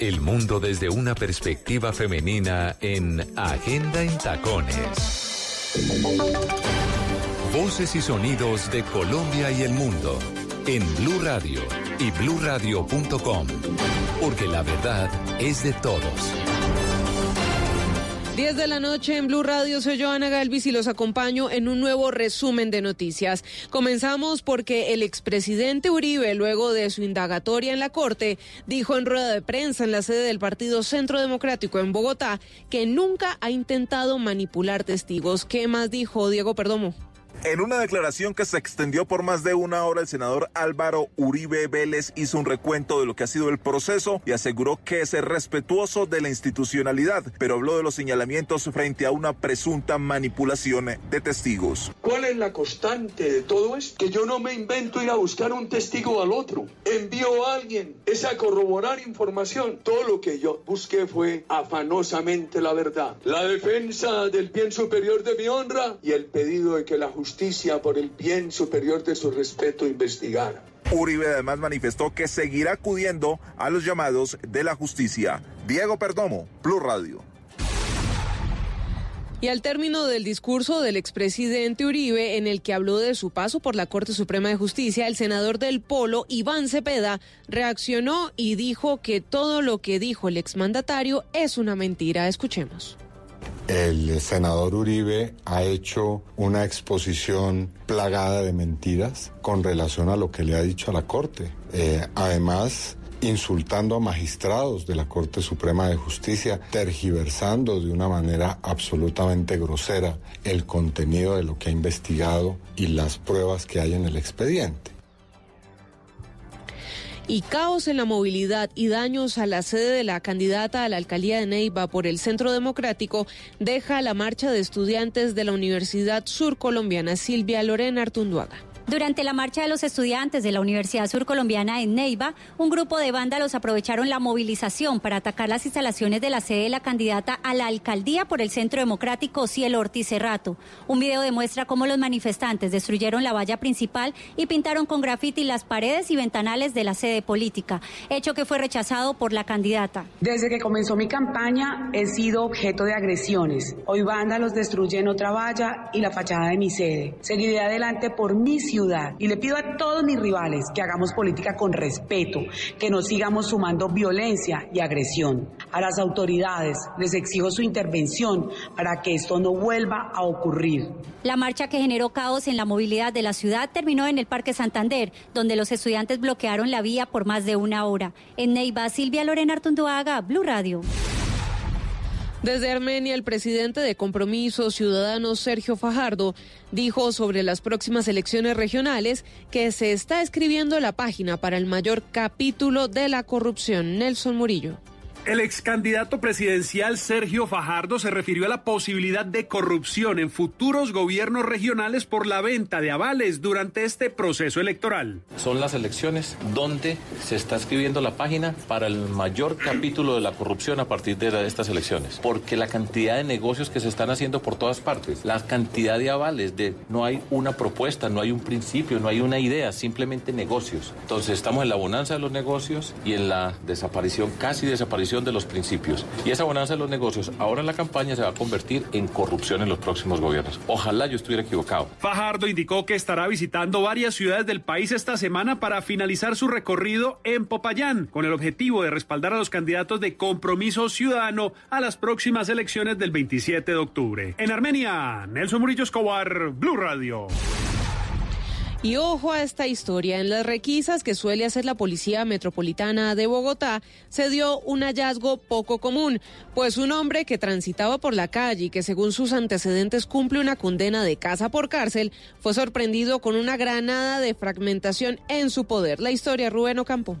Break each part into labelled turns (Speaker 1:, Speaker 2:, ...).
Speaker 1: El mundo desde una perspectiva femenina en Agenda en Tacones. Voces y sonidos de Colombia y el mundo en Blue Radio y bluradio.com, porque la verdad es de todos.
Speaker 2: 10 de la noche en Blue Radio, soy Joana Galvis y los acompaño en un nuevo resumen de noticias. Comenzamos porque el expresidente Uribe, luego de su indagatoria en la Corte, dijo en rueda de prensa en la sede del Partido Centro Democrático en Bogotá que nunca ha intentado manipular testigos. ¿Qué más dijo Diego Perdomo?
Speaker 3: En una declaración que se extendió por más de una hora, el senador Álvaro Uribe Vélez hizo un recuento de lo que ha sido el proceso y aseguró que es respetuoso de la institucionalidad, pero habló de los señalamientos frente a una presunta manipulación de testigos.
Speaker 4: ¿Cuál es la constante de todo esto? Que yo no me invento ir a buscar un testigo al otro. Envío a alguien, es a corroborar información. Todo lo que yo busqué fue afanosamente la verdad. La defensa del bien superior de mi honra y el pedido de que la justicia justicia por el bien superior de su respeto investigara.
Speaker 3: Uribe además manifestó que seguirá acudiendo a los llamados de la justicia. Diego Perdomo, Plus Radio.
Speaker 2: Y al término del discurso del expresidente Uribe, en el que habló de su paso por la Corte Suprema de Justicia, el senador del Polo, Iván Cepeda, reaccionó y dijo que todo lo que dijo el exmandatario es una mentira. Escuchemos.
Speaker 5: El senador Uribe ha hecho una exposición plagada de mentiras con relación a lo que le ha dicho a la Corte. Eh, además, insultando a magistrados de la Corte Suprema de Justicia, tergiversando de una manera absolutamente grosera el contenido de lo que ha investigado y las pruebas que hay en el expediente
Speaker 2: y caos en la movilidad y daños a la sede de la candidata a la alcaldía de Neiva por el Centro Democrático deja la marcha de estudiantes de la Universidad Surcolombiana Silvia Lorena Artunduaga.
Speaker 6: Durante la marcha de los estudiantes de la Universidad Surcolombiana en Neiva, un grupo de vándalos aprovecharon la movilización para atacar las instalaciones de la sede de la candidata a la alcaldía por el Centro Democrático Cielo Ortiz Cerrato. Un video demuestra cómo los manifestantes destruyeron la valla principal y pintaron con grafiti las paredes y ventanales de la sede política, hecho que fue rechazado por la candidata.
Speaker 7: Desde que comenzó mi campaña he sido objeto de agresiones. Hoy vándalos destruyen otra valla y la fachada de mi sede. Seguiré adelante por mi ciudad y le pido a todos mis rivales que hagamos política con respeto, que no sigamos sumando violencia y agresión. A las autoridades les exijo su intervención para que esto no vuelva a ocurrir.
Speaker 6: La marcha que generó caos en la movilidad de la ciudad terminó en el Parque Santander, donde los estudiantes bloquearon la vía por más de una hora. En Neiva, Silvia Lorena Artunduaga, Blue Radio.
Speaker 2: Desde Armenia, el presidente de Compromiso Ciudadano, Sergio Fajardo, dijo sobre las próximas elecciones regionales que se está escribiendo la página para el mayor capítulo de la corrupción. Nelson Murillo.
Speaker 8: El ex candidato presidencial Sergio Fajardo se refirió a la posibilidad de corrupción en futuros gobiernos regionales por la venta de avales durante este proceso electoral.
Speaker 9: Son las elecciones donde se está escribiendo la página para el mayor capítulo de la corrupción a partir de estas elecciones, porque la cantidad de negocios que se están haciendo por todas partes, la cantidad de avales, de no hay una propuesta, no hay un principio, no hay una idea, simplemente negocios. Entonces estamos en la bonanza de los negocios y en la desaparición, casi desaparición de los principios. Y esa bonanza de los negocios ahora en la campaña se va a convertir en corrupción en los próximos gobiernos. Ojalá yo estuviera equivocado.
Speaker 8: Fajardo indicó que estará visitando varias ciudades del país esta semana para finalizar su recorrido en Popayán, con el objetivo de respaldar a los candidatos de compromiso ciudadano a las próximas elecciones del 27 de octubre. En Armenia, Nelson Murillo Escobar, Blue Radio.
Speaker 2: Y ojo a esta historia. En las requisas que suele hacer la Policía Metropolitana de Bogotá, se dio un hallazgo poco común, pues un hombre que transitaba por la calle y que según sus antecedentes cumple una condena de casa por cárcel, fue sorprendido con una granada de fragmentación en su poder. La historia, Rubén Ocampo.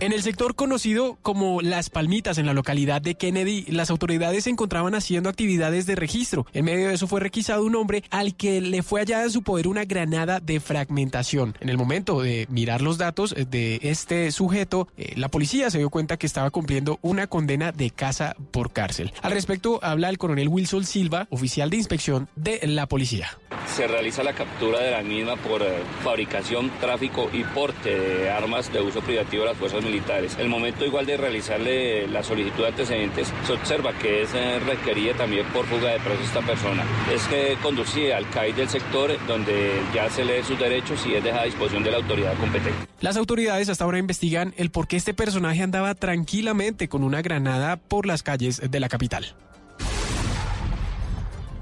Speaker 10: En el sector conocido como Las Palmitas, en la localidad de Kennedy, las autoridades se encontraban haciendo actividades de registro. En medio de eso fue requisado un hombre al que le fue hallada en su poder una granada de fragmentación. En el momento de mirar los datos de este sujeto, eh, la policía se dio cuenta que estaba cumpliendo una condena de casa por cárcel. Al respecto, habla el coronel Wilson Silva, oficial de inspección de la policía.
Speaker 11: Se realiza la captura de la misma por eh, fabricación, tráfico y porte de armas de uso privativo de las fuerzas. El momento igual de realizarle la solicitud de antecedentes, se observa que es eh, requerida también por fuga de presos esta persona. Es que conducía al CAI del sector donde ya se lee sus derechos y es dejada a disposición de la autoridad competente.
Speaker 10: Las autoridades hasta ahora investigan el por qué este personaje andaba tranquilamente con una granada por las calles de la capital.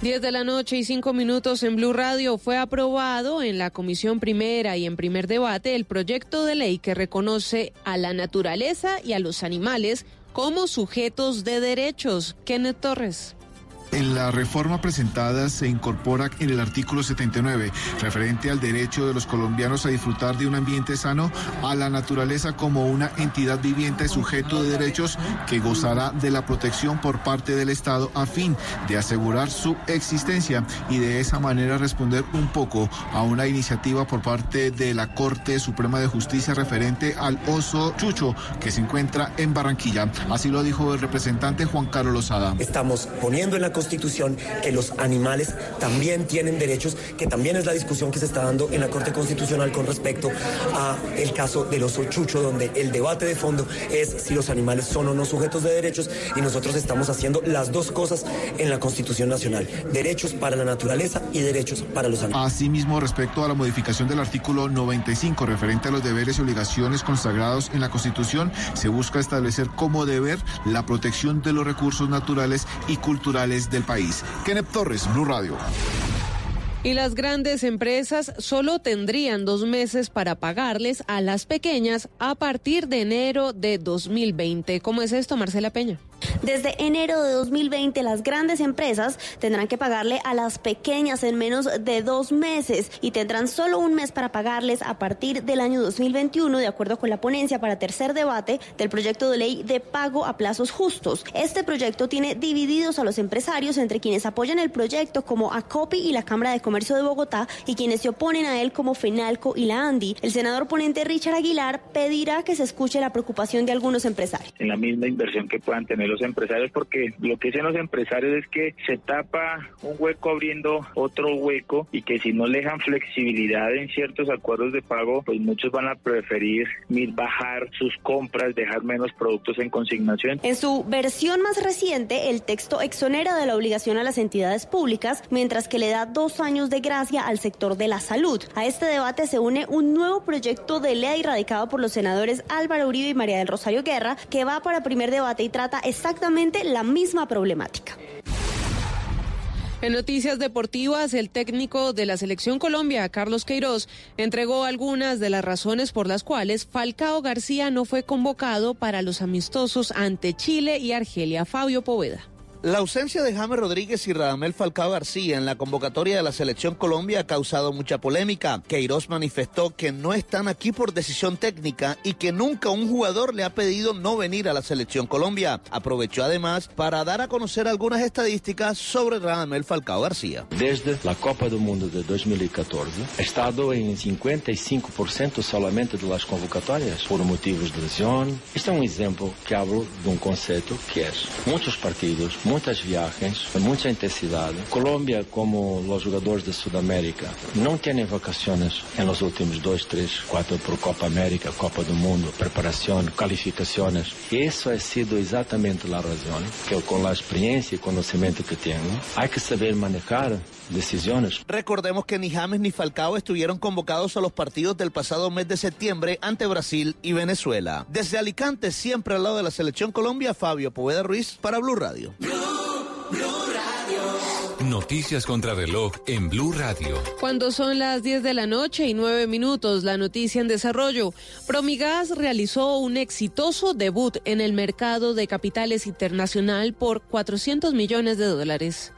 Speaker 2: 10 de la noche y 5 minutos en Blue Radio fue aprobado en la Comisión Primera y en primer debate el proyecto de ley que reconoce a la naturaleza y a los animales como sujetos de derechos. Kenneth Torres.
Speaker 12: En la reforma presentada se incorpora en el artículo 79, referente al derecho de los colombianos a disfrutar de un ambiente sano, a la naturaleza como una entidad viviente sujeto de derechos que gozará de la protección por parte del Estado a fin de asegurar su existencia y de esa manera responder un poco a una iniciativa por parte de la Corte Suprema de Justicia referente al oso chucho que se encuentra en Barranquilla. Así lo dijo el representante Juan Carlos Lozada.
Speaker 13: Estamos poniendo en la Constitución que los animales también tienen derechos, que también es la discusión que se está dando en la Corte Constitucional con respecto a el caso del oso chucho, donde el debate de fondo es si los animales son o no sujetos de derechos y nosotros estamos haciendo las dos cosas en la Constitución Nacional, derechos para la naturaleza y derechos para los animales.
Speaker 12: Asimismo, respecto a la modificación del artículo 95 referente a los deberes y obligaciones consagrados en la Constitución, se busca establecer como deber la protección de los recursos naturales y culturales del país. Kenneth Torres, Blue Radio.
Speaker 2: Y las grandes empresas solo tendrían dos meses para pagarles a las pequeñas a partir de enero de 2020. ¿Cómo es esto, Marcela Peña?
Speaker 14: Desde enero de 2020, las grandes empresas tendrán que pagarle a las pequeñas en menos de dos meses y tendrán solo un mes para pagarles a partir del año 2021, de acuerdo con la ponencia para tercer debate del proyecto de ley de pago a plazos justos. Este proyecto tiene divididos a los empresarios entre quienes apoyan el proyecto como ACOPI y la Cámara de Comercio de Bogotá y quienes se oponen a él como FENALCO y la ANDI. El senador ponente Richard Aguilar pedirá que se escuche la preocupación de algunos empresarios.
Speaker 15: En la misma inversión que puedan tener los empresarios porque lo que dicen los empresarios es que se tapa un hueco abriendo otro hueco y que si no le dejan flexibilidad en ciertos acuerdos de pago, pues muchos van a preferir bajar sus compras, dejar menos productos en consignación.
Speaker 14: En su versión más reciente, el texto exonera de la obligación a las entidades públicas, mientras que le da dos años de gracia al sector de la salud. A este debate se une un nuevo proyecto de ley radicado por los senadores Álvaro Uribe y María del Rosario Guerra, que va para primer debate y trata exactamente la misma problemática.
Speaker 2: En noticias deportivas, el técnico de la selección Colombia, Carlos Queiroz, entregó algunas de las razones por las cuales Falcao García no fue convocado para los amistosos ante Chile y Argelia. Fabio Poveda.
Speaker 16: La ausencia de James Rodríguez y Radamel Falcao García en la convocatoria de la selección Colombia ha causado mucha polémica. Queiroz manifestó que no están aquí por decisión técnica y que nunca un jugador le ha pedido no venir a la selección Colombia. Aprovechó además para dar a conocer algunas estadísticas sobre Radamel Falcao García.
Speaker 17: Desde la Copa del Mundo de 2014, ha estado en 55% solamente de las convocatorias por motivos de lesión. Este es un ejemplo que hablo de un concepto que es muchos partidos muitas viagens, muita intensidade. Colômbia, como os jogadores de Sudamérica, não têm vacações nos últimos dois, três, quatro por Copa América, Copa do Mundo, preparação, qualificações. Isso ha sido exatamente a razão que com a experiência e conhecimento que tenho, há que saber manejar decisiones.
Speaker 16: Recordemos que ni James ni Falcao estuvieron convocados a los partidos del pasado mes de septiembre ante Brasil y Venezuela. Desde Alicante, siempre al lado de la selección Colombia, Fabio Poveda Ruiz para Blue Radio.
Speaker 1: Noticias contra reloj en Blue Radio.
Speaker 2: Cuando son las 10 de la noche y 9 minutos, la noticia en desarrollo. Promigas realizó un exitoso debut en el mercado de capitales internacional por 400 millones de dólares.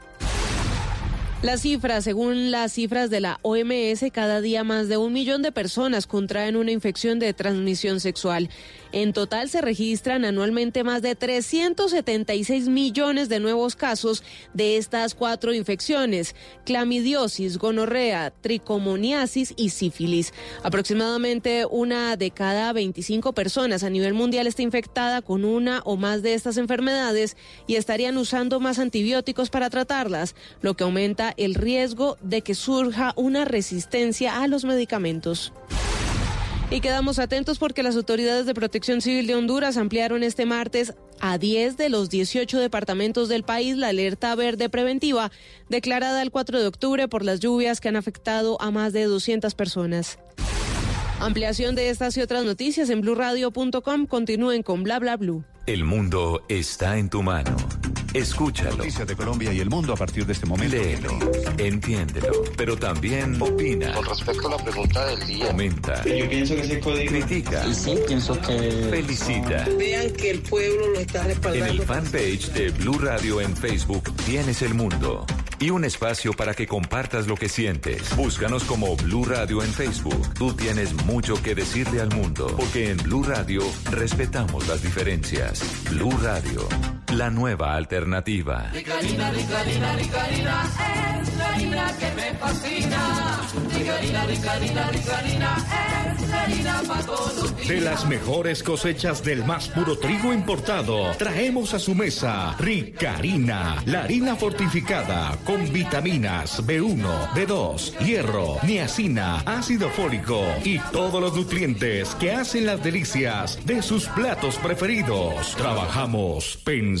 Speaker 2: La cifra, según las cifras de la OMS, cada día más de un millón de personas contraen una infección de transmisión sexual. En total se registran anualmente más de 376 millones de nuevos casos de estas cuatro infecciones, clamidiosis, gonorrea, tricomoniasis y sífilis. Aproximadamente una de cada 25 personas a nivel mundial está infectada con una o más de estas enfermedades y estarían usando más antibióticos para tratarlas, lo que aumenta el riesgo de que surja una resistencia a los medicamentos. Y quedamos atentos porque las autoridades de protección civil de Honduras ampliaron este martes a 10 de los 18 departamentos del país la alerta verde preventiva declarada el 4 de octubre por las lluvias que han afectado a más de 200 personas. Ampliación de estas y otras noticias en blurradio.com. Continúen con bla bla.
Speaker 1: El mundo está en tu mano. Escúchalo.
Speaker 18: Noticias de Colombia y el mundo a partir de este momento.
Speaker 1: Léelo, entiéndelo, pero también opina.
Speaker 19: Con respecto a la pregunta del día.
Speaker 1: Comenta.
Speaker 19: Yo pienso que ese código.
Speaker 1: Critica.
Speaker 19: Y sí, pienso que.
Speaker 1: Felicita.
Speaker 20: Vean que el pueblo lo está respaldando.
Speaker 1: En el fanpage de Blue Radio en Facebook tienes el mundo y un espacio para que compartas lo que sientes. Búscanos como Blue Radio en Facebook. Tú tienes mucho que decirle al mundo, porque en Blue Radio respetamos las diferencias. Blue Radio, la nueva alternativa.
Speaker 21: Ricarina, Ricarina, Ricarina, es la harina que me fascina. Ricarina, Ricarina, Ricarina, es la harina para todos los días.
Speaker 22: De las mejores cosechas del más puro trigo importado, traemos a su mesa Ricarina, la harina fortificada con vitaminas B1, B2, hierro, niacina, ácido fólico y todos los nutrientes que hacen las delicias de sus platos preferidos. Trabajamos pensando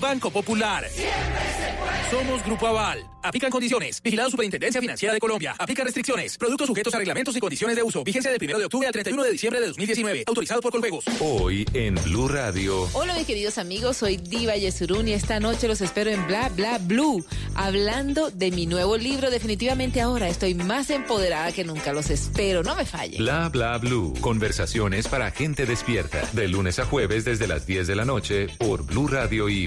Speaker 23: Banco Popular. Somos Grupo Aval. Aplican condiciones. Vigilado Superintendencia Financiera de Colombia. Aplica restricciones. Productos sujetos a reglamentos y condiciones de uso. Vigencia del 1 de octubre al 31 de diciembre de 2019. Autorizado por Colpegos.
Speaker 1: Hoy en Blue Radio.
Speaker 24: Hola mis queridos amigos, soy Diva Yesurún y esta noche los espero en Bla Bla Blue, hablando de mi nuevo libro. Definitivamente ahora estoy más empoderada que nunca. Los espero, no me fallen.
Speaker 1: Bla bla blue. Conversaciones para gente despierta. De lunes a jueves desde las 10 de la noche por Blue Radio y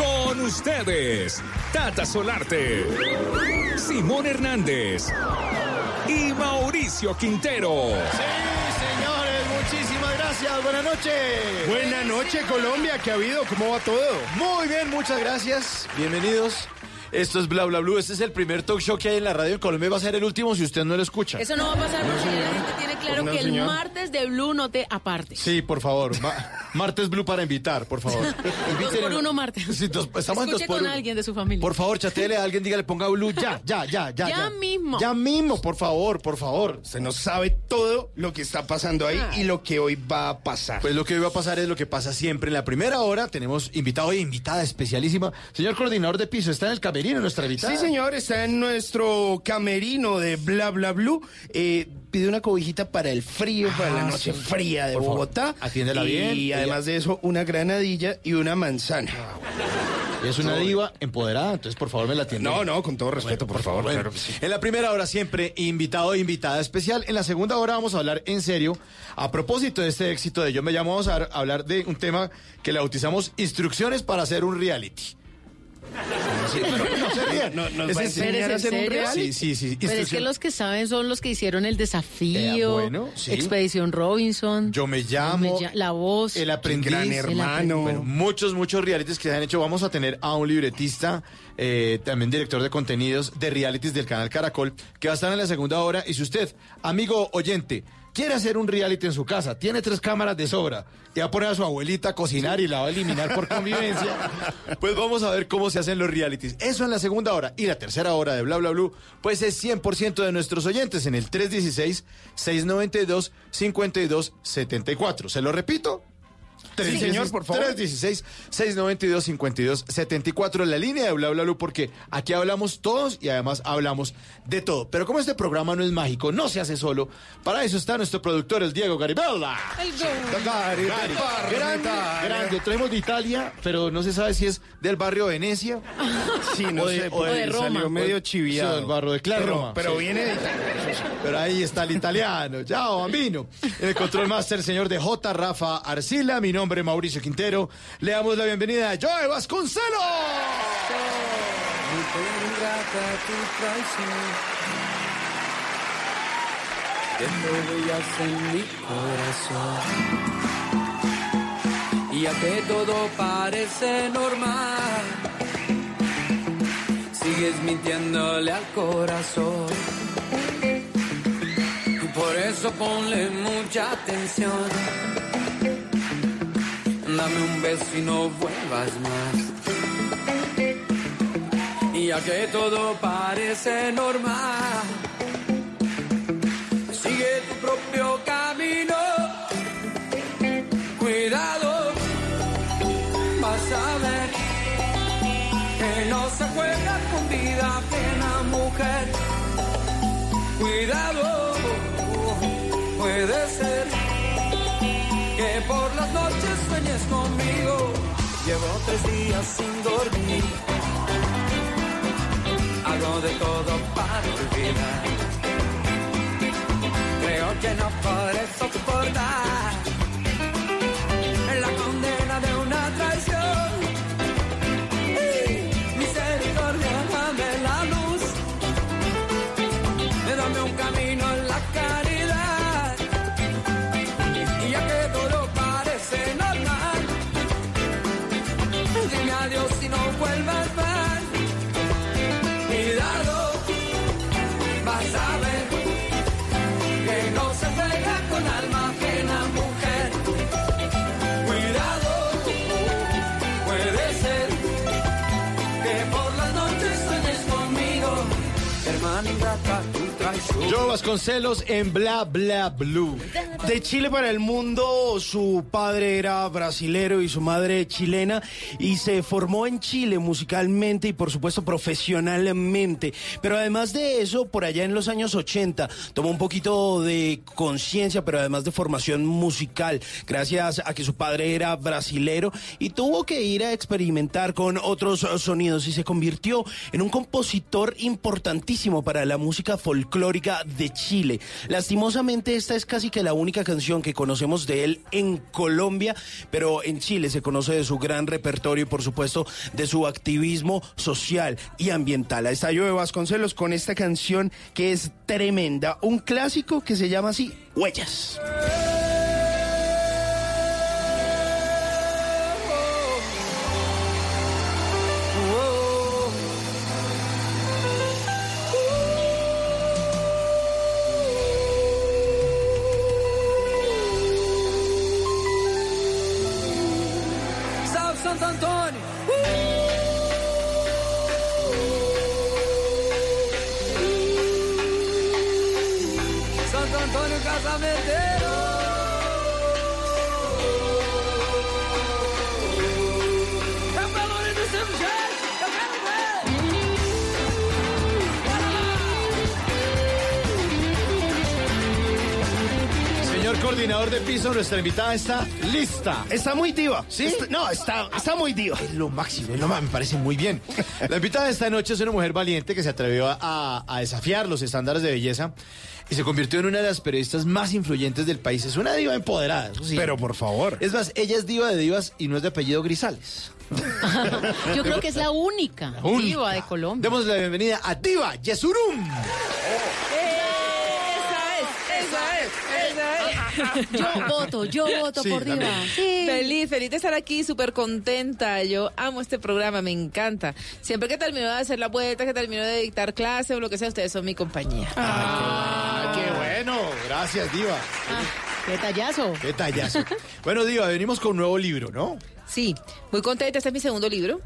Speaker 25: Con ustedes, Tata Solarte, Simón Hernández y Mauricio Quintero.
Speaker 26: Señores, muchísimas gracias. Buenas noches.
Speaker 27: Buenas noches, Colombia. ¿Qué ha habido? ¿Cómo va todo?
Speaker 26: Muy bien, muchas gracias. Bienvenidos. Esto es Bla Bla Blue. Este es el primer talk show que hay en la radio en Colombia. Va a ser el último si usted no lo escucha.
Speaker 24: Eso no va a pasar porque la gente tiene
Speaker 28: claro
Speaker 27: No,
Speaker 28: que el
Speaker 27: señor.
Speaker 28: martes de Blue no te aparte.
Speaker 27: Sí, por favor. Ma- martes Blue para invitar, por favor.
Speaker 28: Dos por uno martes.
Speaker 27: Sí, dos- estamos dos
Speaker 28: Escuche
Speaker 27: por
Speaker 28: con
Speaker 27: uno.
Speaker 28: alguien de su familia.
Speaker 27: Por favor, chateele a alguien, dígale, ponga Blue ya, ya, ya, ya.
Speaker 28: Ya mismo.
Speaker 27: Ya mismo, por favor, por favor.
Speaker 29: Se nos sabe todo lo que está pasando ahí y lo que hoy va a pasar.
Speaker 27: Pues lo que hoy va a pasar es lo que pasa siempre. En la primera hora tenemos invitado y invitada especialísima. Señor coordinador de piso, está en el camerino nuestra invitada.
Speaker 29: Sí, señor, está en nuestro camerino de Bla Bla Blue. Eh, pide una cobijita para el frío, para la
Speaker 27: Ah,
Speaker 29: noche
Speaker 27: sí.
Speaker 29: fría de
Speaker 27: Por
Speaker 29: Bogotá.
Speaker 27: atiéndela bien.
Speaker 29: Y además de eso, una granadilla y una manzana.
Speaker 27: Es una diva empoderada, entonces por favor me la atiende.
Speaker 29: No, no, con todo respeto, por favor,
Speaker 27: Bueno,
Speaker 29: sí.
Speaker 27: En la primera hora siempre invitado e invitada especial. En la segunda hora vamos a hablar en serio a propósito de este éxito de Yo me llamo, vamos a hablar de un tema que le bautizamos instrucciones para hacer un reality. Sí, pero no.
Speaker 29: No, ¿nos
Speaker 27: Es
Speaker 29: va a
Speaker 27: en serio.
Speaker 29: enseñar a hacer un reality?
Speaker 27: Sí, sí, sí.
Speaker 28: Pero es que los que saben son los que hicieron el desafío,
Speaker 27: Eh, bueno, sí.
Speaker 28: Expedición Robinson,
Speaker 27: Yo me
Speaker 28: Yo
Speaker 27: llamo,
Speaker 28: me La Voz,
Speaker 27: El aprendiz,
Speaker 29: Gran Hermano.
Speaker 27: Bueno, muchos, muchos realities que se han hecho. Vamos a tener a un libretista, eh, también director de contenidos de realities del canal Caracol, que va a estar en la segunda hora. Y si usted, amigo oyente, quiere hacer un reality en su casa, tiene tres cámaras de sobra y va a poner a su abuelita a cocinar y la va a eliminar por convivencia, pues vamos a ver cómo se hacen los realities. Eso en la segunda hora. Y la tercera hora de Bla Bla Blue, pues es 100% de nuestros oyentes en el 316-692-5274. Se lo repito.
Speaker 29: Sí, señor, por favor.
Speaker 27: 316-692-5274, la línea de Bla Bla Blue, porque aquí hablamos todos y además hablamos de todo. Pero como este programa no es mágico, no se hace solo, para eso está nuestro productor, el Diego Garibella. Grande, grande. Traemos de Italia, pero no se sabe si es del barrio Venecia.
Speaker 29: Sí, no
Speaker 27: o de,
Speaker 29: sé,
Speaker 27: o de-
Speaker 28: de Roma.
Speaker 29: salió medio
Speaker 27: Sí,
Speaker 29: chiviado.
Speaker 27: del barrio de Claro,
Speaker 29: Pero,
Speaker 27: Roma,
Speaker 29: pero
Speaker 27: sí.
Speaker 29: viene de Italia.
Speaker 27: Pero ahí está el italiano. Chao, bambino. En el control master, señor de J. Rafa Arcila. Mi nombre es Mauricio Quintero. Le damos la bienvenida a Joe Vasconcelos.
Speaker 30: en mi corazón. Y que todo parece normal, sigues mintiéndole al corazón. Por eso ponle mucha atención. Dame un beso y no vuelvas más. Y ya que todo parece normal, sigue tu propio camino. Cuidado, vas a ver que no se juega con vida plena, mujer. Cuidado, puede ser que por las noches sueñes conmigo. Llevo tres días sin dormir. Hago de todo para olvidar. Creo que no podré soportar
Speaker 27: Joe Vasconcelos en Bla Bla Blue.
Speaker 29: De Chile para el mundo, su padre era brasilero y su madre chilena y se formó en Chile musicalmente y por supuesto profesionalmente. Pero además de eso, por allá en los años 80 tomó un poquito de conciencia, pero además de formación musical, gracias a que su padre era brasilero y tuvo que ir a experimentar con otros sonidos y se convirtió en un compositor importantísimo para la música folclórica de Chile. Lastimosamente esta es casi que la única canción que conocemos de él en Colombia, pero en Chile se conoce de su gran repertorio y por supuesto de su activismo social y ambiental. Ahí está Joe Vasconcelos con esta canción que es tremenda, un clásico que se llama así, Huellas.
Speaker 27: Nuestra invitada está lista.
Speaker 29: Está muy diva.
Speaker 27: ¿Sí?
Speaker 29: Está- no, está, está muy diva.
Speaker 27: Es lo máximo, es lo más, me parece muy bien. La invitada de esta noche es una mujer valiente que se atrevió a, a desafiar los estándares de belleza y se convirtió en una de las periodistas más influyentes del país. Es una diva empoderada, eso sí.
Speaker 29: Pero por favor.
Speaker 27: Es más, ella es diva de divas y no es de apellido Grisales.
Speaker 28: Yo creo que es la única,
Speaker 27: única.
Speaker 28: diva de Colombia.
Speaker 27: Demos la bienvenida a Diva Yesurum.
Speaker 24: Esa es, esa es.
Speaker 28: Yo voto, yo voto
Speaker 27: Sí,
Speaker 28: por diva. Sí.
Speaker 24: Feliz, feliz de estar aquí, súper contenta. Yo amo este programa, me encanta. Siempre que termino de hacer la vuelta, que termino de dictar clase o lo que sea, ustedes son mi compañía.
Speaker 27: Ah, qué bueno. Gracias, Diva.
Speaker 28: Qué tallazo.
Speaker 27: Qué tallazo. bueno, Diva, venimos con un nuevo libro, ¿no?
Speaker 24: Sí, muy contenta. Este es mi segundo libro.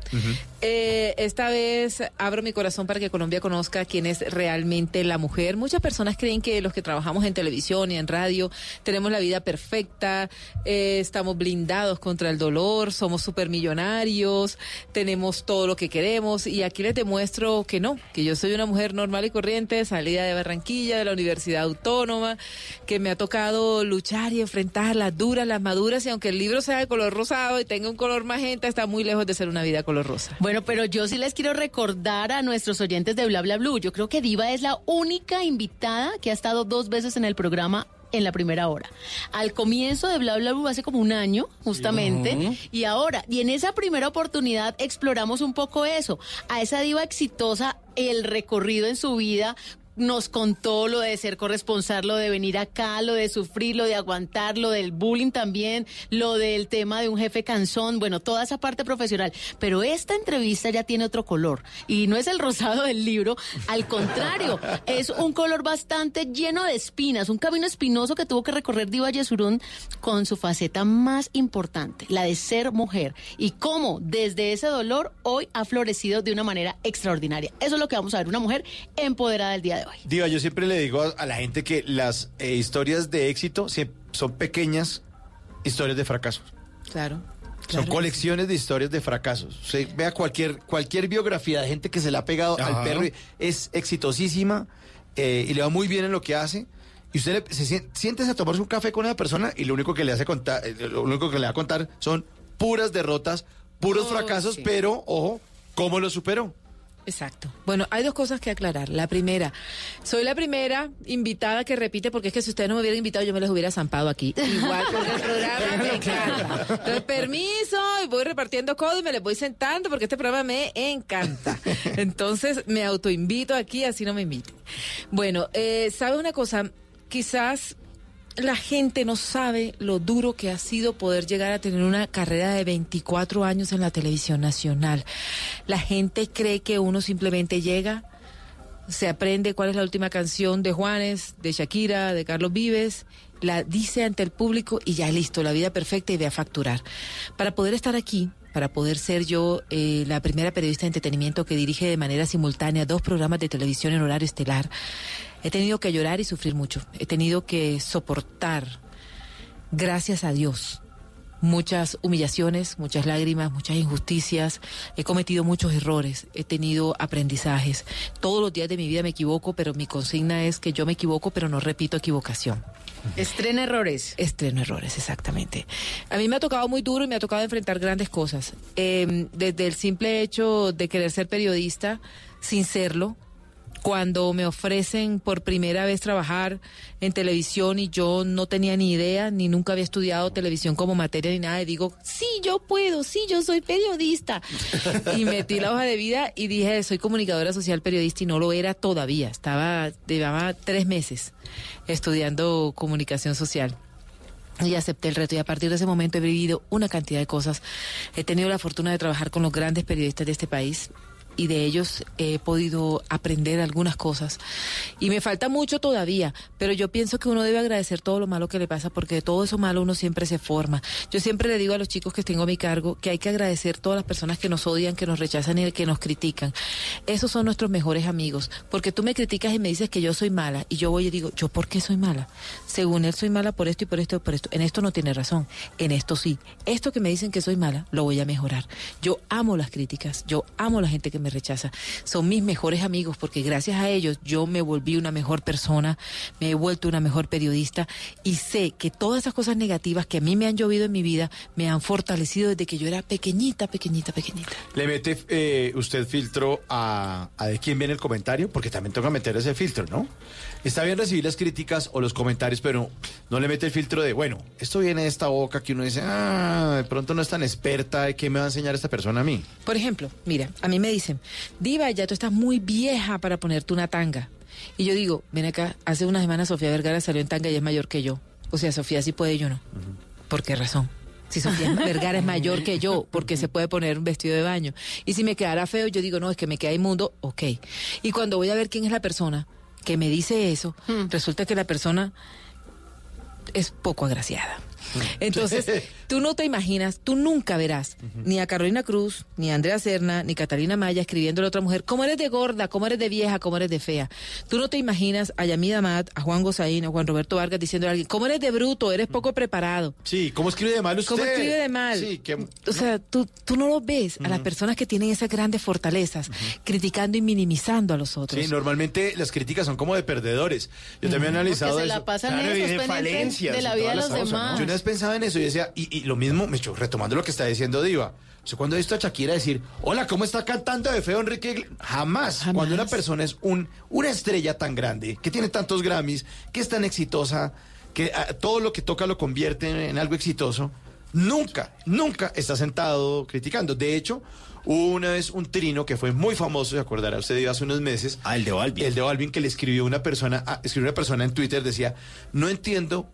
Speaker 24: Eh, esta vez abro mi corazón para que Colombia conozca quién es realmente la mujer. Muchas personas creen que los que trabajamos en televisión y en radio tenemos la vida perfecta, eh, estamos blindados contra el dolor, somos supermillonarios, tenemos todo lo que queremos y aquí les demuestro que no, que yo soy una mujer normal y corriente, salida de Barranquilla, de la Universidad Autónoma, que me ha tocado luchar y enfrentar las duras, las maduras y aunque el libro sea de color rosado y tenga un color magenta, está muy lejos de ser una vida color rosa.
Speaker 28: Bueno, pero yo sí les quiero recordar a nuestros oyentes de Bla Bla Blue. Yo creo que Diva es la única invitada que ha estado dos veces en el programa en la primera hora. Al comienzo de Bla Bla Blue hace como un año, justamente, y ahora, y en esa primera oportunidad exploramos un poco eso, a esa diva exitosa, el recorrido en su vida, nos contó lo de ser corresponsal, lo de venir acá, lo de sufrir, lo de aguantar, lo del bullying también, lo del tema de un jefe cansón, bueno, toda esa parte profesional. Pero esta entrevista ya tiene otro color y no es el rosado del libro, al contrario, es un color bastante lleno de espinas, un camino espinoso que tuvo que recorrer Diva Yesurún con su faceta más importante, la de ser mujer y cómo desde ese dolor hoy ha florecido de una manera extraordinaria. Eso es lo que vamos a ver, una mujer empoderada el día de hoy.
Speaker 27: Diva, yo siempre le digo a, a la gente que las eh, historias de éxito son pequeñas historias de fracasos.
Speaker 24: Claro.
Speaker 27: Son colecciones de historias de fracasos. Usted vea cualquier, cualquier biografía de gente que se le ha pegado
Speaker 29: Ajá.
Speaker 27: al perro y es exitosísima eh, y le va muy bien en lo que hace. Y usted le- se siéntese a tomarse un café con esa persona y lo único que le hace contar, eh, lo único que le va a contar son puras derrotas, puros
Speaker 24: Oh,
Speaker 27: fracasos,
Speaker 24: sí.
Speaker 27: pero ojo, ¿cómo lo superó?
Speaker 24: Exacto. Bueno, hay dos cosas que aclarar. La primera, soy la primera invitada que repite, porque es que si ustedes no me hubieran invitado, yo me les hubiera zampado aquí. Igual, porque el programa me encanta. Entonces, permiso, y voy repartiendo codo y me les voy sentando, porque este programa me encanta. Entonces, me autoinvito aquí, así no me inviten. Bueno, eh, ¿sabe una cosa? Quizás la gente no sabe lo duro que ha sido poder llegar a tener una carrera de 24 años en la televisión nacional. La gente cree que uno simplemente llega, se aprende cuál es la última canción de Juanes, de Shakira, de Carlos Vives, la dice ante el público y ya listo, la vida perfecta y ve a facturar. Para poder estar aquí, para poder ser yo eh, la primera periodista de entretenimiento que dirige de manera simultánea dos programas de televisión en horario estelar, he tenido que llorar y sufrir mucho. He tenido que soportar, gracias a Dios, muchas humillaciones, muchas lágrimas, muchas injusticias. He cometido muchos errores, he tenido aprendizajes. Todos los días de mi vida me equivoco, pero mi consigna es que yo me equivoco, pero no repito equivocación.
Speaker 28: Estrena errores.
Speaker 24: Estreno errores, exactamente. A mí me ha tocado muy duro y me ha tocado enfrentar grandes cosas. Eh, desde el simple hecho de querer ser periodista sin serlo, cuando me ofrecen por primera vez trabajar en televisión y yo no tenía ni idea, ni nunca había estudiado televisión como materia ni nada, y digo, sí, yo puedo, sí, yo soy periodista. y metí la hoja de vida y dije, soy comunicadora social periodista y no lo era todavía. Estaba, llevaba tres meses estudiando comunicación social. Y acepté el reto y a partir de ese momento he vivido una cantidad de cosas. He tenido la fortuna de trabajar con los grandes periodistas de este país. Y de ellos he podido aprender algunas cosas. Y me falta mucho todavía, pero yo pienso que uno debe agradecer todo lo malo que le pasa porque de todo eso malo uno siempre se forma. Yo siempre le digo a los chicos que tengo a mi cargo que hay que agradecer todas las personas que nos odian, que nos rechazan y que nos critican. Esos son nuestros mejores amigos, porque tú me criticas y me dices que yo soy mala y yo voy y digo, ¿yo por qué soy mala? Según él soy mala por esto y por esto y por esto. En esto no tiene razón, en esto sí. Esto que me dicen que soy mala, lo voy a mejorar. Yo amo las críticas, yo amo la gente que me rechaza. Son mis mejores amigos porque gracias a ellos yo me volví una mejor persona, me he vuelto una mejor periodista y sé que todas esas cosas negativas que a mí me han llovido en mi vida me han fortalecido desde que yo era pequeñita, pequeñita, pequeñita.
Speaker 27: ¿Le mete eh, usted filtro a, a de quién viene el comentario? Porque también toca meter ese filtro, ¿no? Está bien recibir las críticas o los comentarios, pero no le mete el filtro de, bueno, esto viene de esta boca que uno dice, ah, de pronto no es tan experta, ¿qué me va a enseñar esta persona a mí?
Speaker 24: Por ejemplo, mira, a mí me dicen, Diva, ya tú estás muy vieja para ponerte una tanga. Y yo digo, ven acá, hace una semana Sofía Vergara salió en tanga y es mayor que yo. O sea, Sofía sí puede, yo no. ¿Por qué razón? Si Sofía Vergara es mayor que yo, porque se puede poner un vestido de baño. Y si me quedara feo, yo digo, no, es que me queda inmundo, ok. Y cuando voy a ver quién es la persona que me dice eso, resulta que la persona es poco agraciada. Entonces, tú no te imaginas, tú nunca verás ni a Carolina Cruz, ni a Andrea Serna, ni Catalina Maya escribiéndole a otra mujer, cómo eres de gorda, cómo eres de vieja, cómo eres de fea. Tú no te imaginas a Yamida Mat, a Juan Gozaín, a Juan Roberto Vargas diciéndole a alguien, cómo eres de bruto, eres poco preparado.
Speaker 27: Sí, ¿cómo escribe de mal usted?
Speaker 24: ¿Cómo escribe de mal?
Speaker 27: Sí, que...
Speaker 24: O sea, tú, tú no lo ves a las personas que tienen esas grandes fortalezas, criticando y minimizando a los otros.
Speaker 27: Sí, normalmente las críticas son como de perdedores. Yo también he analizado
Speaker 28: Porque se
Speaker 27: eso.
Speaker 28: la pasan
Speaker 27: Claro,
Speaker 28: esos
Speaker 27: de falencias
Speaker 28: de la vida de los
Speaker 27: cosas, ¿no? Vez pensaba en eso y decía, y, y lo mismo, me echo, retomando lo que está diciendo Diva. O sea, cuando he visto a Shakira decir, hola, ¿cómo está cantando de feo Enrique? Igl-?" Jamás. Cuando una persona es un, una estrella tan grande, que tiene tantos Grammys, que es tan exitosa, que ah, todo lo que toca lo convierte en, en algo exitoso, nunca, nunca está sentado criticando. De hecho, hubo una vez un trino que fue muy famoso, se acordará usted Diva, hace unos meses.
Speaker 29: Ah, el de Balvin.
Speaker 27: El de Balvin que le escribió una persona, ah, escribió una persona en Twitter, decía, no entiendo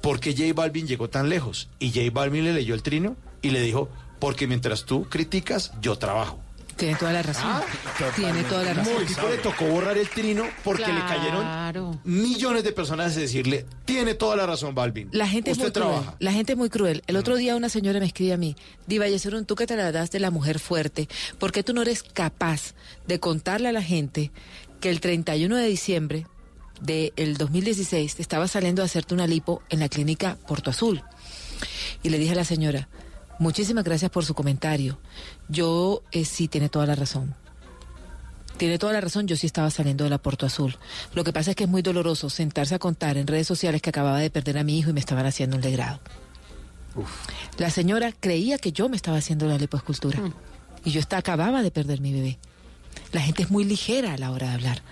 Speaker 27: por qué J Balvin llegó tan lejos. Y J Balvin le leyó el trino y le dijo, porque mientras tú criticas, yo trabajo.
Speaker 24: Tiene toda la razón.
Speaker 27: Ah,
Speaker 24: Tiene toda la razón.
Speaker 27: Muy le tocó borrar el trino porque le cayeron millones de personas a decirle, tiene toda la razón Balvin.
Speaker 24: La gente es
Speaker 27: Usted
Speaker 24: muy
Speaker 27: trabaja.
Speaker 24: cruel. La gente es muy cruel. El otro día una señora me escribe a mí, Diva Yesurún, tú que te la das de la mujer fuerte, ¿por qué tú no eres capaz de contarle a la gente que el 31 de diciembre del 2016 te estaba saliendo a hacerte una lipo en la clínica Porto Azul? Y le dije a la señora, muchísimas gracias por su comentario. Yo eh, sí tiene toda la razón. Tiene toda la razón, yo sí estaba saliendo de la Porto Azul. Lo que pasa es que es muy doloroso sentarse a contar en redes sociales que acababa de perder a mi hijo y me estaban haciendo un legrado. La señora creía que yo me estaba haciendo la lipoescultura y yo está, acababa de perder mi bebé. La gente es muy ligera a la hora de hablar.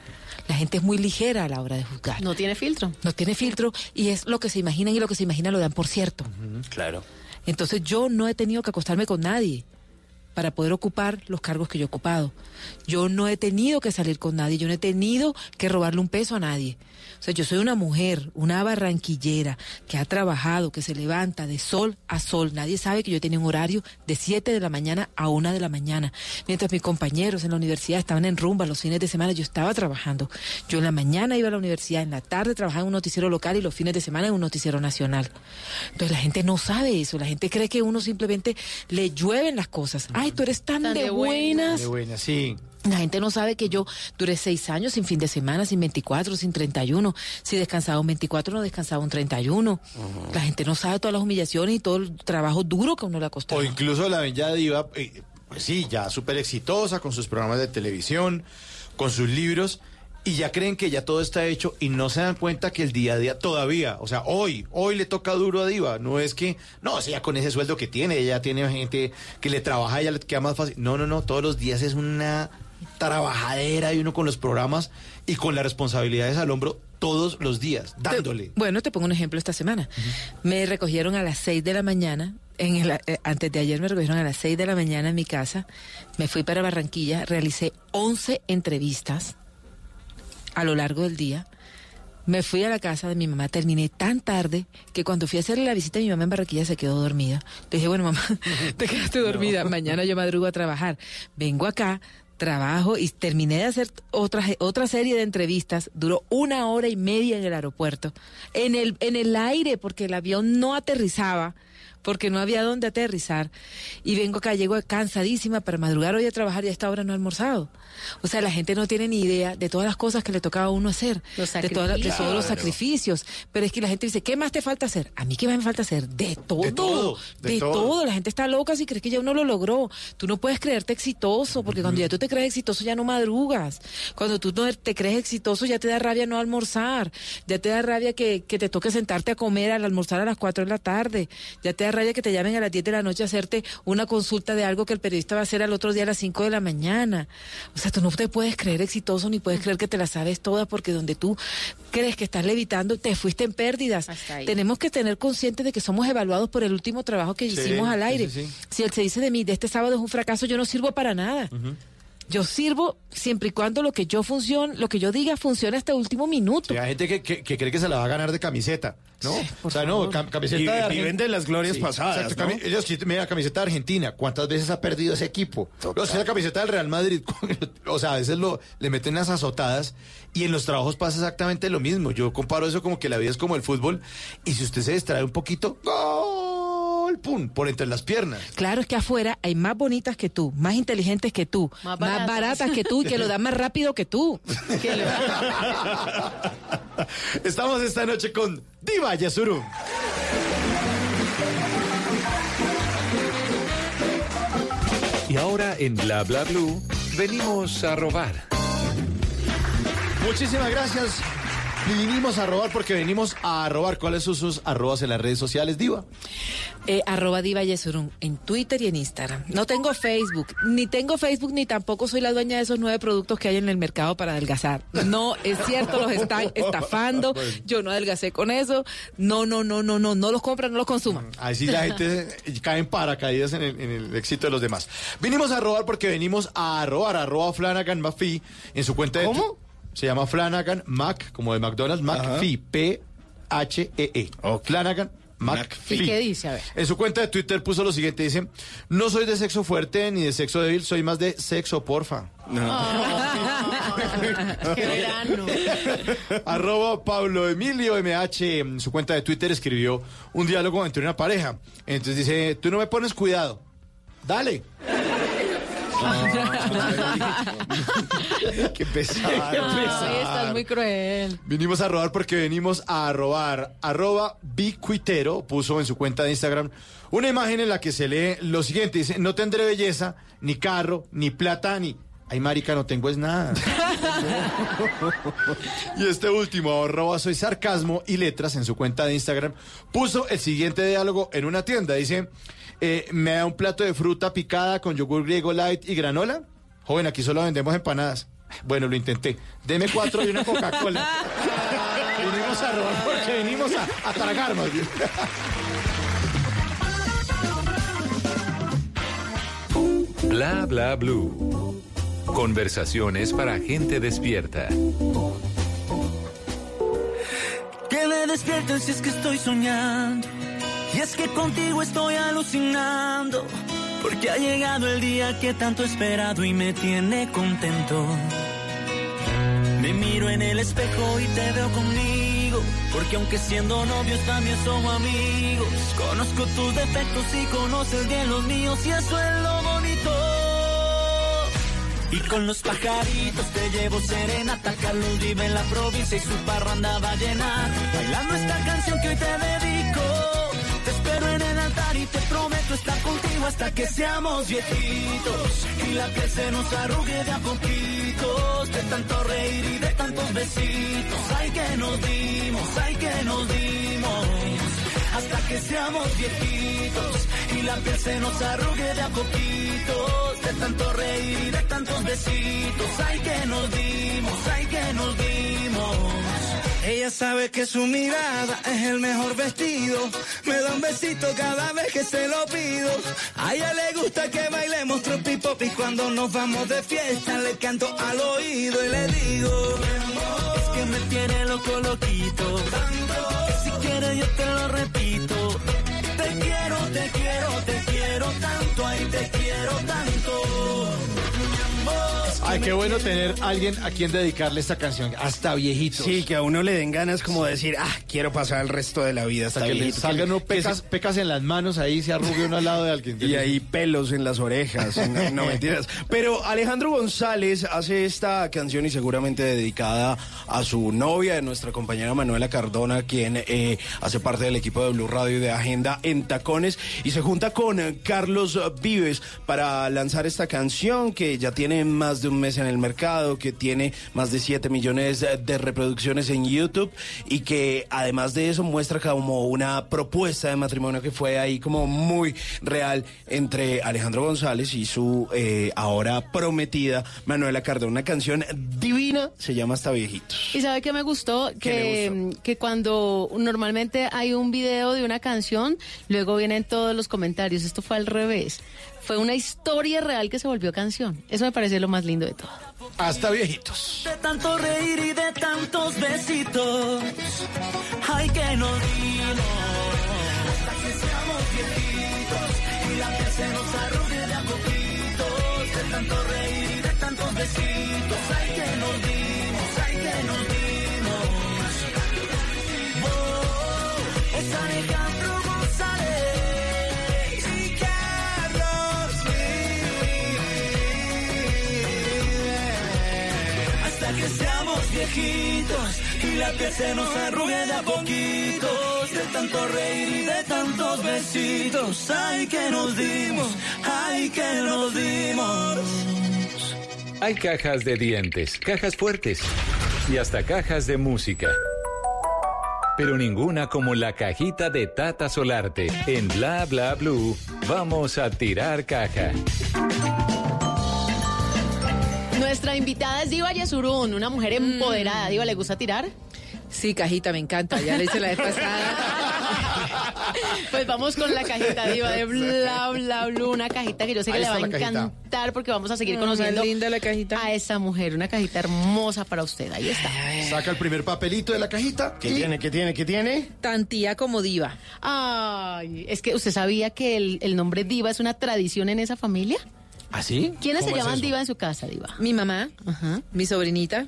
Speaker 24: La gente es muy ligera a la hora de juzgar.
Speaker 28: No tiene filtro.
Speaker 24: No tiene filtro y es lo que se imaginan y lo que se imagina lo dan por cierto.
Speaker 29: Claro.
Speaker 24: Entonces yo no he tenido que acostarme con nadie para poder ocupar los cargos que yo he ocupado. Yo no he tenido que salir con nadie, yo no he tenido que robarle un peso a nadie. O sea, yo soy una mujer, una barranquillera que ha trabajado, que se levanta de sol a sol. Nadie sabe que yo tenía un horario de 7 de la mañana a 1 de la mañana. Mientras mis compañeros en la universidad estaban en rumba los fines de semana, yo estaba trabajando. Yo en la mañana iba a la universidad, en la tarde trabajaba en un noticiero local y los fines de semana en un noticiero nacional. Entonces la gente no sabe eso, la gente cree que uno simplemente le llueven las cosas. Ay, tú eres tan,
Speaker 28: Tan
Speaker 24: de,
Speaker 28: de
Speaker 24: buenas.
Speaker 27: De buena, sí.
Speaker 24: La gente no sabe que yo duré seis años sin fin de semana, sin 24, sin 31. Si descansaba un 24, no descansaba un 31. La gente no sabe todas las humillaciones y todo el trabajo duro que a uno le ha costado.
Speaker 27: O incluso la ven ya diva, eh, pues sí, ya súper exitosa con sus programas de televisión, con sus libros, y ya creen que ya todo está hecho y no se dan cuenta que el día a día todavía, o sea, hoy, hoy le toca duro a Diva, no es que, no, o sea, ya con ese sueldo que tiene, ella tiene gente que le trabaja, ella le queda más fácil. No, no, no, todos los días es una trabajadera y uno con los programas y con las responsabilidades al hombro todos los días, dándole.
Speaker 24: Bueno, te pongo un ejemplo esta semana. Me recogieron a las 6 de la mañana, en el- eh, antes de ayer me recogieron a las 6 de la mañana en mi casa, me fui para Barranquilla, realicé 11 entrevistas a lo largo del día. Me fui a la casa de mi mamá, terminé tan tarde que cuando fui a hacerle la visita a mi mamá en Barranquilla se quedó dormida. Le dije, bueno mamá, te quedaste dormida, mañana yo madrugo a trabajar. Vengo acá, trabajo y terminé de hacer otra, otra serie de entrevistas. Duró una hora y media en el aeropuerto, en el, en el aire, porque el avión no aterrizaba porque no había dónde aterrizar. Y vengo acá, llego cansadísima para madrugar hoy a trabajar y a esta hora no he almorzado. O sea, la gente no tiene ni idea de todas las cosas que le tocaba a uno hacer,
Speaker 28: Los
Speaker 24: de, todos los sacrificios. Pero es que la gente dice, ¿qué más te falta hacer? A mí, ¿qué más me falta hacer? De todo. De
Speaker 27: todo, de
Speaker 24: todo.
Speaker 27: todo.
Speaker 24: La gente está loca si crees que ya uno lo logró. Tú no puedes creerte exitoso, porque cuando ya tú te crees exitoso ya no madrugas. Cuando tú no te crees exitoso ya te da rabia no almorzar. Ya te da rabia que, que te toque sentarte a comer al almorzar a las 4 de la tarde. Ya te da rabia que te llamen a las 10 de la noche a hacerte una consulta de algo que el periodista va a hacer al otro día a las 5 de la mañana. O sea, tú no te puedes creer exitoso ni puedes creer que te la sabes todas porque donde tú crees que estás levitando te fuiste en pérdidas. Tenemos que tener consciente de que somos evaluados por el último trabajo que
Speaker 27: Sí,
Speaker 24: hicimos al aire.
Speaker 27: sí, sí.
Speaker 24: Si él se dice de mí, de este sábado es un fracaso, yo no sirvo para nada. Yo sirvo siempre y cuando lo que yo funcione, lo que yo diga funcione hasta el último minuto.
Speaker 27: Sí, hay gente que, que- que cree que se la va a ganar de camiseta, ¿no? o sea, no, cam- camiseta
Speaker 29: Y
Speaker 27: de
Speaker 29: viven
Speaker 27: Argentina.
Speaker 29: de las glorias pasadas,
Speaker 27: exacto,
Speaker 29: ¿no?
Speaker 27: ellos, mira, camiseta de Argentina. ¿Cuántas veces ha perdido ese equipo? O sea, la camiseta del Real Madrid. o sea, a veces lo, le meten unas azotadas y en los trabajos pasa exactamente lo mismo. Yo comparo eso como que la vida es como el fútbol y si usted se distrae un poquito, ¡gol! ¡Pum! Por entre las piernas.
Speaker 24: Claro, es que afuera hay más bonitas que tú, más inteligentes que tú,
Speaker 28: Más
Speaker 24: más,
Speaker 28: baratas.
Speaker 24: baratas que tú y que lo dan más rápido que tú.
Speaker 28: Que lo-
Speaker 27: Estamos esta noche con Diva Yasuru.
Speaker 1: Y ahora en Bla Bla Blue venimos a robar.
Speaker 27: Muchísimas gracias. Y vinimos a robar porque venimos a robar. ¿Cuáles son sus arrobas en las redes sociales, Diva?
Speaker 24: Eh, arroba Diva Yesurún en Twitter y en Instagram. No tengo Facebook, ni tengo Facebook, ni tampoco soy la dueña de esos nueve productos que hay en el mercado para adelgazar. No, es cierto, los están estafando. Yo no adelgacé con eso. No, no, no, no, no, no los compran, no los consuman.
Speaker 27: Ahí sí la gente cae en paracaídas en el, en el éxito de los demás. Vinimos a robar porque venimos a robar. Arroba Flanagan McPhee en su cuenta de...
Speaker 29: ¿Cómo?
Speaker 27: Se llama Flanagan Mac, como de McDonald's, McPhee, P-H-E-E. Flanagan McPhee.
Speaker 28: ¿Y qué dice? A ver.
Speaker 27: En su cuenta de Twitter puso lo siguiente, dice, no soy de sexo fuerte ni de sexo débil, soy más de sexo, porfa.
Speaker 28: Qué verano.
Speaker 27: Arroba Pablo Emilio MH en su cuenta de Twitter escribió un diálogo entre una pareja. Entonces dice, tú no me pones cuidado. Dale. Qué pesado.
Speaker 28: Ay, estás muy cruel.
Speaker 27: Vinimos a robar porque venimos a robar. Arroba Bicuitero puso en su cuenta de Instagram una imagen en la que se lee lo siguiente. Dice, no tendré belleza, ni carro, ni plata, ni... Ay, marica, no tengo es nada. y este último, arroba soy sarcasmo y letras en su cuenta de Instagram, puso el siguiente diálogo en una tienda. Dice, eh, ¿me da un plato de fruta picada con yogur griego light y granola? Joven, aquí solo vendemos empanadas. Bueno, lo intenté. Deme cuatro y una Coca-Cola. vinimos a robar porque venimos a, a tragar más bien.
Speaker 1: Bla Bla Blue. Conversaciones para gente despierta.
Speaker 31: Que me despierten si es que estoy soñando. Y es que contigo estoy alucinando. Porque ha llegado el día que tanto he esperado y me tiene contento. Me miro en el espejo y te veo conmigo. Porque aunque siendo novios también somos amigos. Conozco tus defectos y conoces bien los míos y eso es lo bonito. Y con los pajaritos te llevo serenata. Carlos vive en la provincia y su parranda va a. Bailando esta canción que hoy te dedico. Te espero en el altar y te prometo estar contigo hasta que seamos viejitos. Y la piel se nos arrugue de a poquitos. De tanto reír y de tantos besitos. Ay que nos dimos, ay que nos dimos. Hasta que seamos viejitos. Y la piel se nos arrugue de a poquitos. De tanto reír y de tantos besitos. Ay que nos dimos, ay que nos dimos. Ella sabe que su mirada es el mejor vestido. Me da un besito cada vez que se lo pido. A ella le gusta que bailemos tropi pop y cuando nos vamos de fiesta le canto al oído y le digo es que me tiene loco loquito.
Speaker 27: Qué bueno tener alguien a quien dedicarle esta canción, hasta viejitos.
Speaker 29: Sí, que a uno le den ganas como de decir, ah, quiero pasar el resto de la vida hasta
Speaker 27: Hasta que le salgan uno
Speaker 29: Que
Speaker 27: pecas, pecas en las manos, ahí se arrugue uno al lado de alguien.
Speaker 29: Y ahí pelos en las orejas, no, no mentiras. Pero Alejandro González hace esta canción y seguramente dedicada a su novia, de nuestra compañera Manuela Cardona, quien eh, hace parte del equipo de Blue Radio y de Agenda en Tacones, y se junta con eh, Carlos Vives para lanzar esta canción que ya tiene más de un mes en el mercado, que tiene más de 7 millones de reproducciones en YouTube y que además de eso muestra como una propuesta de matrimonio que fue ahí como muy real entre Alejandro González y su eh, ahora prometida Manuela Cardona. Una canción divina, se llama Hasta Viejitos.
Speaker 28: Y sabe que me gustó que, que cuando normalmente hay un video de una canción, luego vienen todos los comentarios. Esto fue al revés. Fue una historia real que se volvió canción. Eso me parece lo más lindo de todo.
Speaker 27: Hasta viejitos.
Speaker 32: De tanto reír y de tantos besitos. Ay, que nos dimos. Hasta que seamos viejitos y la piel se nos arrugue de a poquitos. De tanto reír y de tantos besitos. Ay, que nos dimos. Ay, que nos dimos. Oh, es viejitos y la piel se nos arrugue de a poquitos. De tanto reír y de tantos besitos. Ay, que nos dimos. Ay, que nos dimos.
Speaker 1: Hay cajas de dientes, cajas fuertes y hasta cajas de música. Pero ninguna como la cajita de Tata Solarte. En Bla Bla Blue, vamos a tirar caja.
Speaker 28: Nuestra invitada es Diva Yesurún, una mujer empoderada. Diva, ¿le gusta tirar?
Speaker 24: Sí, cajita, me encanta. Ya la hice la vez pasada.
Speaker 28: Pues vamos con la cajita diva de bla bla bla, una cajita que yo sé que
Speaker 27: Ahí
Speaker 28: le va a
Speaker 27: cajita.
Speaker 28: encantar porque vamos a seguir
Speaker 24: Mm,
Speaker 28: conociendo
Speaker 24: linda la cajita.
Speaker 28: a esa mujer, una cajita hermosa para usted. Ahí está.
Speaker 27: Saca el primer papelito de la cajita.
Speaker 29: ¿Qué tiene? ¿Qué tiene? ¿Qué tiene?
Speaker 24: Tantía como diva.
Speaker 28: Ay, es que usted sabía que el, el nombre diva es una tradición en esa familia.
Speaker 27: ¿Ah, sí?
Speaker 28: ¿Quiénes se
Speaker 27: ¿Cómo es
Speaker 28: llaman
Speaker 27: eso?
Speaker 28: diva en su casa, diva?
Speaker 24: Mi mamá,
Speaker 28: Ajá.
Speaker 24: mi sobrinita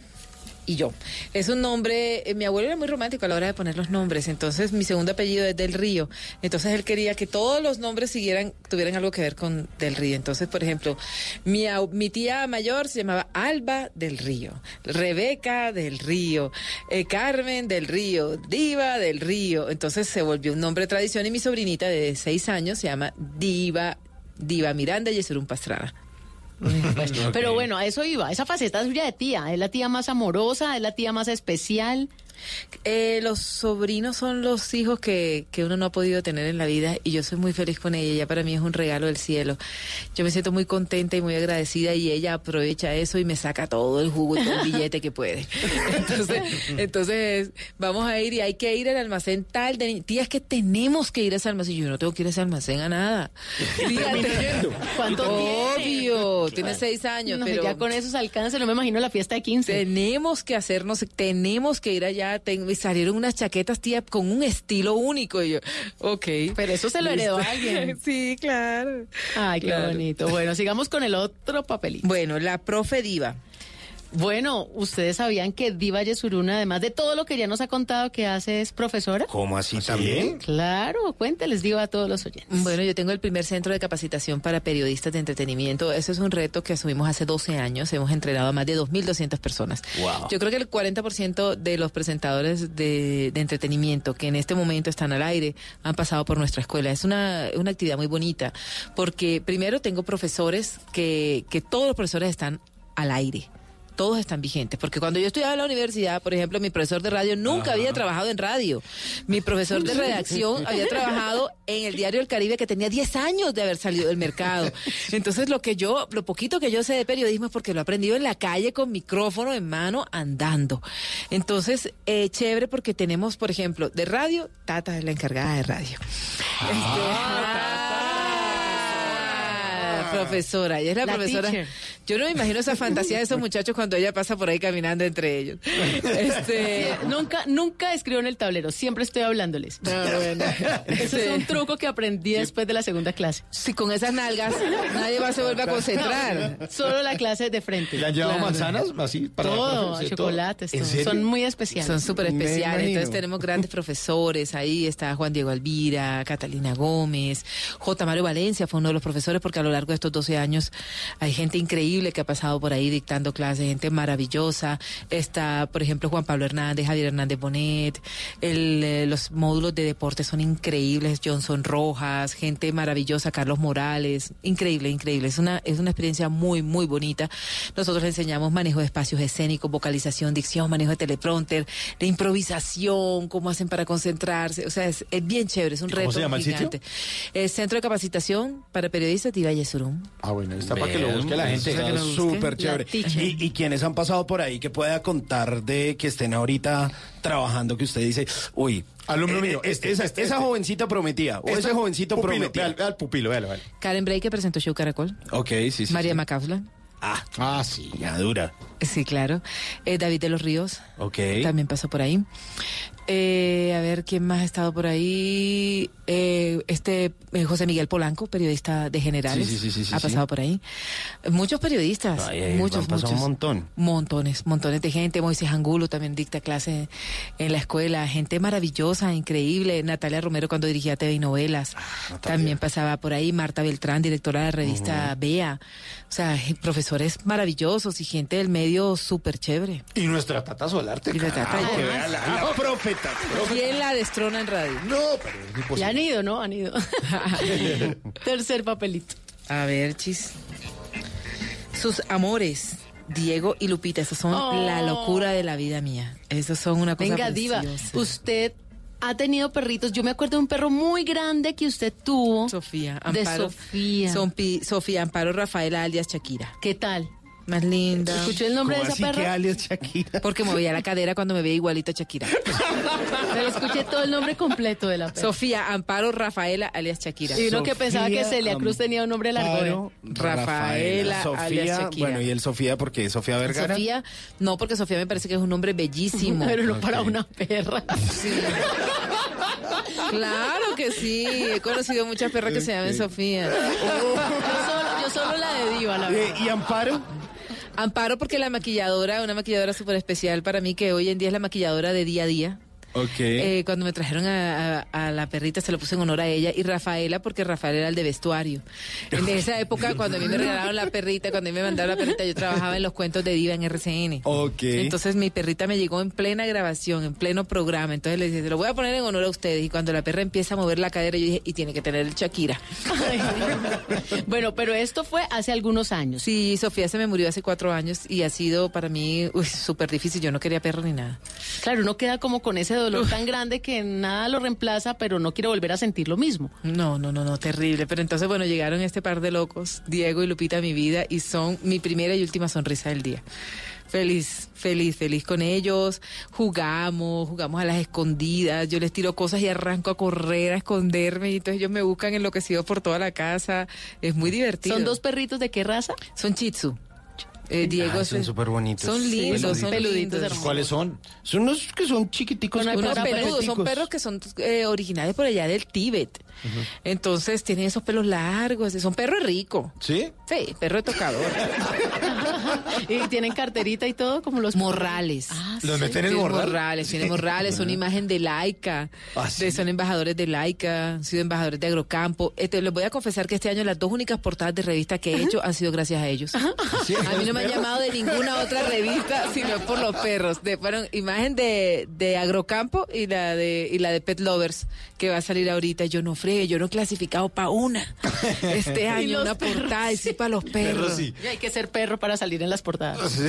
Speaker 24: y yo. Es un nombre, eh, mi abuelo era muy romántico a la hora de poner los nombres, entonces mi segundo apellido es Del Río, entonces él quería que todos los nombres siguieran, tuvieran algo que ver con Del Río. Entonces, por ejemplo, mi, tía mayor se llamaba Alba Del Río, Rebeca Del Río, eh, Carmen Del Río, Diva Del Río. Entonces se volvió un nombre de tradición y mi sobrinita de seis años se llama Diva, Diva Miranda Yesurún Pastrana.
Speaker 28: Pues, Pero bueno, a eso iba. Esa faceta suya de tía. Es la tía más amorosa, es la tía más especial.
Speaker 24: Eh, los sobrinos son los hijos que, que uno no ha podido tener en la vida y yo soy muy feliz con ella. Ella para mí es un regalo del cielo. Yo me siento muy contenta y muy agradecida y ella aprovecha eso y me saca todo el jugo y todo el billete que puede. Entonces, entonces vamos a ir y hay que ir al almacén tal de tía es que tenemos que ir a ese almacén. Yo no tengo que ir a ese almacén a nada. Fíjate.
Speaker 28: ¿Cuánto tiene?
Speaker 24: Obvio, tiene seis años,
Speaker 28: No,
Speaker 24: pero
Speaker 28: ya con esos alcances no me imagino la fiesta de 15.
Speaker 24: tenemos que hacernos, tenemos que ir allá. Ten- me salieron unas chaquetas, tía, con un estilo único. Y yo, ok.
Speaker 28: Pero eso se lo heredó a alguien.
Speaker 24: sí, claro.
Speaker 28: Ay, qué
Speaker 24: Claro.
Speaker 28: bonito. Bueno, sigamos con el otro papelito.
Speaker 24: Bueno, la profe diva.
Speaker 28: Bueno, ustedes sabían que Diva Yesuruna, además de todo lo que ya nos ha contado que hace, es profesora.
Speaker 29: ¿Cómo así también?
Speaker 28: Claro, cuénteles, Diva, a todos los oyentes.
Speaker 24: Bueno, yo tengo el primer centro de capacitación para periodistas de entretenimiento. Ese es un reto que asumimos hace 12 años. Hemos entrenado a más de 2.200 personas.
Speaker 29: Wow.
Speaker 24: Yo creo que el 40% de los presentadores de, de entretenimiento que en este momento están al aire han pasado por nuestra escuela. Es una, una actividad muy bonita porque primero tengo profesores que, que todos los profesores están al aire. Todos están vigentes, porque cuando yo estudiaba en la universidad, por ejemplo, mi profesor de radio nunca había trabajado en radio. Mi profesor de redacción había trabajado en el Diario El Caribe, que tenía 10 años de haber salido del mercado. Entonces, lo que yo, lo poquito que yo sé de periodismo es porque lo he aprendido en la calle con micrófono en mano, andando. Entonces, eh, chévere porque tenemos, por ejemplo, de radio, Tata es la encargada de radio. Este, ah, profesora, ella es la,
Speaker 28: La
Speaker 24: profesora.
Speaker 28: teacher.
Speaker 24: Yo no me imagino esa fantasía de esos muchachos cuando ella pasa por ahí caminando entre ellos. Este,
Speaker 28: nunca, nunca escribo en el tablero, siempre estoy hablándoles.
Speaker 24: No, bueno.
Speaker 28: Ese es un truco que aprendí después de la segunda clase.
Speaker 24: Si con esas nalgas nadie va a se vuelve a concentrar.
Speaker 28: Solo la clase de frente.
Speaker 27: ¿Le han llevado
Speaker 28: Claro.
Speaker 27: manzanas así para
Speaker 28: Todo, chocolates, son muy especiales.
Speaker 24: Son súper especiales. Entonces tenemos grandes profesores. Ahí está Juan Diego Alvira, Catalina Gómez, J. Mario Valencia fue uno de los profesores porque a lo largo de estos 12 años hay gente increíble que ha pasado por ahí dictando clases, gente maravillosa. Está, por ejemplo, Juan Pablo Hernández, Javier Hernández Bonet. El, eh, los módulos de deporte son increíbles. Johnson Rojas, gente maravillosa, Carlos Morales. Increíble, increíble. Es una, es una experiencia muy, muy bonita. Nosotros enseñamos manejo de espacios escénicos, vocalización, dicción, manejo de teleprompter, de improvisación, cómo hacen para concentrarse. O sea, es, es bien chévere, es un
Speaker 27: ¿Y cómo
Speaker 24: reto
Speaker 27: se llama el sitio?
Speaker 24: gigante. Centro de Capacitación para Periodistas Diva
Speaker 27: Ah, bueno, está para que lo busque la gente.
Speaker 29: está. Súper chévere. Y, y quienes han pasado por ahí que pueda contar de que estén ahorita trabajando, que usted dice, uy,
Speaker 27: Alumno
Speaker 29: eh,
Speaker 27: mío,
Speaker 29: eh,
Speaker 27: este,
Speaker 29: esa,
Speaker 27: este,
Speaker 29: esa
Speaker 27: este.
Speaker 29: jovencita prometía, o ese jovencito
Speaker 27: pupilo,
Speaker 29: prometía.
Speaker 27: al- al pupilo, véalo, véalo.
Speaker 24: Karen Bray que presentó Show Caracol.
Speaker 29: Ok, sí, sí.
Speaker 24: María
Speaker 29: sí. Ah,
Speaker 27: Ah, sí.
Speaker 29: ya dura.
Speaker 24: Sí, claro. Eh, David de los Ríos.
Speaker 29: Ok.
Speaker 24: También pasó por ahí. Eh, a ver, ¿quién más ha estado por ahí? Eh, este eh, José Miguel Polanco, periodista de Generales.
Speaker 29: Sí, sí, sí, sí, sí,
Speaker 24: ha pasado
Speaker 29: sí.
Speaker 24: por ahí. Muchos periodistas.
Speaker 29: Ay, ay,
Speaker 24: muchos,
Speaker 29: han pasado
Speaker 24: muchos.
Speaker 29: un montón.
Speaker 24: Montones, montones de gente. Moisés Angulo también dicta clase en la escuela. Gente maravillosa, increíble. Natalia Romero cuando dirigía TV y novelas.
Speaker 29: Ah,
Speaker 24: también pasaba por ahí. Marta Beltrán, directora de la revista Bea. O sea, profesores maravillosos y gente del medio súper chévere.
Speaker 27: Y nuestra Tata Solarte.
Speaker 24: Y la Tata,
Speaker 27: carajo, que
Speaker 24: además.
Speaker 27: vea la, la
Speaker 24: ¿Quién la destrona en radio?
Speaker 27: No, pero es
Speaker 28: Ya
Speaker 27: imposible.
Speaker 28: han ido, ¿no? Han ido. Tercer papelito.
Speaker 24: A ver, chis. Sus amores, Diego y Lupita, esos son
Speaker 28: Oh.
Speaker 24: la locura de la vida mía. Esos son una cosa
Speaker 28: Venga, Diva, usted ha tenido perritos. Yo me acuerdo de un perro muy grande que usted tuvo.
Speaker 24: Sofía,
Speaker 28: De
Speaker 24: Amparo.
Speaker 28: Sofía.
Speaker 24: Son Sofía Amparo Rafaela alias Shakira.
Speaker 28: ¿Qué tal?
Speaker 24: Más linda.
Speaker 28: ¿Escuchó el nombre de
Speaker 29: ¿Cómo
Speaker 28: esa
Speaker 29: así que
Speaker 28: perra?
Speaker 29: alias Shakira?
Speaker 24: Porque movía la cadera cuando me veía igualito a Shakira.
Speaker 28: Pero escuché todo el nombre completo de la perra.
Speaker 24: Sofía Amparo Rafaela alias Shakira.
Speaker 28: y uno que pensaba que Celia Cruz tenía un nombre largo. ¿eh?
Speaker 29: Amparo,
Speaker 24: Rafaela, alias
Speaker 29: Sofía,
Speaker 24: Shakira.
Speaker 29: bueno, y el Sofía porque Sofía Vergara.
Speaker 24: Sofía, no, porque Sofía me parece que es un nombre bellísimo.
Speaker 28: Pero no para una perra.
Speaker 24: Claro que sí, he conocido muchas perras que se llaman Sofía.
Speaker 28: Yo solo, yo solo la de Diva, la
Speaker 29: Eh,
Speaker 28: verdad.
Speaker 29: ¿Y Amparo?
Speaker 24: Amparo porque la maquilladora, una maquilladora súper especial para mí, que hoy en día es la maquilladora de día a día. Eh, cuando me trajeron a, a- a la perrita se lo puse en honor a ella y Rafaela porque Rafael era el de vestuario. En esa época cuando a mí me regalaron la perrita, cuando a mí me mandaron la perrita, yo trabajaba en los cuentos de Diva en RCN.
Speaker 29: Ok.
Speaker 24: Entonces mi perrita me llegó en plena grabación, en pleno programa. Entonces le dije, se lo voy a poner en honor a ustedes. Y cuando la perra empieza a mover la cadera, yo dije, y tiene que tener el Shakira.
Speaker 28: Bueno, pero esto fue hace algunos años.
Speaker 24: Sí, Sofía se me murió hace cuatro años y ha sido para mí súper difícil. Yo no quería perro ni nada.
Speaker 28: Claro, uno queda como con ese dolor tan grande que nada lo reemplaza, pero no quiere volver a sentir lo mismo.
Speaker 24: No, no, no, no, terrible. Pero entonces, bueno, llegaron este par de locos, Diego y Lupita, a mi vida y son mi primera y última sonrisa del día. Feliz, feliz, feliz con ellos. Jugamos, jugamos a las escondidas. Yo les tiro cosas y arranco a correr, a esconderme. Y entonces ellos me buscan enloquecidos por toda la casa. Es muy divertido.
Speaker 28: ¿Son dos perritos de qué raza?
Speaker 24: Son Chitsu. Eh, Diego
Speaker 29: Ah, son súper bonitos.
Speaker 24: Son lindos, son
Speaker 28: peluditos.
Speaker 27: ¿Cuáles son?
Speaker 29: Son unos que son chiquiticos.
Speaker 24: Unos
Speaker 29: parecen
Speaker 24: peludos, son perros que son eh, originales por allá del Tíbet. Entonces tienen esos pelos largos, son perros ricos.
Speaker 27: ¿Sí?
Speaker 24: Sí, perro de tocador.
Speaker 28: y tienen carterita y todo, como los
Speaker 24: Morrales.
Speaker 28: Ah,
Speaker 27: ¿Los
Speaker 28: sí.
Speaker 27: meten en morral?
Speaker 24: morrales, tienen morrales, son imagen de laica,
Speaker 27: Ah, sí.
Speaker 24: de- son embajadores de laica, han sido embajadores de agrocampo. Este, les voy a confesar que este año las dos únicas portadas de revista que he hecho han sido gracias a ellos.
Speaker 27: ¿Sí?
Speaker 24: A mí no me han llamado de ninguna otra revista, sino por los perros. De, fueron imagen de, de Agrocampo y la de y la de Pet Lovers, que va a salir ahorita. Yo no fregué, yo no he clasificado para una. Este año, una
Speaker 28: perros?
Speaker 24: portada y sí para los perros.
Speaker 27: Perros sí.
Speaker 28: Y hay que ser perro para salir en las portadas.
Speaker 27: Sí.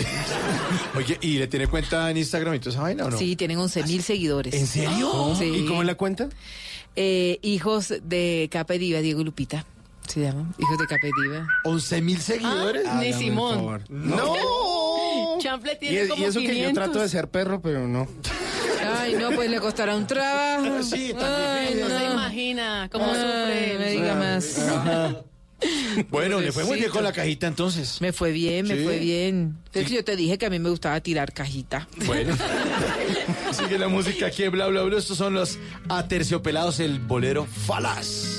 Speaker 27: Oye, ¿y le tiene cuenta en Instagram y toda esa vaina o no?
Speaker 24: Sí, tienen 11 mil seguidores.
Speaker 29: ¿En serio?
Speaker 24: ¿Cómo? Sí.
Speaker 29: ¿Y cómo es la cuenta?
Speaker 24: Eh, hijos de Capa y Diva, Diego y Lupita. Se llaman Hijos de Capa y Diva.
Speaker 27: 11 mil seguidores.
Speaker 28: Ah, Ni Simón.
Speaker 29: favor. ¡No!
Speaker 28: Chanfle
Speaker 29: Y,
Speaker 28: tiene
Speaker 29: es-
Speaker 28: como
Speaker 29: y eso que yo
Speaker 28: 500.
Speaker 29: trato de ser perro, pero no.
Speaker 24: Ay, no, pues le costará un trabajo.
Speaker 27: Sí,
Speaker 24: Ay,
Speaker 28: No se
Speaker 24: no.
Speaker 28: imagina cómo
Speaker 24: Ay,
Speaker 28: sufre.
Speaker 24: me diga más.
Speaker 27: Bueno, le fue muy bien con la cajita entonces.
Speaker 24: Me fue bien, me
Speaker 27: Sí.
Speaker 24: fue bien. Es que yo te dije que a mí me gustaba tirar cajita.
Speaker 27: Bueno. Sigue la música aquí en Bla Bla Bla. Estos son los aterciopelados, el bolero falaz.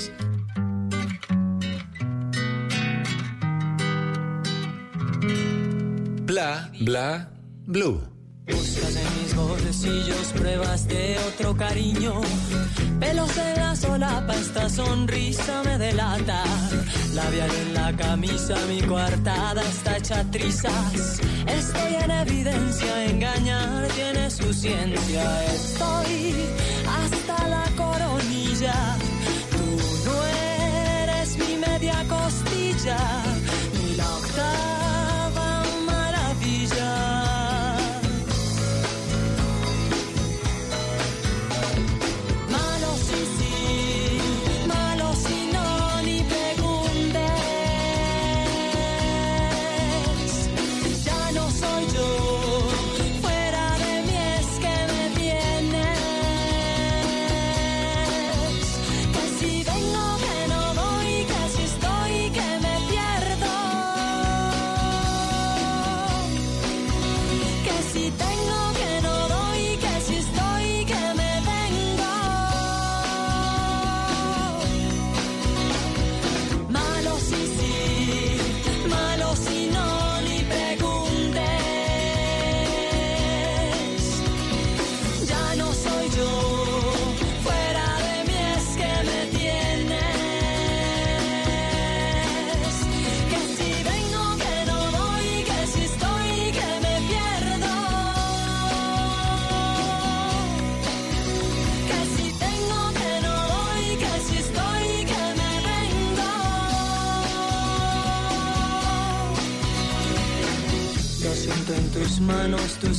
Speaker 1: Bla, bla, blue.
Speaker 33: Buscas en mis bolsillos pruebas de otro cariño. Pelos en la solapa, esta sonrisa me delata. Labial en la camisa, mi coartada está hecha trizas. Estoy en evidencia, engañar tiene su ciencia. Estoy hasta la coronilla. Tú no eres mi media costilla, ni la octava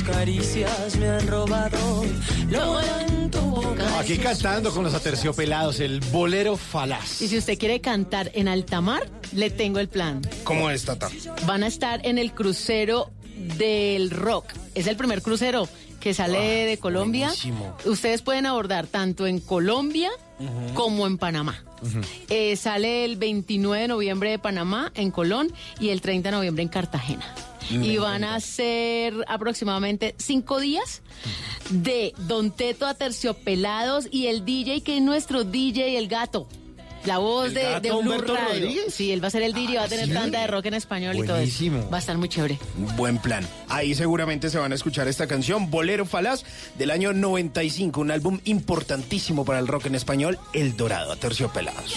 Speaker 33: tus caricias me han robado. Lo en tu boca.
Speaker 27: Aquí cantando con los aterciopelados, el bolero falaz.
Speaker 28: Y si usted quiere cantar en alta mar, le tengo el plan.
Speaker 29: ¿Cómo es, Tata?
Speaker 28: Van a estar en el crucero del rock. Es el primer crucero que sale de Colombia.
Speaker 29: buenísimo.
Speaker 28: Ustedes pueden abordar tanto en Colombia como en Panamá. Eh, sale el 29 de noviembre de Panamá en Colón y el 30 de noviembre en Cartagena. Y van a ser aproximadamente cinco días de Don Teto a Terciopelados y el DJ que es nuestro DJ, el gato. La voz
Speaker 29: ¿El
Speaker 28: de, de Blue
Speaker 29: Humberto
Speaker 28: Radio.
Speaker 29: Rodríguez?
Speaker 28: Sí, él va a ser el DJ, va a tener
Speaker 29: ¿sí?
Speaker 28: tanda de rock en español y todo eso. Va a estar muy chévere.
Speaker 29: Buen plan. Ahí seguramente se van a escuchar esta canción, Bolero Falaz, del año 95, un álbum importantísimo para el rock en español, El Dorado, a Terciopelados.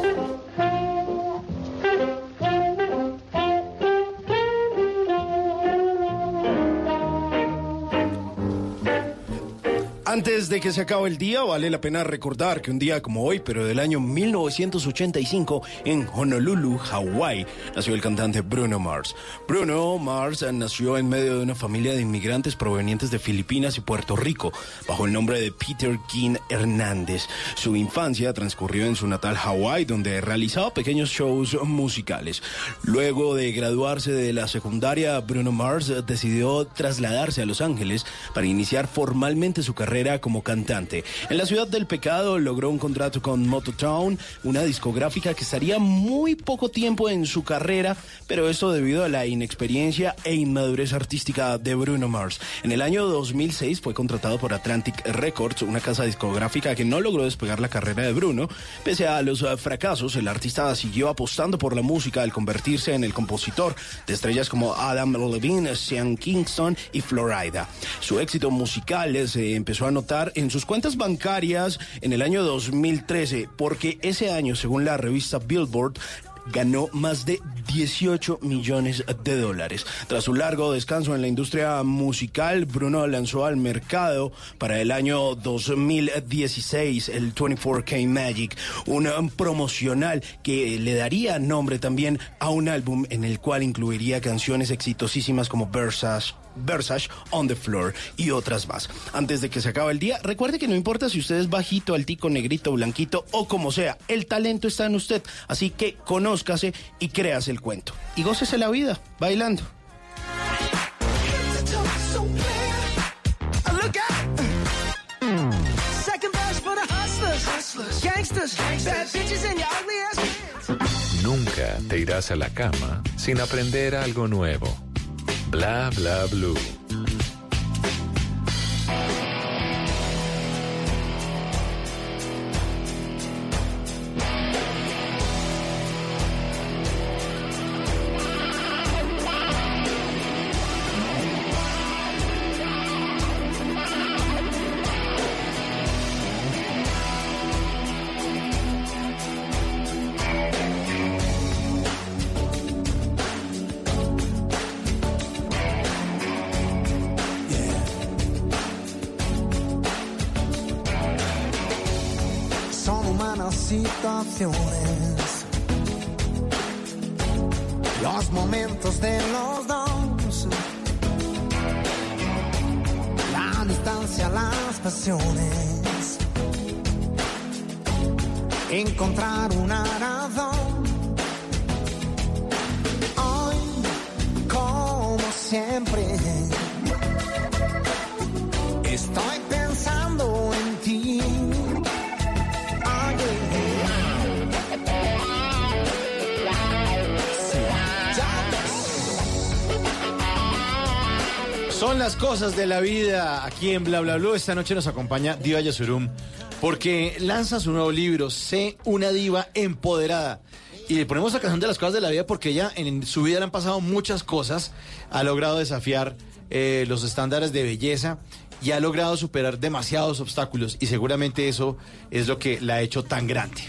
Speaker 29: Antes de que se acabe el día, vale la pena recordar que un día como hoy, pero del año 1985, en Honolulu, Hawái, nació el cantante Bruno Mars. Bruno Mars eh, nació en medio de una familia de inmigrantes provenientes de Filipinas y Puerto Rico, bajo el nombre de Peter King Hernández. Su infancia transcurrió en su natal Hawái, donde realizaba pequeños shows musicales. Luego de graduarse de la secundaria, Bruno Mars eh, decidió trasladarse a Los Ángeles para iniciar formalmente su carrera carrera como cantante. En la ciudad del pecado logró un contrato con Mototown, una discográfica que estaría muy poco tiempo en su carrera, pero esto debido a la inexperiencia e inmadurez artística de Bruno Mars. En el año 2006 fue contratado por Atlantic Records, una casa discográfica que no logró despegar la carrera de Bruno. Pese a los eh, fracasos, el artista siguió apostando por la música al convertirse en el compositor de estrellas como Adam Levine, Sean Kingston y Florida. Su éxito musical eh, se empezó a notar en sus cuentas bancarias en el año 2013, porque ese año, según la revista Billboard, ganó más de 18 millones de dólares. Tras un largo descanso en la industria musical, Bruno lanzó al mercado para el año 2016 el 24K Magic, un promocional que le daría nombre también a un álbum en el cual incluiría canciones exitosísimas como Versace, Versace on the Floor y otras más. Antes de que se acabe el día, recuerde que no importa si usted es bajito, altico, negrito, blanquito o como sea, el talento está en usted. Así que conózcase y créase el cuento. Y gócese la vida bailando.
Speaker 1: Nunca te irás a la cama sin aprender algo nuevo. Bla bla blue.
Speaker 27: Cosas de la vida aquí en Bla Bla Blue. Esta noche nos acompaña Diva Yasurum porque lanza su nuevo libro, Sé una diva empoderada. Y le ponemos la canción de las cosas de la vida porque ella en su vida le han pasado muchas cosas. Ha logrado desafiar eh, los estándares de belleza y ha logrado superar demasiados obstáculos. Y seguramente eso es lo que la ha hecho tan grande.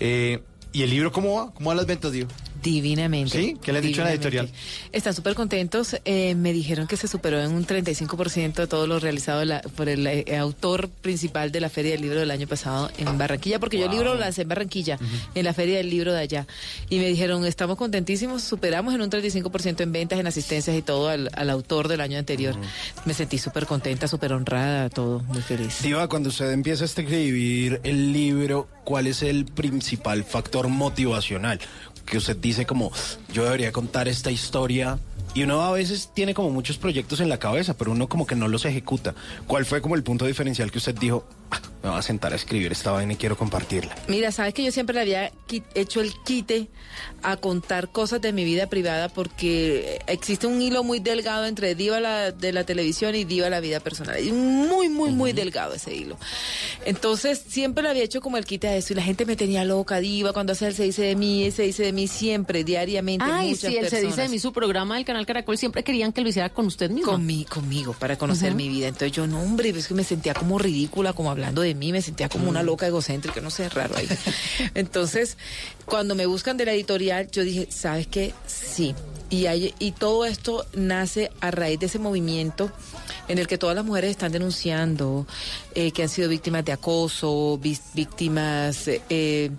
Speaker 27: Eh, ¿Y el libro cómo va? ¿Cómo van las ventas, Diva?
Speaker 24: Divinamente.
Speaker 27: ¿Sí? ¿Qué le han dicho la editorial?
Speaker 24: Están súper contentos. Eh, me dijeron que se superó en un 35% de todo lo realizado la- por el eh, autor principal de la Feria del Libro del año pasado en Barranquilla, porque yo el libro lo lancé en Barranquilla, en la Feria del Libro de allá. Y me dijeron, estamos contentísimos, superamos en un 35% en ventas, en asistencias y todo al, al autor del año anterior. Me sentí súper contenta, súper honrada, todo, muy feliz.
Speaker 29: Diva, cuando usted empieza a escribir el libro, ¿cuál es el principal factor motivacional? Que usted dice como, yo debería contar esta historia. Y uno a veces tiene como muchos proyectos en la cabeza, pero uno como que no los ejecuta. ¿Cuál fue como el punto diferencial que usted dijo, "Ah, me voy a sentar a escribir esta vaina y quiero compartirla?
Speaker 24: Mira, sabes que yo siempre le había hecho el quite a contar cosas de mi vida privada porque existe un hilo muy delgado entre diva la, de la televisión y diva la vida personal. Y muy, muy, muy delgado ese hilo. Entonces siempre le había hecho como el quite a eso y la gente me tenía loca, diva, cuando hace el se dice de mí, se dice de mí siempre, diariamente.
Speaker 28: Ay,
Speaker 24: muchas
Speaker 28: sí, él se dice de mí, su programa del canal Caracol, siempre querían que lo hiciera con usted mismo.
Speaker 24: Conmi- conmigo, para conocer mi vida. Entonces yo, no, hombre, es que me sentía como ridícula, como hablando de mí, me sentía como una loca egocéntrica, no sé, raro ahí. Entonces, cuando me buscan de la editorial, yo dije, ¿sabes qué? Sí. Y, hay- y todo esto nace a raíz de ese movimiento en el que todas las mujeres están denunciando eh, que han sido víctimas de acoso, víctimas eh,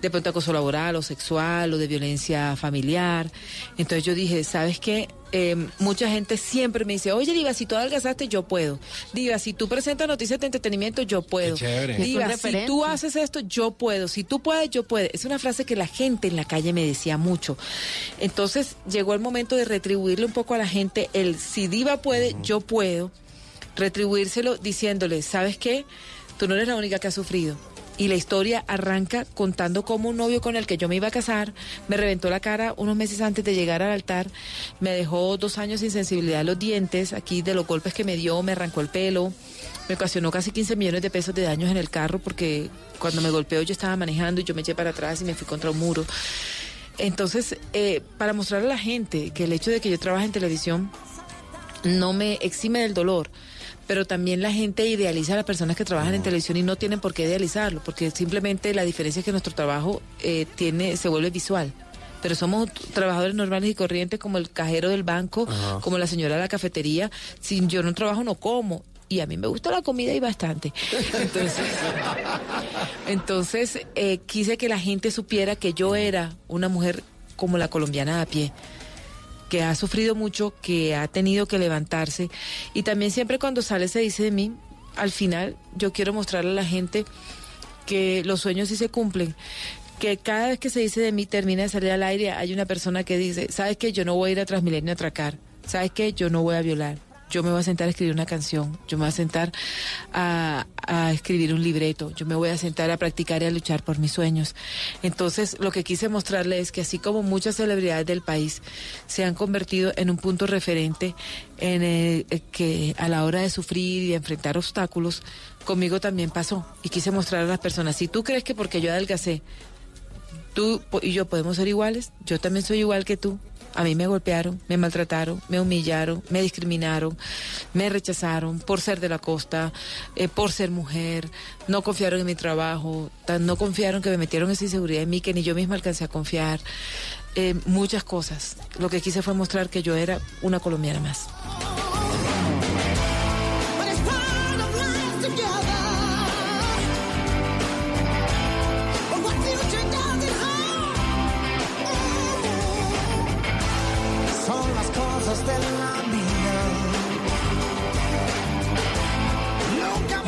Speaker 24: de pronto acoso laboral o sexual o de violencia familiar. Entonces yo dije, ¿sabes qué? Eh, mucha gente siempre me dice, oye Diva, si tú adelgazaste, yo puedo. Diva, si tú presentas noticias de entretenimiento, yo puedo. Diva, si tú haces esto, yo puedo. Si tú puedes, yo puedo. Es una frase que la gente en la calle me decía mucho. Entonces llegó el momento de retribuirle un poco a la gente el si Diva puede, yo puedo. retribuírselo diciéndole, ¿sabes qué? Tú no eres la única que ha sufrido. Y la historia arranca contando cómo un novio con el que yo me iba a casar me reventó la cara unos meses antes de llegar al altar, me dejó dos años sin sensibilidad en los dientes, aquí de los golpes que me dio, me arrancó el pelo, me ocasionó casi 15 millones de pesos de daños en el carro porque cuando me golpeó yo estaba manejando y yo me eché para atrás y me fui contra un muro. Entonces, eh, para mostrar a la gente que el hecho de que yo trabaje en televisión no me exime del dolor, pero también la gente idealiza a las personas que trabajan en televisión y no tienen por qué idealizarlo, porque simplemente la diferencia es que nuestro trabajo eh, tiene se vuelve visual. Pero somos trabajadores normales y corrientes como el cajero del banco,
Speaker 34: Ajá.
Speaker 24: como la señora de la cafetería. Si yo no trabajo, no como. Y a mí me gusta la comida y bastante. Entonces, entonces eh, quise que la gente supiera que yo era una mujer como la colombiana a pie que ha sufrido mucho, que ha tenido que levantarse. Y también siempre cuando sale se dice de mí, al final yo quiero mostrarle a la gente que los sueños sí se cumplen. Que cada vez que se dice de mí termina de salir al aire, hay una persona que dice, ¿sabes qué? Yo no voy a ir a Transmilenio a atracar. ¿Sabes qué? Yo no voy a violar. Yo me voy a sentar a escribir una canción. Yo me voy a sentar a, a escribir un libreto. Yo me voy a sentar a practicar y a luchar por mis sueños. Entonces, lo que quise mostrarle es que así como muchas celebridades del país se han convertido en un punto referente en el, eh, que a la hora de sufrir y de enfrentar obstáculos, conmigo también pasó. Y quise mostrar a las personas, si tú crees que porque yo adelgacé, tú y yo podemos ser iguales, yo también soy igual que tú. A mí me golpearon, me maltrataron, me humillaron, me discriminaron, me rechazaron por ser de la costa, eh, por ser mujer, no confiaron en mi trabajo, no confiaron que me metieron esa inseguridad en mí que ni yo misma alcancé a confiar. Eh, muchas cosas. Lo que quise fue mostrar que yo era una colombiana más.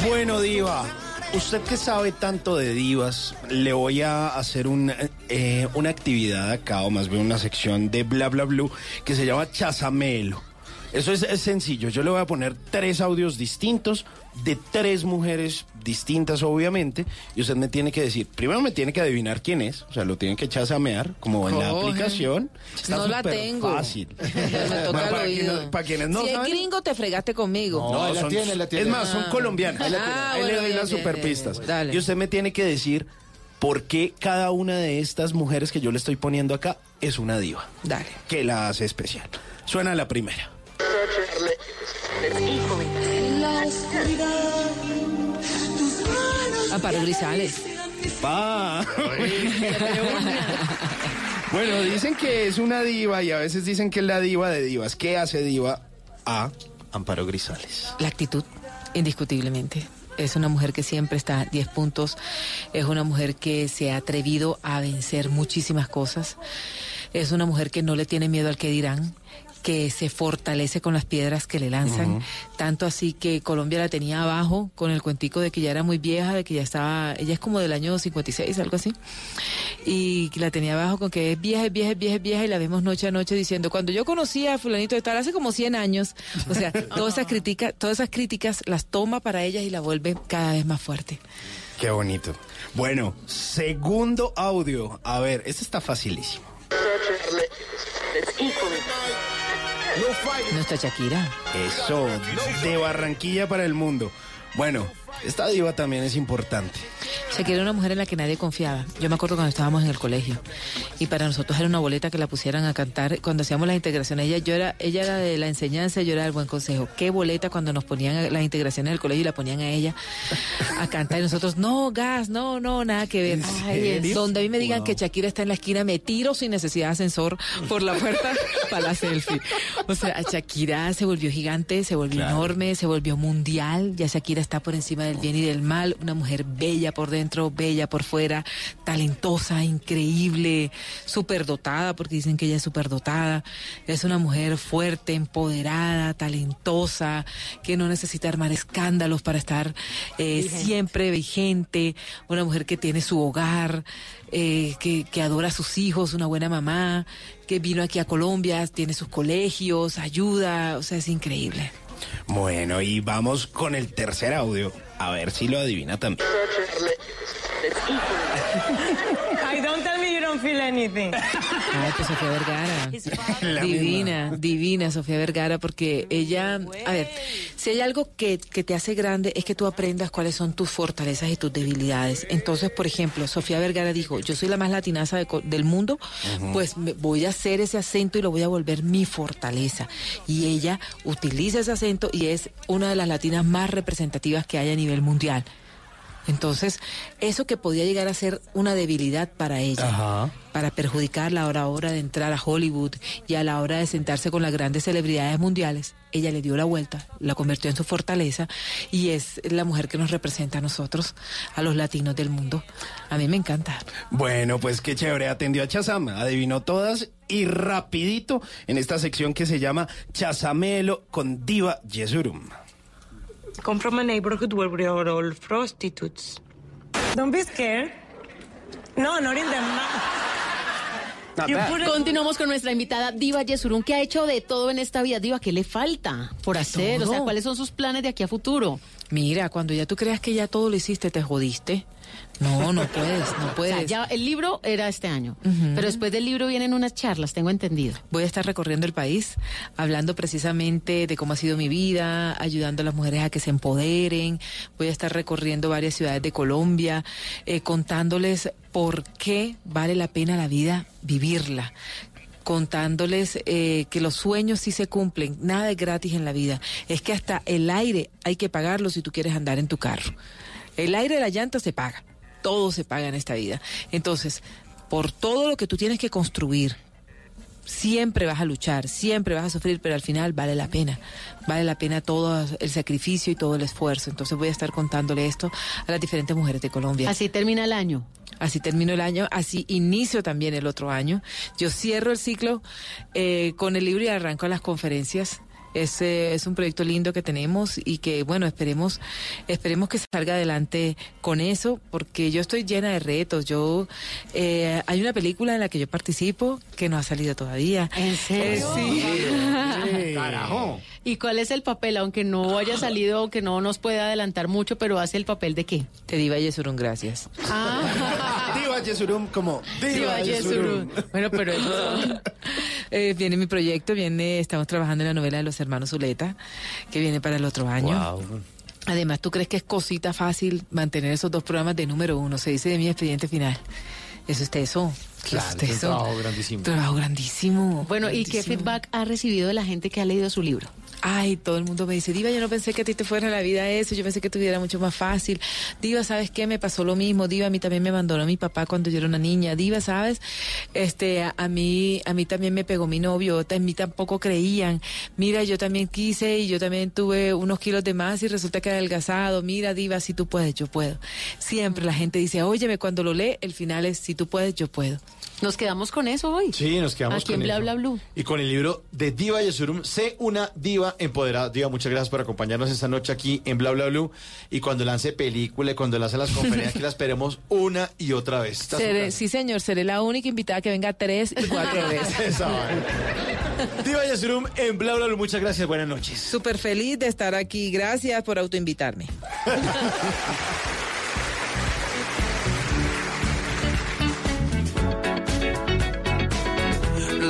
Speaker 29: Bueno, Diva, usted que sabe tanto de divas, le voy a hacer un, eh, una actividad acá, o más bien una sección de Bla Bla Blue, que se llama Chazamelo. Eso es, es sencillo. Yo le voy a poner tres audios distintos de tres mujeres distintas, obviamente, y usted me tiene que decir, primero me tiene que adivinar quién es, o sea, lo tiene que chasamear, como en la aplicación. Está
Speaker 24: No la tengo.
Speaker 29: Fácil.
Speaker 24: Me toca
Speaker 29: Bueno,
Speaker 24: el
Speaker 29: para,
Speaker 24: oído.
Speaker 29: quienes, para quienes no
Speaker 24: si
Speaker 29: saben,
Speaker 24: es gringo, te fregaste conmigo.
Speaker 29: no, son- Es más, son
Speaker 24: Ah.
Speaker 29: colombianas. Ahí,
Speaker 24: Ah,
Speaker 29: le
Speaker 24: bueno,
Speaker 29: doy
Speaker 24: bien,
Speaker 29: las
Speaker 24: bien,
Speaker 29: superpistas.
Speaker 24: bien.
Speaker 29: Y usted me tiene que decir por qué cada una de estas mujeres que yo le estoy poniendo acá es una diva.
Speaker 24: Dale.
Speaker 29: Que la hace especial. Suena la primera.
Speaker 24: Amparo Grisales.
Speaker 29: Pa. bueno, dicen que es una diva y a veces dicen que es la diva de divas. ¿Qué hace diva a Amparo Grisales?
Speaker 24: La actitud, indiscutiblemente. Es una mujer que siempre está a 10 puntos. Es una mujer que se ha atrevido a vencer muchísimas cosas. Es una mujer que no le tiene miedo al que dirán que se fortalece con las piedras que le lanzan, tanto así que Colombia la tenía abajo con el cuentico de que ya era muy vieja, de que ya estaba, ella es como del año 56, algo así, y que la tenía abajo con que es vieja, es vieja, es vieja, es vieja, y la vemos noche a noche diciendo, cuando yo conocí a fulanito de tal, hace como 100 años, o sea, todas esas críticas, todas esas críticas las toma para ellas y la vuelve cada vez más fuerte.
Speaker 29: Qué bonito. Bueno, segundo audio. A ver, este está facilísimo.
Speaker 24: Nuestra Shakira.
Speaker 29: Eso, de Barranquilla para el mundo. Bueno, esta diva también es importante.
Speaker 24: Shakira era una mujer en la que nadie confiaba. Yo me acuerdo cuando estábamos en el colegio y para nosotros era una boleta que la pusieran a cantar cuando hacíamos las integraciones. Ella, yo era, ella era de la enseñanza, yo era del buen consejo. Qué boleta cuando nos ponían las integraciones del colegio y la ponían a ella a cantar y nosotros, no, gas, no, no, nada que ver. Ay, donde a mí me digan
Speaker 34: Wow.
Speaker 24: que Shakira está en la esquina, me tiro sin necesidad de ascensor por la puerta para la selfie. O sea, Shakira se volvió gigante, se volvió
Speaker 34: Claro.
Speaker 24: enorme, se volvió mundial. Ya Shakira está por encima del bien y del mal. Una mujer bella por dentro, bella por fuera, talentosa, increíble, superdotada, porque dicen que ella es superdotada. Es una mujer fuerte, empoderada, talentosa, que no necesita armar escándalos para estar eh,
Speaker 34: Vigente.
Speaker 24: siempre vigente. Una mujer que tiene su hogar, eh, que, que adora a sus hijos, una buena mamá, que vino aquí a Colombia, tiene sus colegios, ayuda, o sea, es increíble.
Speaker 29: Bueno, y vamos con el tercer audio. A ver si lo adivina también.
Speaker 35: Ay, don't tell me you don't feel anything.
Speaker 24: Ay, pues Sofía Vergara. Divina, divina Sofía Vergara, porque ella, a ver, si hay algo que, que te hace grande es que tú aprendas cuáles son tus fortalezas y tus debilidades. Entonces, por ejemplo, Sofía Vergara dijo, yo soy la más latinaza de co- del mundo, pues me- voy a hacer ese acento y lo voy a volver mi fortaleza. Y ella utiliza ese acento y es una de las latinas más representativas que hay a nivel mundial. Entonces, eso que podía llegar a ser una debilidad para ella, para perjudicarla a la hora de entrar a Hollywood y a la hora de sentarse con las grandes celebridades mundiales, ella le dio la vuelta, la convirtió en su fortaleza y es la mujer que nos representa a nosotros, a los latinos del mundo. A mí me encanta.
Speaker 29: Bueno, pues qué chévere, atendió a Chazam, adivinó todas y rapidito en esta sección que se llama Chazamelo con Diva Yesurum.
Speaker 35: Come from a neighborhood where we are all prostitutes. Don't be scared. No, not in the mouth.
Speaker 28: Continuamos con nuestra invitada Diva Yesurún, que ha hecho de todo en esta vida. Diva, ¿qué le falta por hacer? O sea. ¿cuáles son sus planes de aquí a futuro?
Speaker 24: Mira, cuando ya tú creas que ya todo lo hiciste, te jodiste. No, no puedes, no
Speaker 28: O sea,
Speaker 24: puedes.
Speaker 28: ya el libro era este año, pero después del libro vienen unas charlas, tengo entendido.
Speaker 24: Voy a estar recorriendo el país, hablando precisamente de cómo ha sido mi vida, ayudando a las mujeres a que se empoderen. Voy a estar recorriendo varias ciudades de Colombia, eh, contándoles por qué vale la pena la vida vivirla contándoles eh, que los sueños sí se cumplen, nada es gratis en la vida, es que hasta el aire hay que pagarlo si tú quieres andar en tu carro. El aire de la llanta se paga, todo se paga en esta vida. Entonces, por todo lo que tú tienes que construir, siempre vas a luchar, siempre vas a sufrir, pero al final vale la pena. Vale la pena todo el sacrificio y todo el esfuerzo. Entonces voy a estar contándole esto a las diferentes mujeres de Colombia.
Speaker 28: Así termina el año.
Speaker 24: Así termino el año, así inicio también el otro año. Yo cierro el ciclo eh, con el libro y arranco a las conferencias. Es, eh, es un proyecto lindo que tenemos y que, bueno, esperemos, esperemos que salga adelante con eso, porque yo estoy llena de retos. Yo eh, Hay una película en la que yo participo que no ha salido todavía.
Speaker 28: ¿En serio?
Speaker 24: sí.
Speaker 27: Carajo.
Speaker 28: ¿Y cuál es el papel? Aunque no haya salido, aunque no nos pueda adelantar mucho, pero hace el papel de qué?
Speaker 24: Te diva Yesurún, gracias.
Speaker 29: Diva Yesurum como Diva,
Speaker 28: Diva
Speaker 29: Yesurum.
Speaker 28: Yesurún. Bueno, pero eso...
Speaker 24: Eh, viene mi proyecto, viene, estamos trabajando en la novela de los hermanos Zuleta, que viene para el otro año. Además, ¿tú crees que es cosita fácil mantener esos dos programas de número uno? Se dice de mi expediente final. Eso es teso. Eso
Speaker 27: Claro,
Speaker 24: es
Speaker 27: un trabajo grandísimo.
Speaker 24: Trabajo grandísimo.
Speaker 28: Bueno, ¿y qué feedback ha recibido de la gente que ha leído su libro?
Speaker 24: Ay, todo el mundo me dice, Diva, yo no pensé que a ti te fuera la vida eso, yo pensé que tuviera mucho más fácil. Diva, ¿sabes qué? Me pasó lo mismo. Diva, a mí también me abandonó mi papá cuando yo era una niña. Diva, ¿sabes? Este, a, a mí, a mí también me pegó mi novio, a mí tampoco creían. Mira, yo también quise y yo también tuve unos kilos de más y resulta que adelgazado. Mira, Diva, si tú puedes, yo puedo. Siempre la gente dice, óyeme, cuando lo lee, el final es, si tú puedes, yo puedo.
Speaker 28: Nos quedamos con eso hoy.
Speaker 27: Sí, nos quedamos
Speaker 28: Aquí
Speaker 27: con
Speaker 28: en Bla
Speaker 27: eso.
Speaker 28: Bla Blue.
Speaker 27: Y con el libro de Diva Yesurum, Sé una diva empoderada. Diva, muchas gracias por acompañarnos esta noche aquí en Bla Bla Blue. Y cuando lance película y cuando lance las conferencias, que la esperemos una y otra vez.
Speaker 24: Seré- sí, señor, seré la única invitada que venga tres y cuatro veces.
Speaker 27: Diva Yesurum en Bla Bla Blue. Muchas gracias, buenas noches.
Speaker 24: Súper feliz de estar aquí. Gracias por autoinvitarme.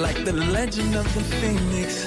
Speaker 36: like the legend of the phoenix.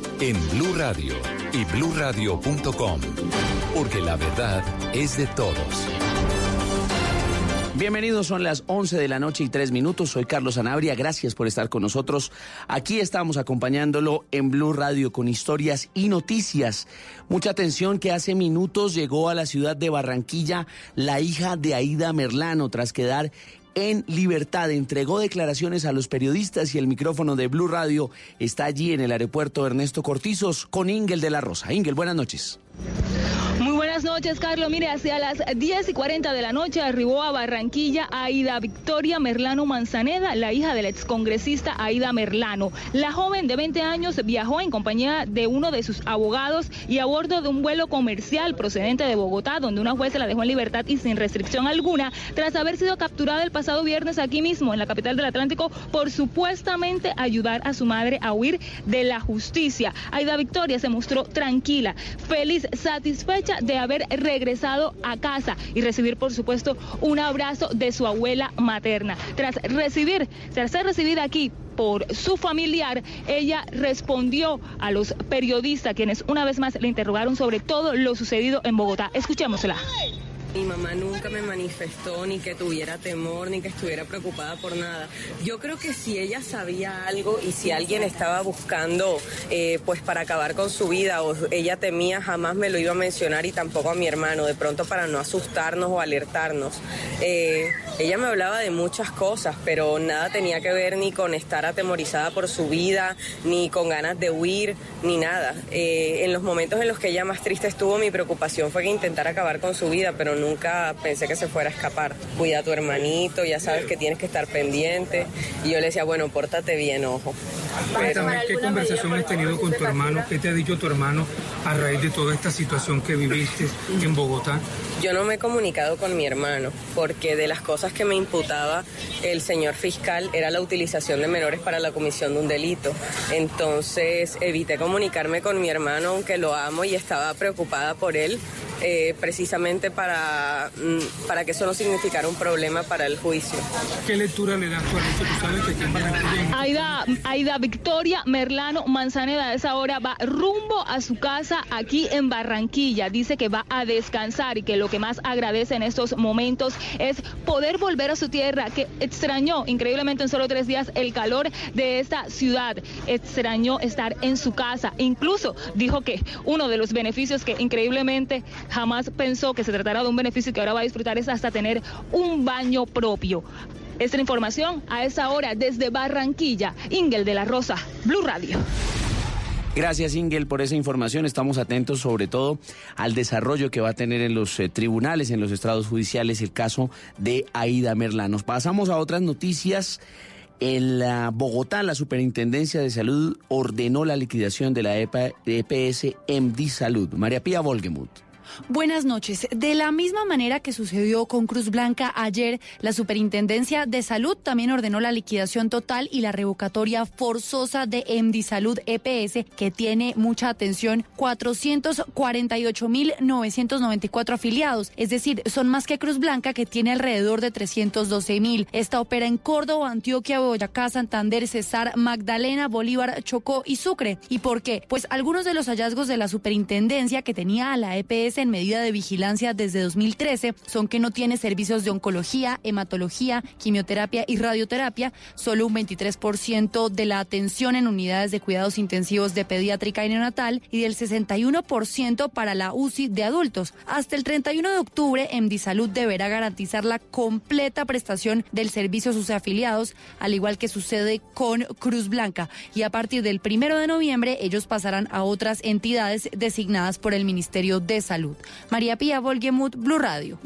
Speaker 1: en Blue Radio y bluradio.com, porque la verdad es de todos.
Speaker 37: Bienvenidos, son las 11 de la noche y 3 minutos. Soy Carlos Anabria, gracias por estar con nosotros. Aquí estamos acompañándolo en Blue Radio con historias y noticias. Mucha atención que hace minutos llegó a la ciudad de Barranquilla la hija de Aida Merlano tras quedar en libertad. Entregó declaraciones a los periodistas y el micrófono de Blue Radio está allí en el aeropuerto Ernesto Cortizos con Ingel de la Rosa. Ingel, buenas noches.
Speaker 38: Buenas noches, Carlos. Mire, hacia las 10 y 40 de la noche arribó a Barranquilla Aida Victoria Merlano Manzaneda, la hija del excongresista Aida Merlano. La joven de 20 años viajó en compañía de uno de sus abogados y a bordo de un vuelo comercial procedente de Bogotá, donde una jueza la dejó en libertad y sin restricción alguna, tras haber sido capturada el pasado viernes aquí mismo, en la capital del Atlántico, por supuestamente ayudar a su madre a huir de la justicia. Aida Victoria se mostró tranquila, feliz, satisfecha de haber regresado a casa y recibir, por supuesto, un abrazo de su abuela materna. Tras recibir, tras ser recibida aquí por su familiar, ella respondió a los periodistas, quienes una vez más le interrogaron sobre todo lo sucedido en Bogotá. Escuchémosla.
Speaker 39: Mi mamá nunca me manifestó ni que tuviera temor ni que estuviera preocupada por nada. Yo creo que si ella sabía algo y si alguien estaba buscando eh, pues para acabar con su vida o ella temía, jamás me lo iba a mencionar y tampoco a mi hermano, de pronto para no asustarnos o alertarnos. Eh, ella me hablaba de muchas cosas, pero nada tenía que ver ni con estar atemorizada por su vida, ni con ganas de huir, ni nada. Eh, en los momentos en los que ella más triste estuvo, mi preocupación fue que intentara acabar con su vida, pero nunca pensé que se fuera a escapar. Cuida a tu hermanito, ya sabes que tienes que estar pendiente. Y yo le decía, bueno, pórtate bien, ojo.
Speaker 40: ¿qué conversación has tenido con tu hermano? ¿Qué te ha dicho tu hermano a raíz de toda esta situación que viviste en Bogotá?
Speaker 39: Yo no me he comunicado con mi hermano porque de las cosas que me imputaba el señor fiscal era la utilización de menores para la comisión de un delito. Entonces evité comunicarme con mi hermano, aunque lo amo y estaba preocupada por él, eh, precisamente para, mm, para que eso no significara un problema para el juicio.
Speaker 40: ¿Qué lectura le das tú al hecho? Tú sabes que quien
Speaker 38: Aida, Aida Victoria Merlano Manzaneda a esa hora va rumbo a su casa aquí en Barranquilla. Dice que va a descansar y que lo que más agradece en estos momentos es poder volver a su tierra, que extrañó increíblemente en solo tres días el calor de esta ciudad. Extrañó estar en su casa. Incluso dijo que uno de los beneficios que increíblemente jamás pensó que se tratara de un beneficio que ahora va a disfrutar es hasta tener un baño propio. Esta información a esa hora desde Barranquilla. Ingel de la Rosa, Blue Radio.
Speaker 37: Gracias, Ingel, por esa información. Estamos atentos sobre todo al desarrollo que va a tener en los eh, tribunales, en los estrados judiciales, el caso de Aida Merlanos. Pasamos a otras noticias. En la Bogotá, la Superintendencia de Salud ordenó la liquidación de la EPS MD Salud. María Pía Volgemuth.
Speaker 41: Buenas noches. De la misma manera que sucedió con Cruz Blanca ayer, la Superintendencia de Salud también ordenó la liquidación total y la revocatoria forzosa de Salud EPS, que tiene mucha atención, 448.994 afiliados, es decir, son más que Cruz Blanca, que tiene alrededor de 312.000. Esta opera en Córdoba, Antioquia, Boyacá, Santander, Cesar, Magdalena, Bolívar, Chocó y Sucre. ¿Y por qué? Pues algunos de los hallazgos de la Superintendencia que tenía a la EPS en medida de vigilancia desde 2013 son que no tiene servicios de oncología, hematología, quimioterapia y radioterapia, solo un 23% de la atención en unidades de cuidados intensivos de pediátrica y neonatal y del 61% para la UCI de adultos. Hasta el 31 de octubre, Salud deberá garantizar la completa prestación del servicio a sus afiliados, al igual que sucede con Cruz Blanca. Y a partir del 1 de noviembre, ellos pasarán a otras entidades designadas por el Ministerio de Salud. Salud. María Pía Volgemut, Blue Radio.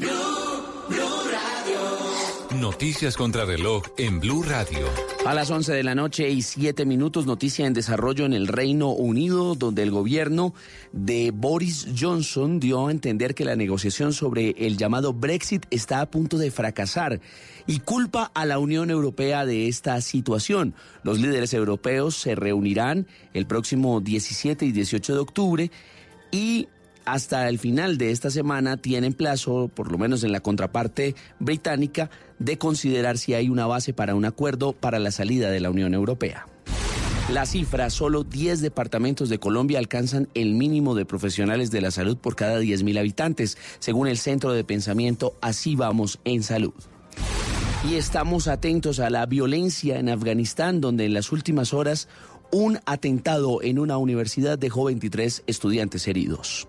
Speaker 1: Noticias contra reloj en Blue Radio.
Speaker 37: A las 11 de la noche y 7 minutos, noticia en desarrollo en el Reino Unido, donde el gobierno de Boris Johnson dio a entender que la negociación sobre el llamado Brexit está a punto de fracasar y culpa a la Unión Europea de esta situación. Los líderes europeos se reunirán el próximo 17 y 18 de octubre y hasta el final de esta semana tienen plazo, por lo menos en la contraparte británica, de considerar si hay una base para un acuerdo para la salida de la Unión Europea. La cifra, solo 10 departamentos de Colombia alcanzan el mínimo de profesionales de la salud por cada 10.000 habitantes, según el Centro de Pensamiento Así Vamos en Salud. Y estamos atentos a la violencia en Afganistán, donde en las últimas horas un atentado en una universidad dejó 23 estudiantes heridos.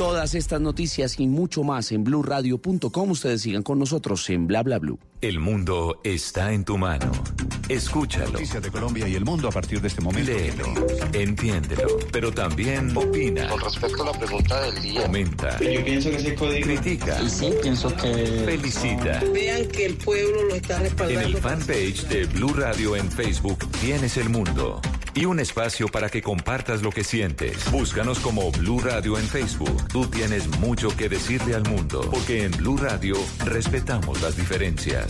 Speaker 37: Todas estas noticias y mucho más en blurradio.com. Ustedes sigan con nosotros en Bla Bla Blue.
Speaker 1: El mundo está en tu mano. Escúchalo.
Speaker 42: Noticias de Colombia y el mundo a partir de este momento.
Speaker 1: Léelo, entiéndelo, pero también opina.
Speaker 43: Con respecto a la pregunta del día.
Speaker 1: Comenta.
Speaker 43: Yo pienso que ese código.
Speaker 1: Critica.
Speaker 43: Y sí, pienso que.
Speaker 1: Felicita.
Speaker 43: Vean que el pueblo lo está
Speaker 1: En
Speaker 43: respaldando.
Speaker 1: el fanpage de Blue Radio en Facebook tienes el mundo y un espacio para que compartas lo que sientes. Búscanos como Blue Radio en Facebook. Tú tienes mucho que decirle al mundo, porque en Blue Radio respetamos las diferencias.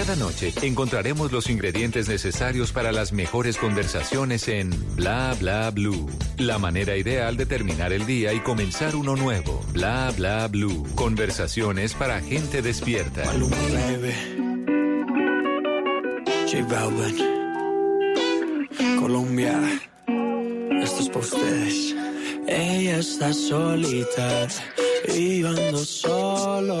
Speaker 1: Cada noche encontraremos los ingredientes necesarios para las mejores conversaciones en Bla Bla Blue. La manera ideal de terminar el día y comenzar uno nuevo. Bla Bla Blue. Conversaciones para gente despierta.
Speaker 31: Balvin. Colombia. Esto es para ustedes. Ella está solita y yo ando solo.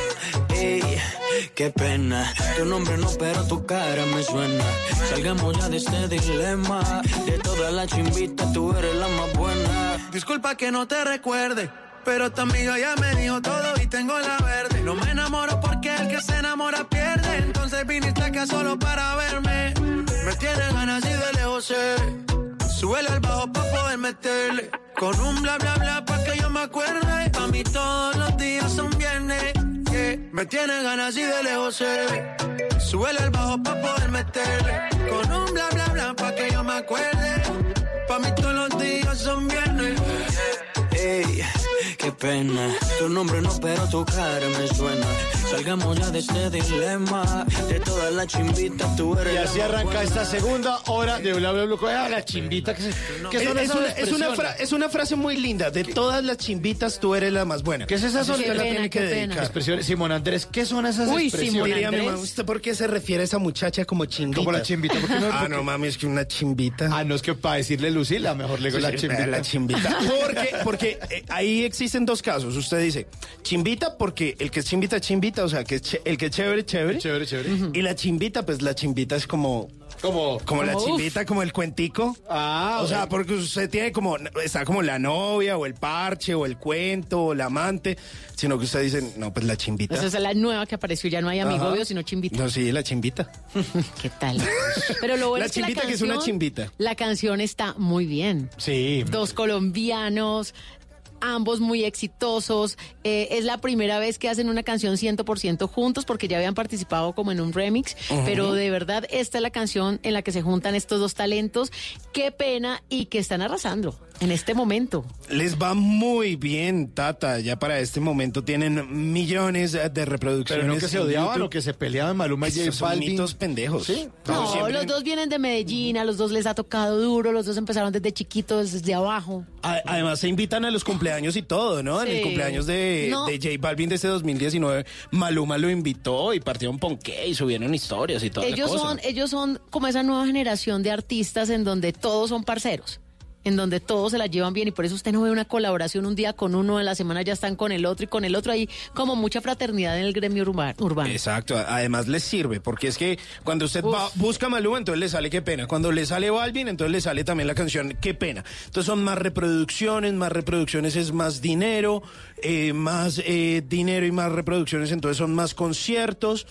Speaker 44: Qué pena. Tu nombre no, pero tu cara me suena.
Speaker 31: Salgamos ya de este dilema.
Speaker 44: De todas las chimbitas, tú eres la más buena.
Speaker 31: Disculpa que no te recuerde. Pero tu amiga ya me dijo todo y tengo la verde. No me enamoro porque el que se enamora pierde. Entonces viniste acá solo para verme. Me tienes ganas y de lejos sé. Súbele al bajo pa' poder meterle. Con un bla bla bla pa' que yo me acuerde. A mí todos los Me tienes ganas y de lejos sé. Súbele al bajo pa' poder meterle. Con un bla bla bla pa' que yo me acuerde. Pa' mí todos los días son viernes.
Speaker 44: Ey, qué pena. Tu nombre no, pero tu cara me suena. Salgamos ya de este dilema. De todas las chimbitas, tú eres
Speaker 27: Y así arranca
Speaker 44: buena.
Speaker 27: esta segunda hora de Bla Bla Bla. Ah, la chimbita que se... ¿Qué
Speaker 29: Es, es una, es, una fra- es una frase muy linda. De todas las chimbitas, tú eres la más buena.
Speaker 27: ¿Qué es esa
Speaker 29: usted la tiene que dedicar.
Speaker 27: Expresiones. Simón Andrés, ¿qué son esas
Speaker 29: Uy,
Speaker 27: expresiones?
Speaker 29: Simón Andrés. ¿Usted por qué se refiere a esa muchacha como chimbita?
Speaker 27: Como la chimbita. ¿por qué no?
Speaker 29: Ah, no mami, es que una chimbita.
Speaker 27: Ah, no es que para decirle Lucila, mejor le digo la
Speaker 29: Sí,
Speaker 27: chimbita.
Speaker 29: La chimbita. Porque, porque eh, ahí existe existen dos casos. Usted dice chimbita porque el que es chimbita es chimbita, o sea, que es che- el que es chévere, chévere.
Speaker 27: Chévere, chévere.
Speaker 29: Y la chimbita, pues la chimbita es como
Speaker 27: Como,
Speaker 29: como la chimbita, como el cuentico.
Speaker 27: Ah,
Speaker 29: o sea,
Speaker 27: bueno.
Speaker 29: porque usted tiene como, está como la novia, o el parche, o el cuento, o la amante, sino que usted dice, no, pues la chimbita.
Speaker 28: Esa es la nueva que apareció, ya no hay amigo, obvio, sino chimbita.
Speaker 29: No, sí, la chimbita.
Speaker 28: ¿Qué tal? Pero lo bueno
Speaker 29: La
Speaker 28: es que la
Speaker 29: chimbita que es una
Speaker 28: canción-
Speaker 29: chimbita.
Speaker 28: La canción está muy bien.
Speaker 27: Sí.
Speaker 28: Dos colombianos, ambos muy exitosos. Eh, es la primera vez que hacen una canción 100% juntos porque ya habían participado como en un remix. Pero de verdad, esta es la canción en la que se juntan estos dos talentos. Qué pena y que están arrasando en este momento.
Speaker 29: Les va muy bien, Tata. Ya para este momento tienen millones de reproducciones.
Speaker 27: Pero no que se odiaban o que se peleaban Maluma y J
Speaker 29: son
Speaker 27: Balvin.
Speaker 29: mitos pendejos.
Speaker 27: Sí.
Speaker 28: No,
Speaker 29: siempre-
Speaker 28: los dos vienen de Medellín, a los dos les ha tocado duro, los dos empezaron desde chiquitos, desde abajo.
Speaker 29: Además se invitan a los cumpleaños y todo, ¿no? En el cumpleaños de,
Speaker 28: No.
Speaker 29: de J Balvin de este 2019, Maluma lo invitó y partieron ponqué y subieron historias y todo.
Speaker 28: ellos son, ellos son como esa nueva generación de artistas en donde todos son parceros. En donde todos se la llevan bien y por eso usted no ve una colaboración un día con uno, en la semana ya están con el otro y con el otro. Hay como mucha fraternidad en el gremio urba- urbano.
Speaker 29: Exacto, además les sirve, porque es que cuando usted va, busca Maluma, entonces le sale qué pena. Cuando le sale Balvin, entonces le sale también la canción qué pena. Entonces son más reproducciones, más reproducciones es más dinero, eh, más eh, dinero y más reproducciones, entonces son más conciertos.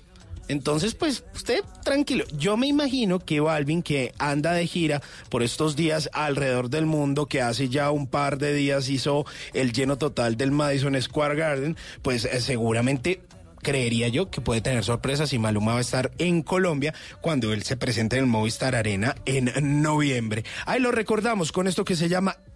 Speaker 29: Entonces, pues, usted tranquilo. Yo me imagino que Balvin, que anda de gira por estos días alrededor del mundo, que hace ya un par de días hizo el lleno total del Madison Square Garden, pues eh, seguramente creería yo que puede tener sorpresas y Maluma va a estar en Colombia cuando él se presente en el Movistar Arena en noviembre. Ahí lo recordamos con esto que se llama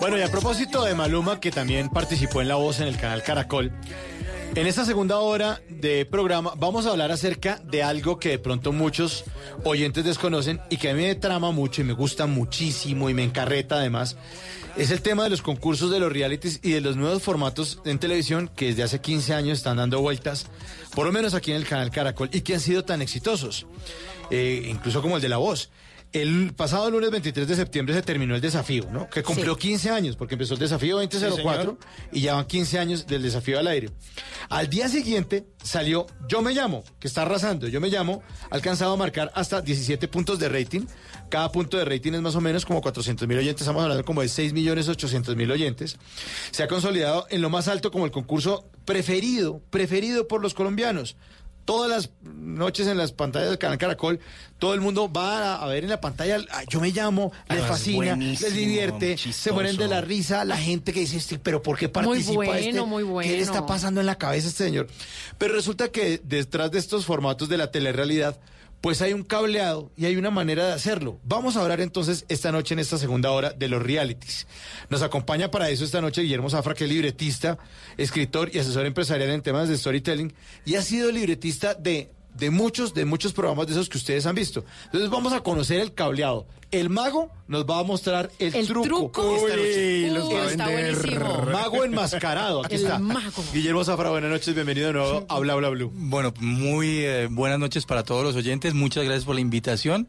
Speaker 27: Bueno, y a propósito de Maluma, que también participó en La Voz en el canal Caracol, en esta segunda hora de programa vamos a hablar acerca de algo que de pronto muchos oyentes desconocen y que a mí me trama mucho y me gusta muchísimo y me encarreta además. Es el tema de los concursos de los realities y de los nuevos formatos en televisión que desde hace 15 años están dando vueltas, por lo menos aquí en el canal Caracol, y que han sido tan exitosos, Eh, incluso como el de La Voz. El pasado lunes 23 de septiembre se terminó el desafío, ¿no? Que cumplió 15 años, porque empezó el desafío 2004 y ya van 15 años del desafío al aire. Al día siguiente salió Yo me llamo, que está arrasando. Yo me llamo, ha alcanzado a marcar hasta 17 puntos de rating. Cada punto de rating es más o menos como 400 mil oyentes, estamos hablando como de 6 millones 800 mil oyentes. Se ha consolidado en lo más alto como el concurso preferido, preferido por los colombianos todas las noches en las pantallas del canal Caracol, todo el mundo va a, a ver en la pantalla, ah, yo me llamo, les
Speaker 29: Además,
Speaker 27: fascina, les divierte, se mueren de la risa, la gente que dice, "Este, pero ¿por qué participa
Speaker 28: bueno,
Speaker 27: este?
Speaker 28: muy
Speaker 27: ¿Qué le está
Speaker 28: bueno.
Speaker 27: pasando en la cabeza a este señor? Pero resulta que detrás de estos formatos de la telerrealidad, pues hay un cableado y hay una manera de hacerlo. Vamos a hablar entonces esta noche en esta segunda hora de los realities. Nos acompaña para eso esta noche Guillermo Zafra, que es libretista, escritor y asesor empresarial en temas de storytelling y ha sido libretista de de muchos, de muchos programas de esos que ustedes han visto. Entonces vamos a conocer el cableado. El mago nos va a mostrar el,
Speaker 28: El
Speaker 27: truco.
Speaker 28: truco.
Speaker 27: esta noche.
Speaker 28: Uy, los va a está buenísimo.
Speaker 27: Mago enmascarado. Aquí
Speaker 28: El
Speaker 27: está.
Speaker 28: mago.
Speaker 27: Guillermo Zafra, buenas noches, bienvenido de nuevo a Bla Bla Blue.
Speaker 45: Bueno, muy eh, buenas noches para todos los oyentes. Muchas gracias por la invitación.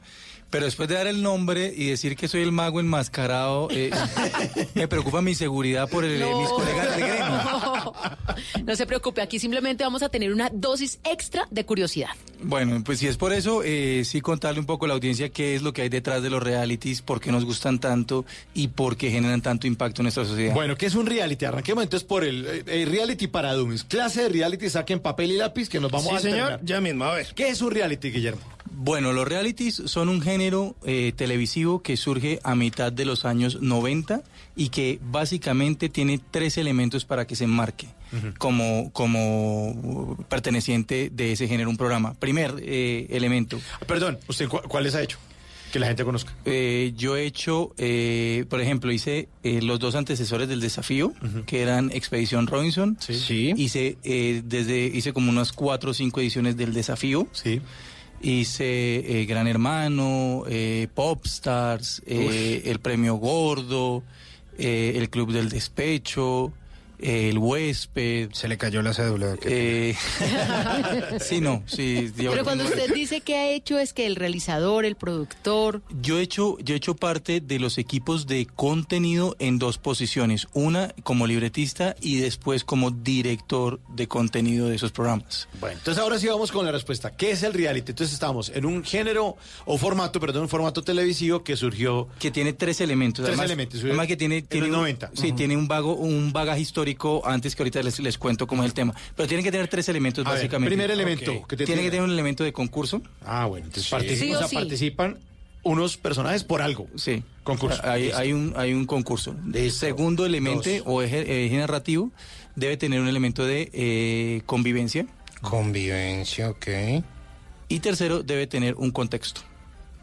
Speaker 45: Pero después de dar el nombre y decir que soy el mago enmascarado, eh, me preocupa mi seguridad por el- mis colegas del gremio.
Speaker 28: No se preocupe, aquí simplemente vamos a tener una dosis extra de curiosidad.
Speaker 45: Bueno, pues si es por eso, eh, sí contarle un poco a la audiencia qué es lo que hay detrás de los realities, por qué nos gustan tanto y por qué generan tanto impacto en nuestra sociedad.
Speaker 27: Bueno, ¿qué es un reality? Arranquemos entonces por el eh, eh, reality para dummies. Clase de reality, saquen papel y lápiz que nos vamos
Speaker 29: Sí,
Speaker 27: a
Speaker 29: señor, ya mismo, a ver.
Speaker 27: ¿Qué es un reality, Guillermo?
Speaker 45: Bueno, los realities son un género eh, televisivo que surge a mitad de los años 90 y que básicamente tiene tres elementos para que se enmarque como, como perteneciente de ese género un programa. Primer eh, elemento.
Speaker 27: Perdón, ¿usted cu- cuáles ha hecho? que la gente conozca.
Speaker 45: Eh, yo he hecho, eh, por ejemplo, hice eh, los dos antecesores del desafío, que eran Expedición Robinson.
Speaker 29: Sí.
Speaker 45: Hice eh, desde hice como unas cuatro o cinco ediciones del desafío.
Speaker 27: Sí.
Speaker 45: Hice eh, Gran Hermano, eh, Popstars, eh, el Premio Gordo, eh, el Club del Despecho, el Huésped.
Speaker 29: Se le cayó la cédula.
Speaker 45: Eh, sí, no, sí.
Speaker 28: Pero cuando usted dice que ha hecho es que el realizador, el productor,
Speaker 45: Yo he hecho, yo he hecho parte de los equipos de contenido en dos posiciones, una como libretista y después como director de contenido de esos programas.
Speaker 27: Bueno, entonces ahora sí vamos con la respuesta. ¿Qué es el reality? Entonces estamos en un género o formato, perdón, un formato televisivo que surgió
Speaker 45: que tiene tres elementos.
Speaker 27: Tres
Speaker 45: además,
Speaker 27: elementos.
Speaker 45: Además que tiene, tiene
Speaker 27: los
Speaker 45: un-
Speaker 27: 90.
Speaker 45: Sí, tiene un vago, un bagaje histórico antes que ahorita les, les cuento cómo es el tema. Pero tiene que tener tres elementos
Speaker 27: A ver,
Speaker 45: básicamente.
Speaker 27: primer elemento
Speaker 45: Ok.
Speaker 27: que te
Speaker 45: tiene
Speaker 27: tiene.
Speaker 45: que tener un elemento de concurso.
Speaker 27: Ah, bueno, entonces
Speaker 45: Sí.
Speaker 27: participan,
Speaker 45: Sí
Speaker 27: o
Speaker 45: o
Speaker 27: sea,
Speaker 45: sí.
Speaker 27: participan unos personajes por algo.
Speaker 45: Sí.
Speaker 27: Concurso.
Speaker 45: Hay, hay un, hay un concurso.
Speaker 27: Listo.
Speaker 45: Segundo elemento
Speaker 27: Dos.
Speaker 45: o eje, eje narrativo debe tener un elemento de eh, convivencia.
Speaker 29: Convivencia, ok.
Speaker 45: Y tercero debe tener un contexto.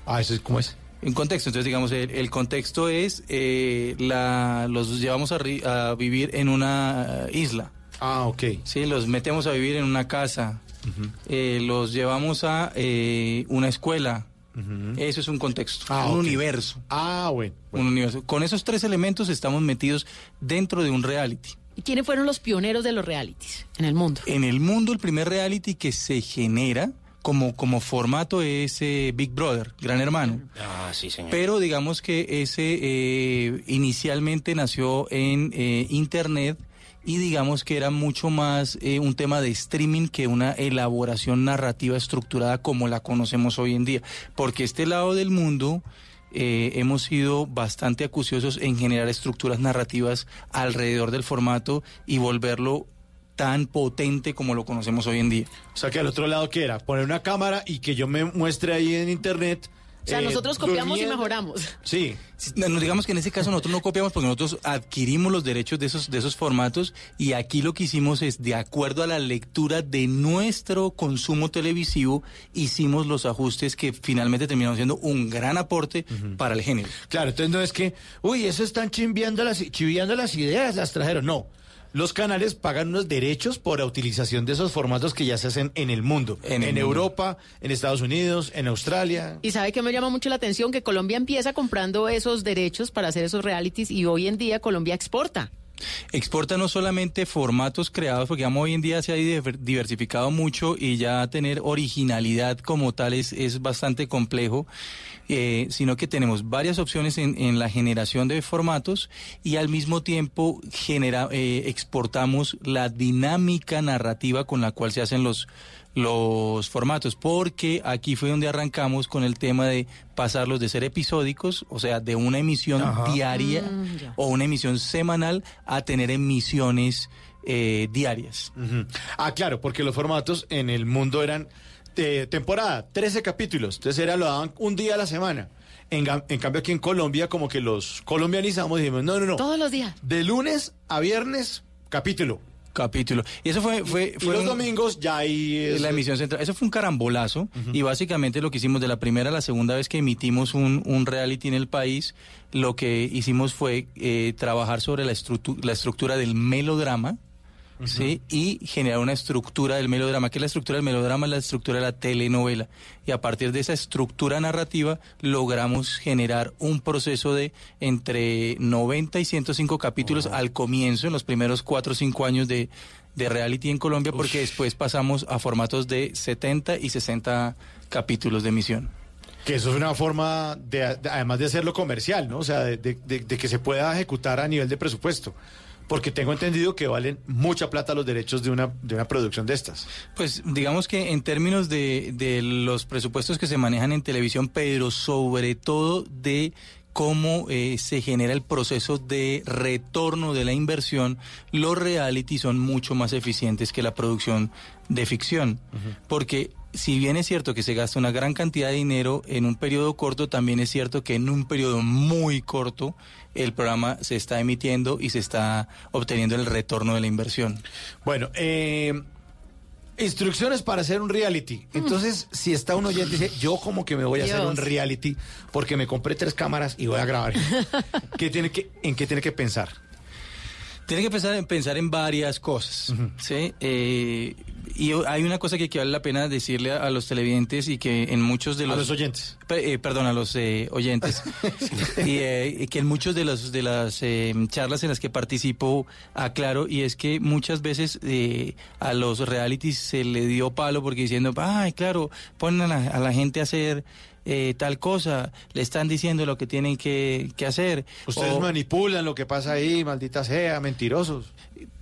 Speaker 27: Ah, eso es cómo es.
Speaker 45: Un contexto, entonces digamos, el, el contexto es, eh, la, los llevamos a, ri- a vivir en una eh, isla.
Speaker 27: Ah, ok.
Speaker 45: Sí, los metemos a vivir en una casa. Eh, los llevamos a eh, una escuela. Eso es un contexto,
Speaker 27: Ah,
Speaker 45: un
Speaker 27: ok.
Speaker 45: universo.
Speaker 27: Ah, bueno.
Speaker 45: Un universo. Con esos tres elementos estamos metidos dentro de un reality.
Speaker 28: ¿y quiénes fueron los pioneros de los realities en el mundo?
Speaker 45: En el mundo, el primer reality que se genera como, como formato es eh, Big Brother, Gran Hermano.
Speaker 29: Ah, sí, señor.
Speaker 45: Pero digamos que ese eh, inicialmente nació en eh, Internet y digamos que era mucho más eh, un tema de streaming que una elaboración narrativa estructurada como la conocemos hoy en día. Porque este lado del mundo eh, hemos sido bastante acuciosos en generar estructuras narrativas alrededor del formato y volverlo tan potente como lo conocemos hoy en día.
Speaker 27: O sea, que al otro lado, ¿qué era? Poner una cámara y que yo me muestre ahí en internet.
Speaker 28: O sea,
Speaker 27: eh,
Speaker 28: nosotros copiamos y mejoramos.
Speaker 27: Sí.
Speaker 45: No, digamos que en ese caso nosotros no copiamos porque nosotros adquirimos los derechos de esos, de esos formatos y aquí lo que hicimos es, de acuerdo a la lectura de nuestro consumo televisivo, hicimos los ajustes que finalmente terminaron siendo un gran aporte para el género.
Speaker 27: Claro, entonces no es que, uy, eso están chimbiando las, chiviando las ideas, las trajeron. No. Los canales pagan unos derechos por la utilización de esos formatos que ya se hacen en el mundo.
Speaker 45: En
Speaker 27: En,
Speaker 45: el mundo.
Speaker 27: Europa, en Estados Unidos, en Australia.
Speaker 28: Y sabe que me llama mucho la atención que Colombia empieza comprando esos derechos para hacer esos realities y hoy en día Colombia exporta.
Speaker 45: Exporta no solamente formatos creados, porque digamos, hoy en día se ha diver- diversificado mucho y ya tener originalidad como tal es, es bastante complejo, eh, sino que tenemos varias opciones en, en la generación de formatos y al mismo tiempo genera, eh, exportamos la dinámica narrativa con la cual se hacen los los formatos, porque aquí fue donde arrancamos con el tema de pasarlos de ser episódicos, o sea, de una emisión
Speaker 27: Ajá.
Speaker 45: diaria
Speaker 28: Mm,
Speaker 45: o una emisión semanal a tener emisiones eh, diarias.
Speaker 27: Ah, claro, porque los formatos en el mundo eran de temporada, 13 capítulos. Entonces era, lo daban un día a la semana. En, en cambio aquí en Colombia como que los colombianizamos y dijimos, no, no, no.
Speaker 28: Todos los días.
Speaker 27: De lunes a viernes, capítulo.
Speaker 45: Capítulo. Y eso fue... fue,
Speaker 27: Y
Speaker 45: fue
Speaker 27: los
Speaker 45: un-
Speaker 27: domingos ya ahí es...
Speaker 45: la emisión central. Eso fue un carambolazo y básicamente lo que hicimos de la primera a la segunda vez que emitimos un, un reality en el país, lo que hicimos fue eh, trabajar sobre la, la estructura del melodrama. ¿Sí? Y generar una estructura del melodrama. ¿Qué es la estructura del melodrama? La estructura de la telenovela. Y a partir de esa estructura narrativa logramos generar un proceso de entre 90 y 105 capítulos al comienzo, en los primeros 4 o 5 años de, de reality en Colombia, porque después pasamos a formatos de 70 y 60 capítulos de emisión.
Speaker 27: Que eso es una forma, de, de- además de hacerlo comercial, ¿no? O sea, de- de que se pueda ejecutar a nivel de presupuesto. Porque tengo entendido que valen mucha plata los derechos de una, de una producción de estas.
Speaker 45: Pues digamos que en términos de, de los presupuestos que se manejan en televisión, pero sobre todo de cómo eh, se genera el proceso de retorno de la inversión, los reality son mucho más eficientes que la producción de ficción. Porque si bien es cierto que se gasta una gran cantidad de dinero en un periodo corto, también es cierto que en un periodo muy corto el programa se está emitiendo y se está obteniendo el retorno de la inversión.
Speaker 27: Bueno, eh, Instrucciones para hacer un reality. Entonces, si está un oyente y dice, yo como que me voy a hacer un reality porque me compré tres cámaras y voy a grabar. ¿Qué tiene que, ¿En qué tiene que pensar?
Speaker 45: Tiene que pensar en, pensar en varias cosas, ¿sí? Eh, y hay una cosa que, que vale la pena decirle a, a los televidentes y que en muchos de
Speaker 27: A
Speaker 45: los...
Speaker 27: los oyentes.
Speaker 45: Eh, perdón, a los eh, oyentes. y eh, que en muchos de, los, de las eh, charlas en las que participo aclaro, y es que muchas veces eh, a los realities se le dio palo porque diciendo, ay, claro, ponen a la, a la gente a hacer... eh, tal cosa, le están diciendo lo que tienen que, que hacer.
Speaker 27: Ustedes
Speaker 45: O-
Speaker 27: manipulan lo que pasa ahí, maldita sea, mentirosos.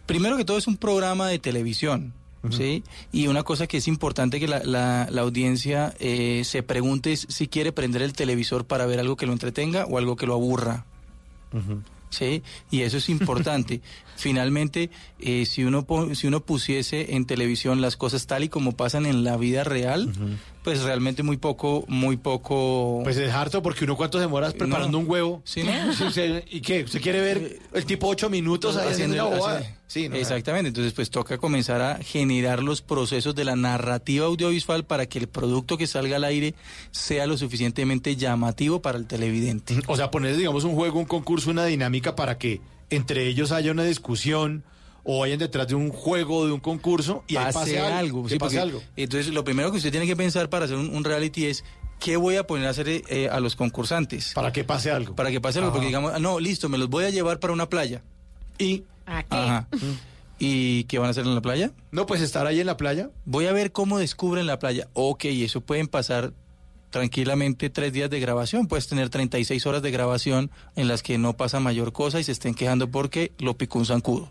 Speaker 45: primero que todo es un programa de televisión. ¿Sí? Y una cosa que es importante que la, la- la audiencia eh, se pregunte es si quiere prender el televisor para ver algo que lo entretenga o algo que lo aburra. ¿Sí? Y eso es importante. Finalmente, eh, si, uno si uno pusiese en televisión las cosas tal y como pasan en la vida real, pues realmente muy poco, muy poco...
Speaker 27: Pues es harto porque uno cuánto demoras preparando
Speaker 45: No.
Speaker 27: un huevo.
Speaker 45: Sí, ¿no?
Speaker 27: Sí, sí, ¿Y qué? ¿Usted quiere ver el tipo ocho minutos ahí haciendo
Speaker 45: el-
Speaker 27: bobada?
Speaker 45: hace-
Speaker 27: Sí, no,
Speaker 45: Exactamente, entonces pues toca comenzar a generar los procesos de la narrativa audiovisual para que el producto que salga al aire sea lo suficientemente llamativo para el televidente.
Speaker 27: O sea, poner, digamos, un juego, un concurso, una dinámica para que entre ellos haya una discusión o vayan detrás de un juego, de un concurso y ahí pase algo. que
Speaker 45: sí,
Speaker 27: pase
Speaker 45: porque-
Speaker 27: algo.
Speaker 45: Entonces lo primero que usted tiene que pensar para hacer un, un reality es qué voy a poner a hacer eh, a los concursantes.
Speaker 27: Para que pase algo.
Speaker 45: Para que pase algo, porque digamos, ah, no, listo, me los voy a llevar para una playa. Y...
Speaker 28: ¿A qué?
Speaker 45: Ajá. ¿Y qué van a hacer en la playa?
Speaker 27: No, pues estar ahí en la playa.
Speaker 45: Voy a ver cómo descubren la playa. Ok, eso pueden pasar tranquilamente tres días de grabación. Puedes tener 36 horas de grabación en las que no pasa mayor cosa y se estén quejando porque lo picó un zancudo.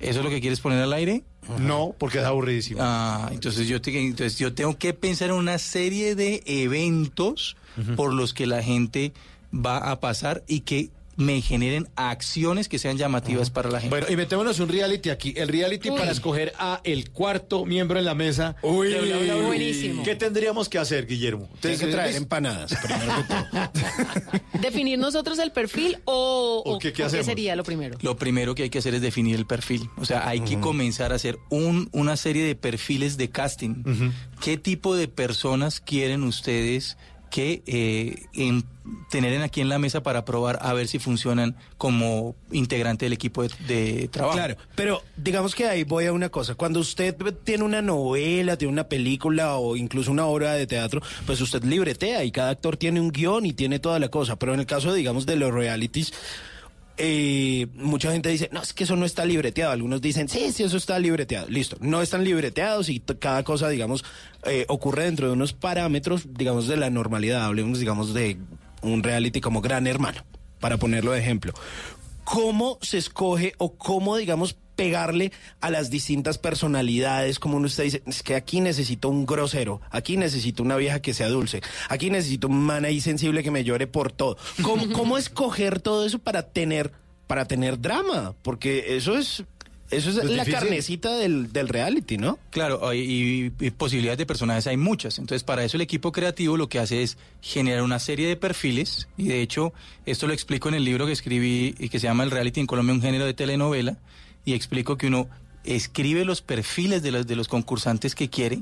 Speaker 45: ¿Eso es lo que quieres poner al aire?
Speaker 27: No, porque es aburridísimo.
Speaker 45: Ah, entonces yo, te- entonces yo tengo que pensar en una serie de eventos por los que la gente va a pasar y que me generen acciones que sean llamativas para la gente.
Speaker 27: Bueno, inventémonos un reality aquí. El reality
Speaker 45: Uy.
Speaker 27: para escoger a el cuarto miembro en la mesa.
Speaker 29: Uy.
Speaker 27: de Bla, Bla, Bla.
Speaker 28: Buenísimo.
Speaker 27: ¿Qué tendríamos que hacer, Guillermo?
Speaker 29: Tienen que traer empanadas, primero que todo.
Speaker 28: ¿Definir nosotros el perfil o,
Speaker 27: ¿O qué-
Speaker 28: sería lo primero?
Speaker 45: Lo primero que hay que hacer es definir el perfil. O sea, hay que comenzar a hacer un, una serie de perfiles de casting. ¿Qué tipo de personas quieren ustedes que eh, en- tener en aquí en la mesa para probar a ver si funcionan como integrante del equipo de, de trabajo?
Speaker 29: Claro, pero digamos que ahí voy a una cosa. Cuando usted tiene una novela, tiene una película o incluso una obra de teatro, pues usted libretea y cada actor tiene un guion y tiene toda la cosa. Pero en el caso, digamos, de los realities, eh, mucha gente dice, no, es que eso no está libreteado. Algunos dicen, sí, sí, eso está libreteado. Listo, no están libreteados y cada cosa, digamos, eh, ocurre dentro de unos parámetros, digamos, de la normalidad. Hablemos, digamos, de un reality como Gran Hermano, para ponerlo de ejemplo. ¿Cómo se escoge o cómo, digamos, pegarle a las distintas personalidades? Como uno usted dice, es que aquí necesito un grosero, aquí necesito una vieja que sea dulce, aquí necesito un man ahí sensible que me llore por todo. ¿Cómo, cómo escoger todo eso para tener, para tener drama? Porque eso es, eso es,
Speaker 27: Es
Speaker 29: la
Speaker 27: difícil.
Speaker 29: carnecita del, del reality, ¿no?
Speaker 45: Claro, hay- y, y posibilidades de personajes hay muchas. Entonces, para eso el equipo creativo lo que hace es generar una serie de perfiles. Y de hecho, esto lo explico en el libro que escribí y que se llama El reality en Colombia, un género de telenovela. Y explico que uno escribe los perfiles de los, de los concursantes que quiere,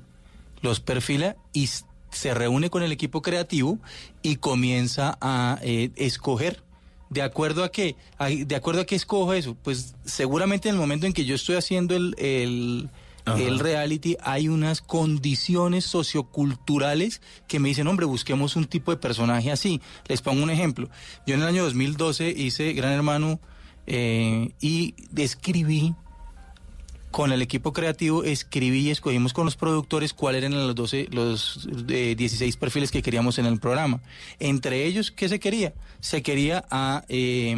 Speaker 45: los perfila y se reúne con el equipo creativo y comienza a eh, escoger. ¿De acuerdo a qué? ¿De acuerdo a qué escojo eso? Pues seguramente en el momento en que yo estoy haciendo el, el, el reality hay unas condiciones socioculturales que me dicen, hombre, busquemos un tipo de personaje así. Les pongo un ejemplo. Yo en el año 2012 hice Gran Hermano eh, y describí con el equipo creativo escribí y escogimos con los productores cuáles eran los 12, los eh, 16 perfiles que queríamos en el programa. Entre ellos, ¿qué se quería? Se quería a eh,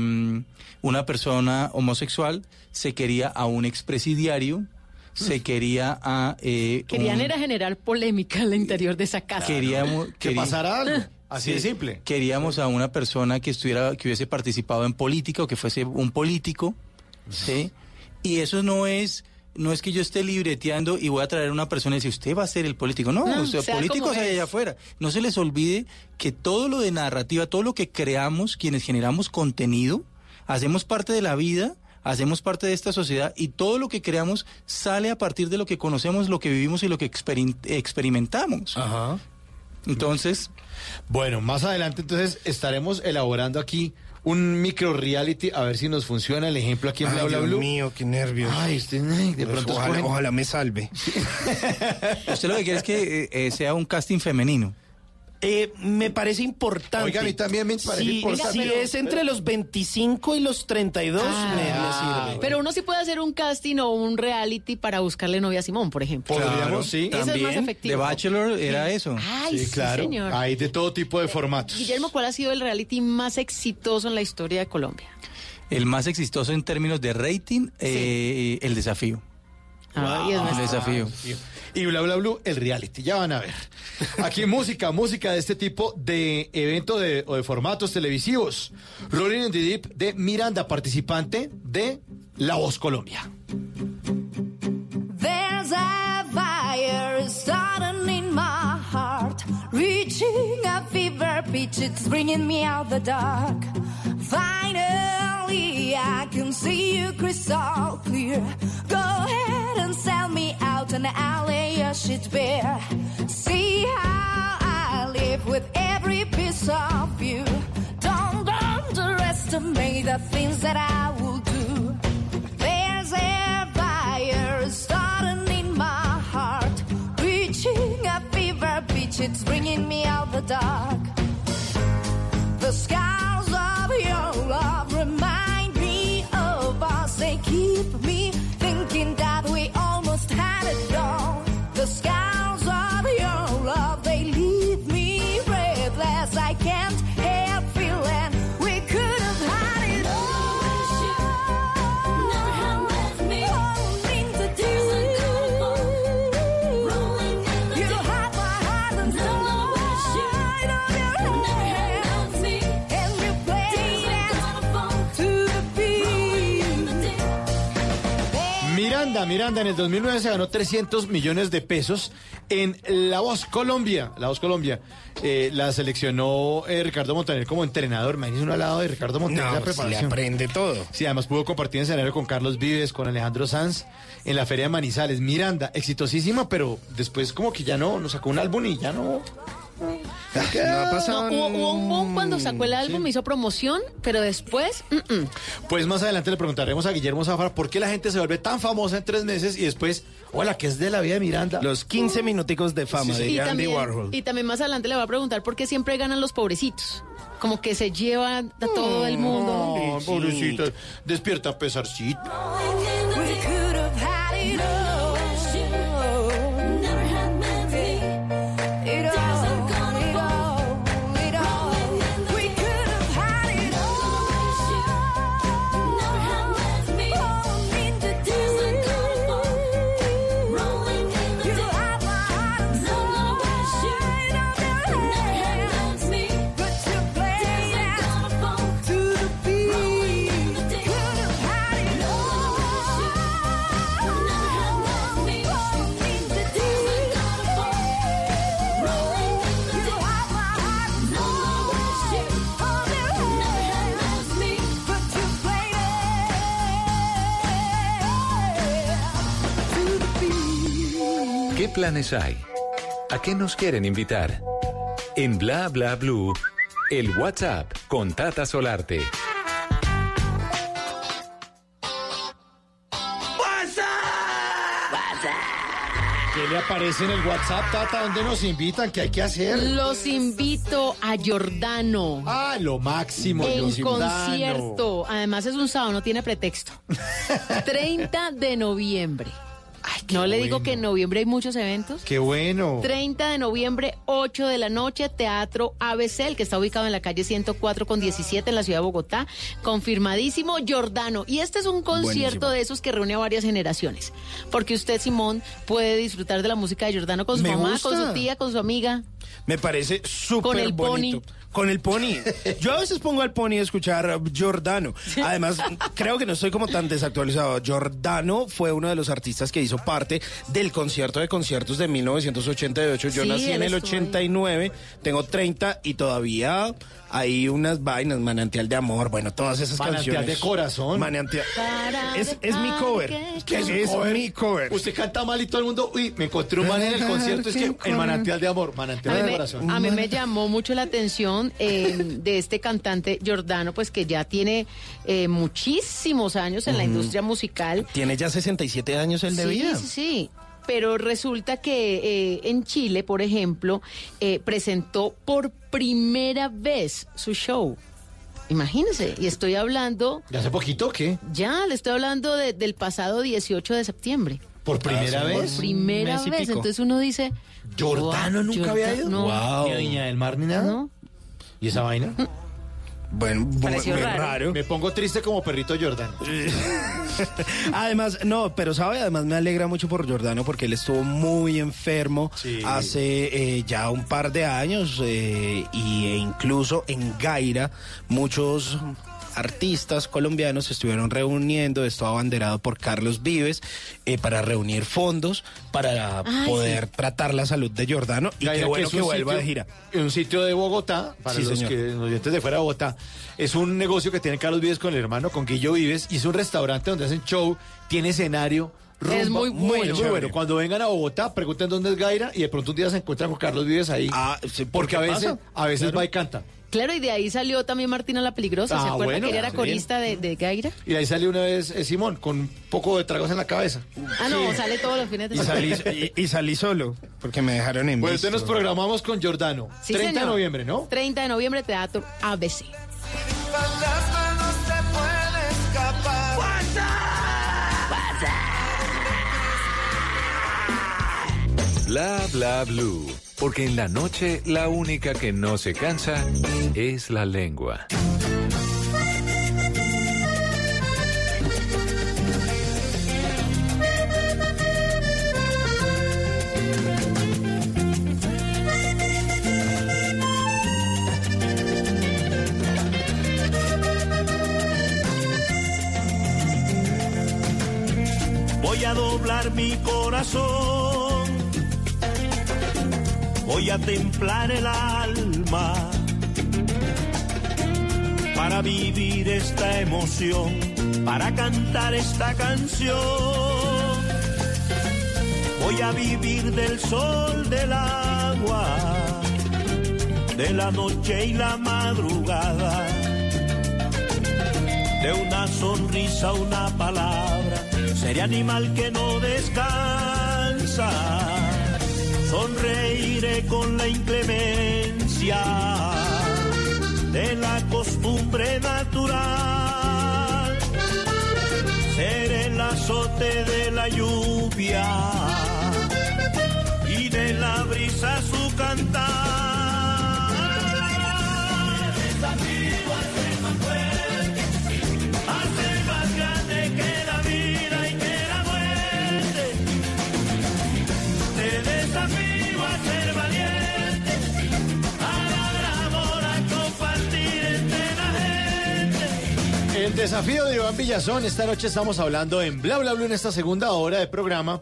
Speaker 45: una persona homosexual, se quería a un expresidiario, se quería a... eh,
Speaker 28: Querían
Speaker 45: un-
Speaker 28: era generar polémica al interior de esa casa.
Speaker 45: Queríamos
Speaker 27: Que pasara algo. Así de simple.
Speaker 45: Queríamos a una persona que estuviera, que hubiese participado en política o que fuese un político, ¿sí? Y eso no es, no es que yo esté libreteando y voy a traer a una persona y decir, usted va a ser el político. No,
Speaker 28: No,
Speaker 45: sea políticos hay
Speaker 28: es.
Speaker 45: allá afuera. No se les olvide que todo lo de narrativa, todo lo que creamos, quienes generamos contenido, hacemos parte de la vida hacemos parte de esta sociedad y todo lo que creamos sale a partir de lo que conocemos, lo que vivimos y lo que experimentamos.
Speaker 27: Ajá.
Speaker 45: Entonces,
Speaker 27: Bueno, más adelante entonces estaremos elaborando aquí un micro reality a ver si nos funciona el ejemplo aquí en
Speaker 29: Ay,
Speaker 27: Bla Bla
Speaker 29: Dios
Speaker 27: Blue.
Speaker 29: mío, qué nervios.
Speaker 27: Ay, usted, ay, de
Speaker 29: Pues
Speaker 27: pronto
Speaker 29: ojalá me salve.
Speaker 45: usted lo que quiere es que eh, eh, sea un casting femenino.
Speaker 29: Eh, me parece importante.
Speaker 27: Oiga, a mí también me parece
Speaker 29: Si-
Speaker 27: importante.
Speaker 29: Si es entre los 25 y los 32,
Speaker 28: Ah.
Speaker 29: me, me sirve.
Speaker 28: Pero uno sí puede hacer un casting o un reality para buscarle novia a Simón, por ejemplo.
Speaker 27: Podríamos, sí.
Speaker 28: Ese es más
Speaker 45: También,
Speaker 28: efectivo.
Speaker 45: The Bachelor era eso.
Speaker 28: Ay, sí,
Speaker 27: claro.
Speaker 28: señor.
Speaker 27: Hay de todo tipo de formatos.
Speaker 28: Guillermo, ¿cuál ha sido el reality más exitoso en la historia de Colombia?
Speaker 45: El más exitoso en términos de rating, eh, el desafío.
Speaker 28: Ay, es
Speaker 45: El
Speaker 28: nuestro-
Speaker 45: desafío.
Speaker 27: Y Bla Bla Blue, el reality, ya van a ver. Aquí música, música de este tipo de evento de, o de formatos televisivos. Rolling in the Deep de Miranda, participante de La Voz Colombia.
Speaker 33: There's a fire starting in my heart, reaching a fever pitch. It's bringing me out the dark. Finally, I can see you crystal clear. Go ahead and sell me out, and I'll lay your shit bare. See how I live with every piece of you. Don't underestimate the things that I will do. There's a fire starting in my heart, reaching a fever pitch. It's bringing me out the dark. The scars of your love
Speaker 27: Miranda, en el 2009 se ganó 300 millones de pesos en La Voz Colombia. La Voz Colombia eh, la seleccionó eh, Ricardo Montaner como entrenador. Imagínese uno al lado de Ricardo Montaner.
Speaker 29: No,
Speaker 27: la
Speaker 29: pues,
Speaker 27: preparación.
Speaker 29: le aprende todo.
Speaker 27: Sí, además pudo compartir escenario con Carlos Vives, con Alejandro Sanz en la Feria de Manizales. Miranda, exitosísima, pero después como que ya no, nos sacó un álbum y ya no.
Speaker 29: No ha pasado.
Speaker 28: No, hubo, hubo un boom cuando sacó el álbum, hizo promoción, pero después, mm, mm.
Speaker 27: Pues más adelante le preguntaremos a Guillermo Zafar por qué la gente se vuelve tan famosa en tres meses y después, hola, ¿qué es de la vida de Miranda?
Speaker 29: Los 15 minuticos de fama
Speaker 27: Sí, sí.
Speaker 29: de
Speaker 28: y
Speaker 29: Andy
Speaker 28: también,
Speaker 29: Warhol.
Speaker 28: y también más adelante le voy a preguntar por qué siempre ganan los pobrecitos. Como que se llevan a todo el mundo.
Speaker 27: Oh, pobrecita, despierta pesarcito.
Speaker 1: Planes hay? ¿A qué nos quieren invitar? En Bla Bla Blue, el WhatsApp con Tata Solarte.
Speaker 27: ¿Qué le aparece en el WhatsApp, Tata? ¿Dónde nos invitan? ¿Qué hay que hacer?
Speaker 28: Los invito a Jordano.
Speaker 27: Ah, lo máximo. Jordano.
Speaker 28: concierto. Además es un sábado, no tiene pretexto. 30 de noviembre. No le digo que en noviembre hay muchos eventos.
Speaker 27: Qué bueno.
Speaker 28: 30 de noviembre, 8 de la noche, Teatro ABC, el que está ubicado en la calle 104 con 17 en la ciudad de Bogotá. Confirmadísimo, Jordano. Y este es un concierto
Speaker 29: Buenísimo.
Speaker 28: de esos que reúne a varias generaciones. Porque usted, Simón, puede disfrutar de la música de Jordano con su
Speaker 29: Me
Speaker 28: mamá,
Speaker 29: gusta.
Speaker 28: con su tía, con su amiga.
Speaker 29: Me parece súper bonito.
Speaker 28: pony.
Speaker 29: Con el pony. Yo a veces pongo al pony a escuchar Giordano. Además, creo que no estoy como tan desactualizado. Giordano fue uno de los artistas que hizo parte del concierto de conciertos de 1988. Yo
Speaker 28: Sí,
Speaker 29: nací en el
Speaker 28: estuvo ahí.
Speaker 29: 89, tengo 30 y todavía hay unas vainas, manantial de amor, bueno, todas esas
Speaker 27: Manantial
Speaker 29: canciones.
Speaker 27: de corazón.
Speaker 29: Manantial. Es, es mi cover.
Speaker 27: ¿Qué es, un
Speaker 29: Es
Speaker 27: cover?
Speaker 29: mi cover.
Speaker 27: Usted canta mal y todo el mundo, uy, me encontré un man en el concierto, es que el manantial de amor, manantial de
Speaker 28: me,
Speaker 27: corazón.
Speaker 28: a mí me llamó mucho la atención eh, de este cantante Giordano, pues que ya tiene eh, muchísimos años en la industria musical.
Speaker 29: Tiene ya 67 años el de
Speaker 28: sí,
Speaker 29: vida.
Speaker 28: Sí, sí. Pero resulta que eh, en Chile, por ejemplo, eh, presentó por primera vez su show. Imagínense, y estoy hablando,
Speaker 27: ¿De hace poquito o qué?
Speaker 28: ya le estoy hablando de- del pasado 18 de septiembre.
Speaker 27: ¿Por primera
Speaker 28: Por
Speaker 27: vez?
Speaker 28: primera
Speaker 27: Mes y
Speaker 28: vez.
Speaker 27: pico.
Speaker 28: Entonces uno dice.
Speaker 27: ¿Jordano
Speaker 28: "Wow,
Speaker 27: nunca había ido?
Speaker 28: No.
Speaker 27: Ni a Viña del Mar ni nada.
Speaker 28: No.
Speaker 27: ¿Y esa vaina?
Speaker 29: Bueno,
Speaker 28: Pareció
Speaker 29: muy
Speaker 28: raro.
Speaker 29: raro.
Speaker 27: Me pongo triste como perrito Jordan.
Speaker 29: Además, no, pero sabe, además me alegra mucho por Jordano porque él estuvo muy enfermo
Speaker 27: Sí.
Speaker 29: hace eh, ya un par de años eh, y e incluso en Gaira muchos artistas colombianos se estuvieron reuniendo, esto abanderado por Carlos Vives, eh, para reunir fondos para
Speaker 28: Ay,
Speaker 29: poder tratar la salud de Jordano y
Speaker 27: Gaira,
Speaker 29: qué bueno que, vuelva
Speaker 27: sitio-
Speaker 29: de gira.
Speaker 27: En un sitio de Bogotá, para
Speaker 29: Sí,
Speaker 27: los,
Speaker 29: señor.
Speaker 27: que, los oyentes de fuera de Bogotá, es un negocio que tiene Carlos Vives con el hermano, con Guillo Vives, y es un restaurante donde hacen show, tiene escenario.
Speaker 28: Es muy
Speaker 27: muy,
Speaker 28: bueno.
Speaker 27: muy bueno. Cuando vengan a Bogotá, pregunten dónde es Gaira y de pronto un día se encuentran con Carlos Vives ahí.
Speaker 29: Ah, sí,
Speaker 27: porque a
Speaker 29: ¿qué
Speaker 27: veces,
Speaker 29: pasa?
Speaker 27: a veces
Speaker 29: Claro.
Speaker 27: va y canta.
Speaker 28: Claro, y de ahí salió también Martina la Peligrosa. ¿Se
Speaker 27: Ah,
Speaker 28: acuerda
Speaker 27: bueno,
Speaker 28: que ella era
Speaker 27: sí.
Speaker 28: corista de, de Gaira?
Speaker 27: Y de ahí salió una vez eh, Simón, con un poco de tragos en la cabeza.
Speaker 28: Ah, no, sale todos los fines de
Speaker 29: Y salí,
Speaker 28: semana.
Speaker 29: y, y salí solo porque me dejaron en
Speaker 27: Bueno,
Speaker 29: visto.
Speaker 27: entonces nos programamos con Jordano.
Speaker 28: Sí,
Speaker 27: 30 de noviembre, ¿no?
Speaker 28: 30 de noviembre, Teatro ABC.
Speaker 44: Se.
Speaker 1: Bla bla blue. Porque en la noche la única que no se cansa es la lengua.
Speaker 32: Voy a doblar mi corazón. Voy a templar el alma para vivir esta emoción, para cantar esta canción. Voy a vivir del sol, del agua, de la noche y la madrugada, de una sonrisa, una palabra, seré animal que no descansa. Sonreiré con la inclemencia de la costumbre natural. Seré el azote de la lluvia y de la brisa su cantar. Desafío
Speaker 27: de Iván Villazón. Esta noche estamos hablando en Bla Bla Bla en esta segunda hora de programa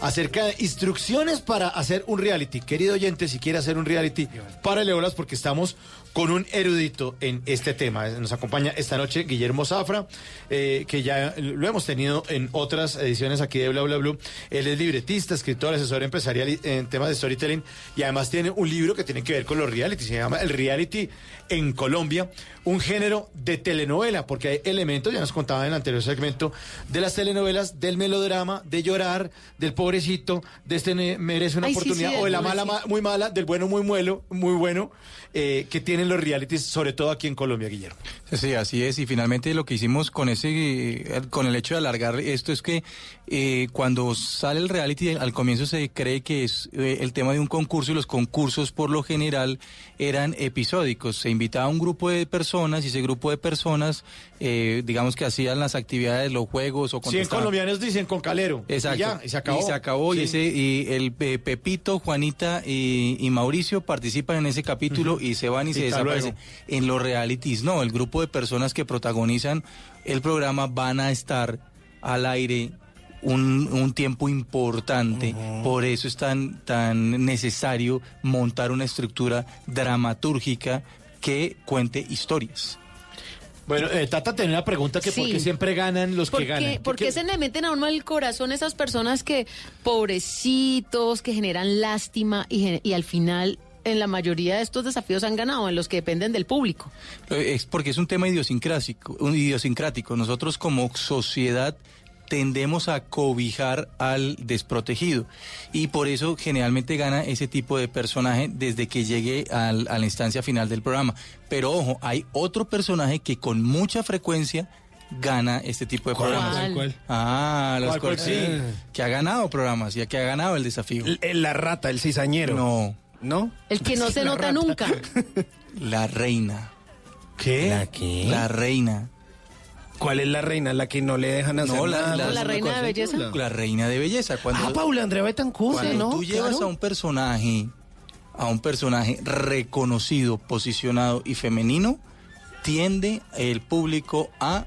Speaker 27: acerca de instrucciones para hacer un reality. Querido oyente, si quiere hacer un reality, párale bolas porque estamos con un erudito en este tema. Nos acompaña esta noche Guillermo Zafra, eh, que ya lo hemos tenido en otras ediciones aquí de Bla Bla Blue. Él es libretista, escritor, asesor empresarial en temas de storytelling y además tiene un libro que tiene que ver con los reality. Se llama El Reality en Colombia, un género de telenovela, porque hay elementos, ya nos contaba en el anterior segmento, de las telenovelas, del melodrama, de llorar, del pobrecito, de este merece una
Speaker 28: Ay,
Speaker 27: oportunidad,
Speaker 28: sí,
Speaker 27: o de la mala, ma- muy mala, del bueno, muy muelo, muy bueno, eh, que tienen los realities, sobre todo aquí en Colombia, Guillermo.
Speaker 45: Sí, así es. Y finalmente lo que hicimos con ese, eh, con el hecho de alargar esto es que eh, cuando sale el reality, al comienzo se cree que es eh, el tema de un concurso y los concursos por lo general eran episódicos. Se invitaba a un grupo de personas y ese grupo de personas, eh, digamos que hacían las actividades, los juegos o
Speaker 27: 100
Speaker 45: contestaban.
Speaker 27: colombianos dicen con calero.
Speaker 45: Exacto.
Speaker 27: Y ya, y se acabó.
Speaker 45: Y se acabó. Y, ese, y el eh, Pepito, Juanita y, y Mauricio participan en ese capítulo y se van y, se desaparecen. En los realities, no. El grupo de personas que protagonizan el programa van a estar al aire un, un tiempo importante. Por eso es tan, tan necesario montar una estructura dramatúrgica que cuente historias.
Speaker 27: Bueno, eh, Tata tenía una pregunta que
Speaker 28: Sí.
Speaker 27: por qué siempre ganan los
Speaker 28: ¿Por
Speaker 27: que ganan.
Speaker 28: por
Speaker 27: ¿Qué-
Speaker 28: qué se le meten a uno al corazón esas personas que, pobrecitos, que generan lástima y, y al final, en la mayoría de estos desafíos han ganado, en los que dependen del público?
Speaker 45: Eh, Es porque es un tema idiosincrático, un idiosincrático. Nosotros como sociedad tendemos a cobijar al desprotegido y por eso generalmente gana ese tipo de personaje desde que llegue al- a la instancia final del programa. Pero ojo, hay otro personaje que con mucha frecuencia gana este tipo de
Speaker 29: ¿Cuál?
Speaker 45: programas.
Speaker 29: ¿Cuál, cuál?
Speaker 45: Ah, los
Speaker 29: ¿Cuál, cuál?
Speaker 45: cual- sí,
Speaker 29: Eh.
Speaker 45: que ha ganado programas, ya que ha ganado el desafío.
Speaker 29: La rata, el cizañero.
Speaker 45: No.
Speaker 29: ¿No?
Speaker 28: El que no se
Speaker 29: La
Speaker 28: nota
Speaker 29: rata.
Speaker 28: nunca.
Speaker 45: La reina.
Speaker 29: ¿Qué? ¿La qué?
Speaker 45: La reina.
Speaker 29: ¿Cuál es la reina? La que no le dejan hacer
Speaker 45: No, la,
Speaker 29: nada.
Speaker 45: la-
Speaker 28: ¿La
Speaker 29: una
Speaker 28: reina de belleza?
Speaker 45: La reina de belleza. Cuando,
Speaker 29: Ah, Paula Andrea Betancourt,
Speaker 45: cuando
Speaker 29: ¿no?
Speaker 45: tú llevas
Speaker 29: Claro.
Speaker 45: a un personaje, a un personaje reconocido, posicionado y femenino, tiende el público a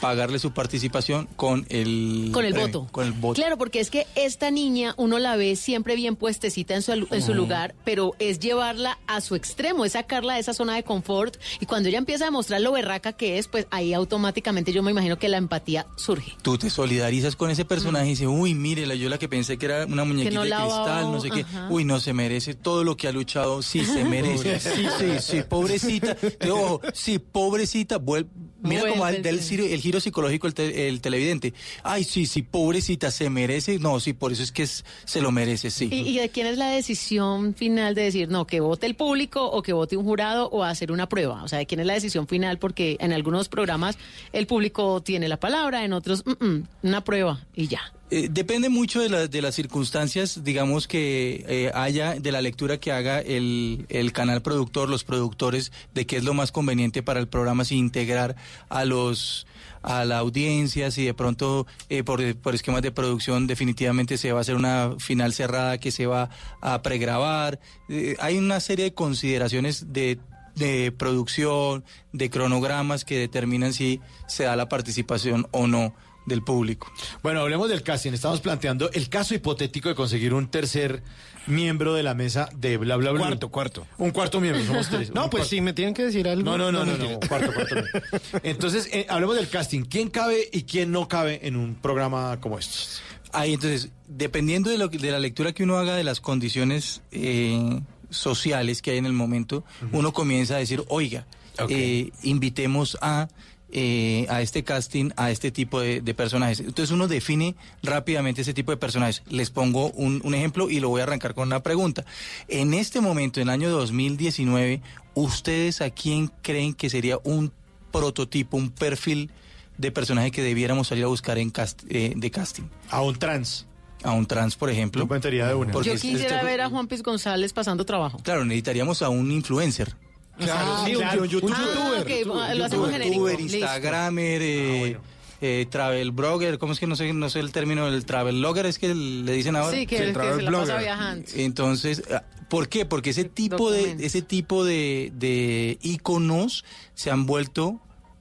Speaker 45: pagarle su participación con el
Speaker 28: Con el
Speaker 45: premio,
Speaker 28: voto.
Speaker 45: Con el voto.
Speaker 28: Claro, porque es que esta niña uno la ve siempre bien puestecita en su, en su lugar, pero es llevarla a su extremo, es sacarla de esa zona de confort. Y cuando ella empieza a mostrar lo berraca que es, pues ahí automáticamente yo me imagino que la empatía surge.
Speaker 45: Tú te solidarizas con ese personaje y dices, uy, mírela, yo la que pensé que era una muñequita
Speaker 28: no
Speaker 45: de cristal, no sé qué.
Speaker 28: ajá.
Speaker 45: Uy, no se merece todo lo que ha luchado. Sí, se merece. sí, sí, sí, pobrecita. Pero, ojo, sí, pobrecita. vuel- Mira cómo
Speaker 28: Vuelve,
Speaker 45: el, el giro psicológico el, te- el televidente. Ay, sí, sí, pobrecita, se merece. No, sí, por eso es que es- se lo merece, sí.
Speaker 28: ¿Y, y de quién es la decisión final de decir, no, que vote el público o que vote un jurado o hacer una prueba? O sea, ¿de quién es la decisión final? Porque en algunos programas el público tiene la palabra, en otros, mm, mm, una prueba y ya.
Speaker 45: Eh, depende mucho de, la- de las circunstancias, digamos que eh, haya, de la lectura que haga el, el canal productor, los productores, de qué es lo más conveniente para el programa, si integrar a los a la audiencia, si de pronto eh, por, por esquemas de producción definitivamente se va a hacer una final cerrada que se va a pregrabar. Eh, hay una serie de consideraciones de de producción, de cronogramas que determinan si se da la participación o no del público.
Speaker 27: Bueno, hablemos del casting. Estamos planteando el caso hipotético de conseguir un tercer miembro de la mesa de bla bla bla.
Speaker 29: Cuarto, cuarto.
Speaker 27: Un cuarto miembro, somos tres.
Speaker 29: No, pues
Speaker 27: cuarto.
Speaker 29: sí, me tienen que decir algo.
Speaker 27: No, no, no, no, no, cuarto, cuarto. no. Entonces, eh, hablemos del casting. ¿Quién cabe y quién no cabe en un programa como estos?
Speaker 45: Ahí entonces, dependiendo de, lo, que- de la lectura que uno haga de las condiciones eh, sociales que hay en el momento, uno comienza a decir, oiga, eh, invitemos a, eh, a este casting, a este tipo de, de personajes. Entonces uno define rápidamente ese tipo de personajes. Les pongo un, un ejemplo y lo voy a arrancar con una pregunta. En este momento, en el año 2019, ¿ustedes a quién creen que sería un prototipo, un perfil de personaje que debiéramos salir a buscar en cast- eh, de casting?
Speaker 27: A un trans.
Speaker 45: A un trans, por ejemplo.
Speaker 27: de una.
Speaker 45: Porque
Speaker 28: Yo quisiera
Speaker 45: este-
Speaker 28: ver a Juan Piz González pasando trabajo.
Speaker 45: Claro, necesitaríamos a un influencer.
Speaker 28: Claro,
Speaker 45: sí,
Speaker 28: claro.
Speaker 45: un, youtuber.
Speaker 28: Ah, ok,
Speaker 45: youtuber,
Speaker 28: lo hacemos genérico.
Speaker 45: youtuber,
Speaker 28: Listo.
Speaker 45: instagramer, eh, eh, travel blogger, ¿cómo es que no sé, no sé el término del travel blogger? Es que le dicen ahora.
Speaker 28: Sí, que, que se la pasa viajando.
Speaker 45: Entonces, ah, ¿por qué? Porque ese tipo de, ese tipo de, de íconos se han vuelto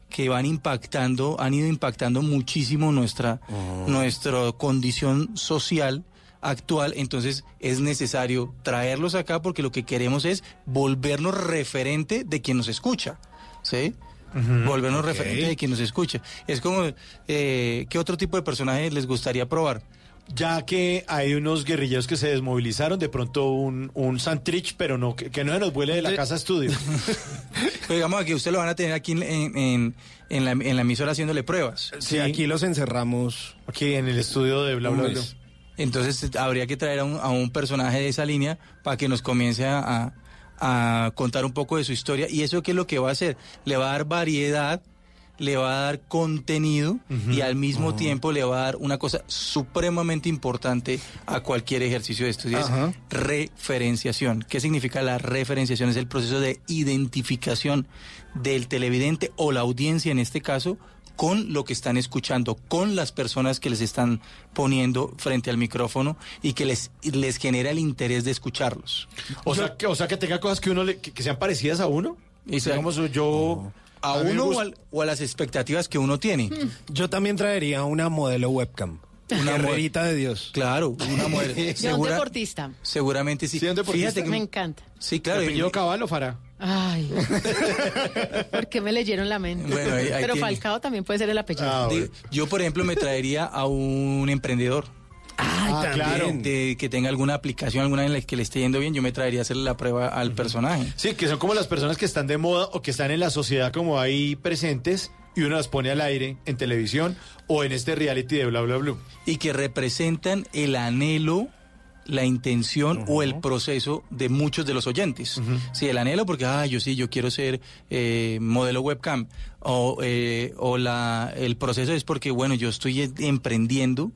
Speaker 45: que van impactando, han ido impactando muchísimo nuestra, nuestra condición social actual, entonces es necesario traerlos acá porque lo que queremos es volvernos referente de quien nos escucha, ¿sí? Volvernos referente de quien nos escucha. Es como, eh, ¿qué otro tipo de personaje les gustaría probar?
Speaker 27: Ya que hay unos guerrilleros que se desmovilizaron, de pronto un, un Santrich, pero no, que, que no se nos vuele de la casa estudio.
Speaker 45: Pero digamos que usted lo van a tener aquí en, en, la, en la emisora haciéndole pruebas.
Speaker 29: Sí, aquí los encerramos.
Speaker 27: Aquí en el estudio de bla, bla, bla.
Speaker 45: Entonces habría que traer a un, a un personaje de esa línea para que nos comience a, contar un poco de su historia. ¿Y eso qué es lo que va a hacer? Le va a dar variedad, le va a dar contenido y al mismo tiempo le va a dar una cosa supremamente importante a cualquier ejercicio de estudio, es
Speaker 29: Ajá.
Speaker 45: referenciación. ¿Qué significa la referenciación? Es el proceso de identificación del televidente o la audiencia en este caso con lo que están escuchando, con las personas que les están poniendo frente al micrófono y que les, les genera el interés de escucharlos.
Speaker 27: O sea, que, o sea, que tenga cosas que uno le- que, que sean parecidas a uno.
Speaker 45: Y sea-
Speaker 27: Digamos, yo...
Speaker 45: a uno o,
Speaker 27: gusta-
Speaker 45: al- o a las expectativas que uno tiene.
Speaker 29: Yo también traería una modelo webcam. Una guerrerita de Dios.
Speaker 45: Claro, una mujer.
Speaker 28: De un
Speaker 45: segura-
Speaker 28: deportista.
Speaker 45: seguramente sí.
Speaker 27: ¿Sí, un deportista?
Speaker 45: Fíjate que
Speaker 28: Me encanta.
Speaker 45: sí, claro.
Speaker 27: ¿El apellido
Speaker 45: y-
Speaker 27: Cabal o Fará?
Speaker 28: Ay. ¿Por qué me leyeron la mente?
Speaker 45: Bueno,
Speaker 28: Pero
Speaker 45: tiene.
Speaker 28: Falcao también puede ser el apellido.
Speaker 45: Di- Yo, por ejemplo, me traería a un emprendedor.
Speaker 29: Ah, claro.
Speaker 45: De- que tenga alguna aplicación, alguna en la que le esté yendo bien, yo me traería a hacerle la prueba al personaje.
Speaker 27: Sí, que son como las personas que están de moda o que están en la sociedad como ahí presentes y uno las pone al aire en televisión o en este reality de bla bla bla.
Speaker 45: Y que representan el anhelo, la intención o el proceso de muchos de los oyentes. Sí, el anhelo porque, ah, yo sí, yo quiero ser eh, modelo webcam. O, eh, o la, el proceso es porque, bueno, yo estoy emprendiendo.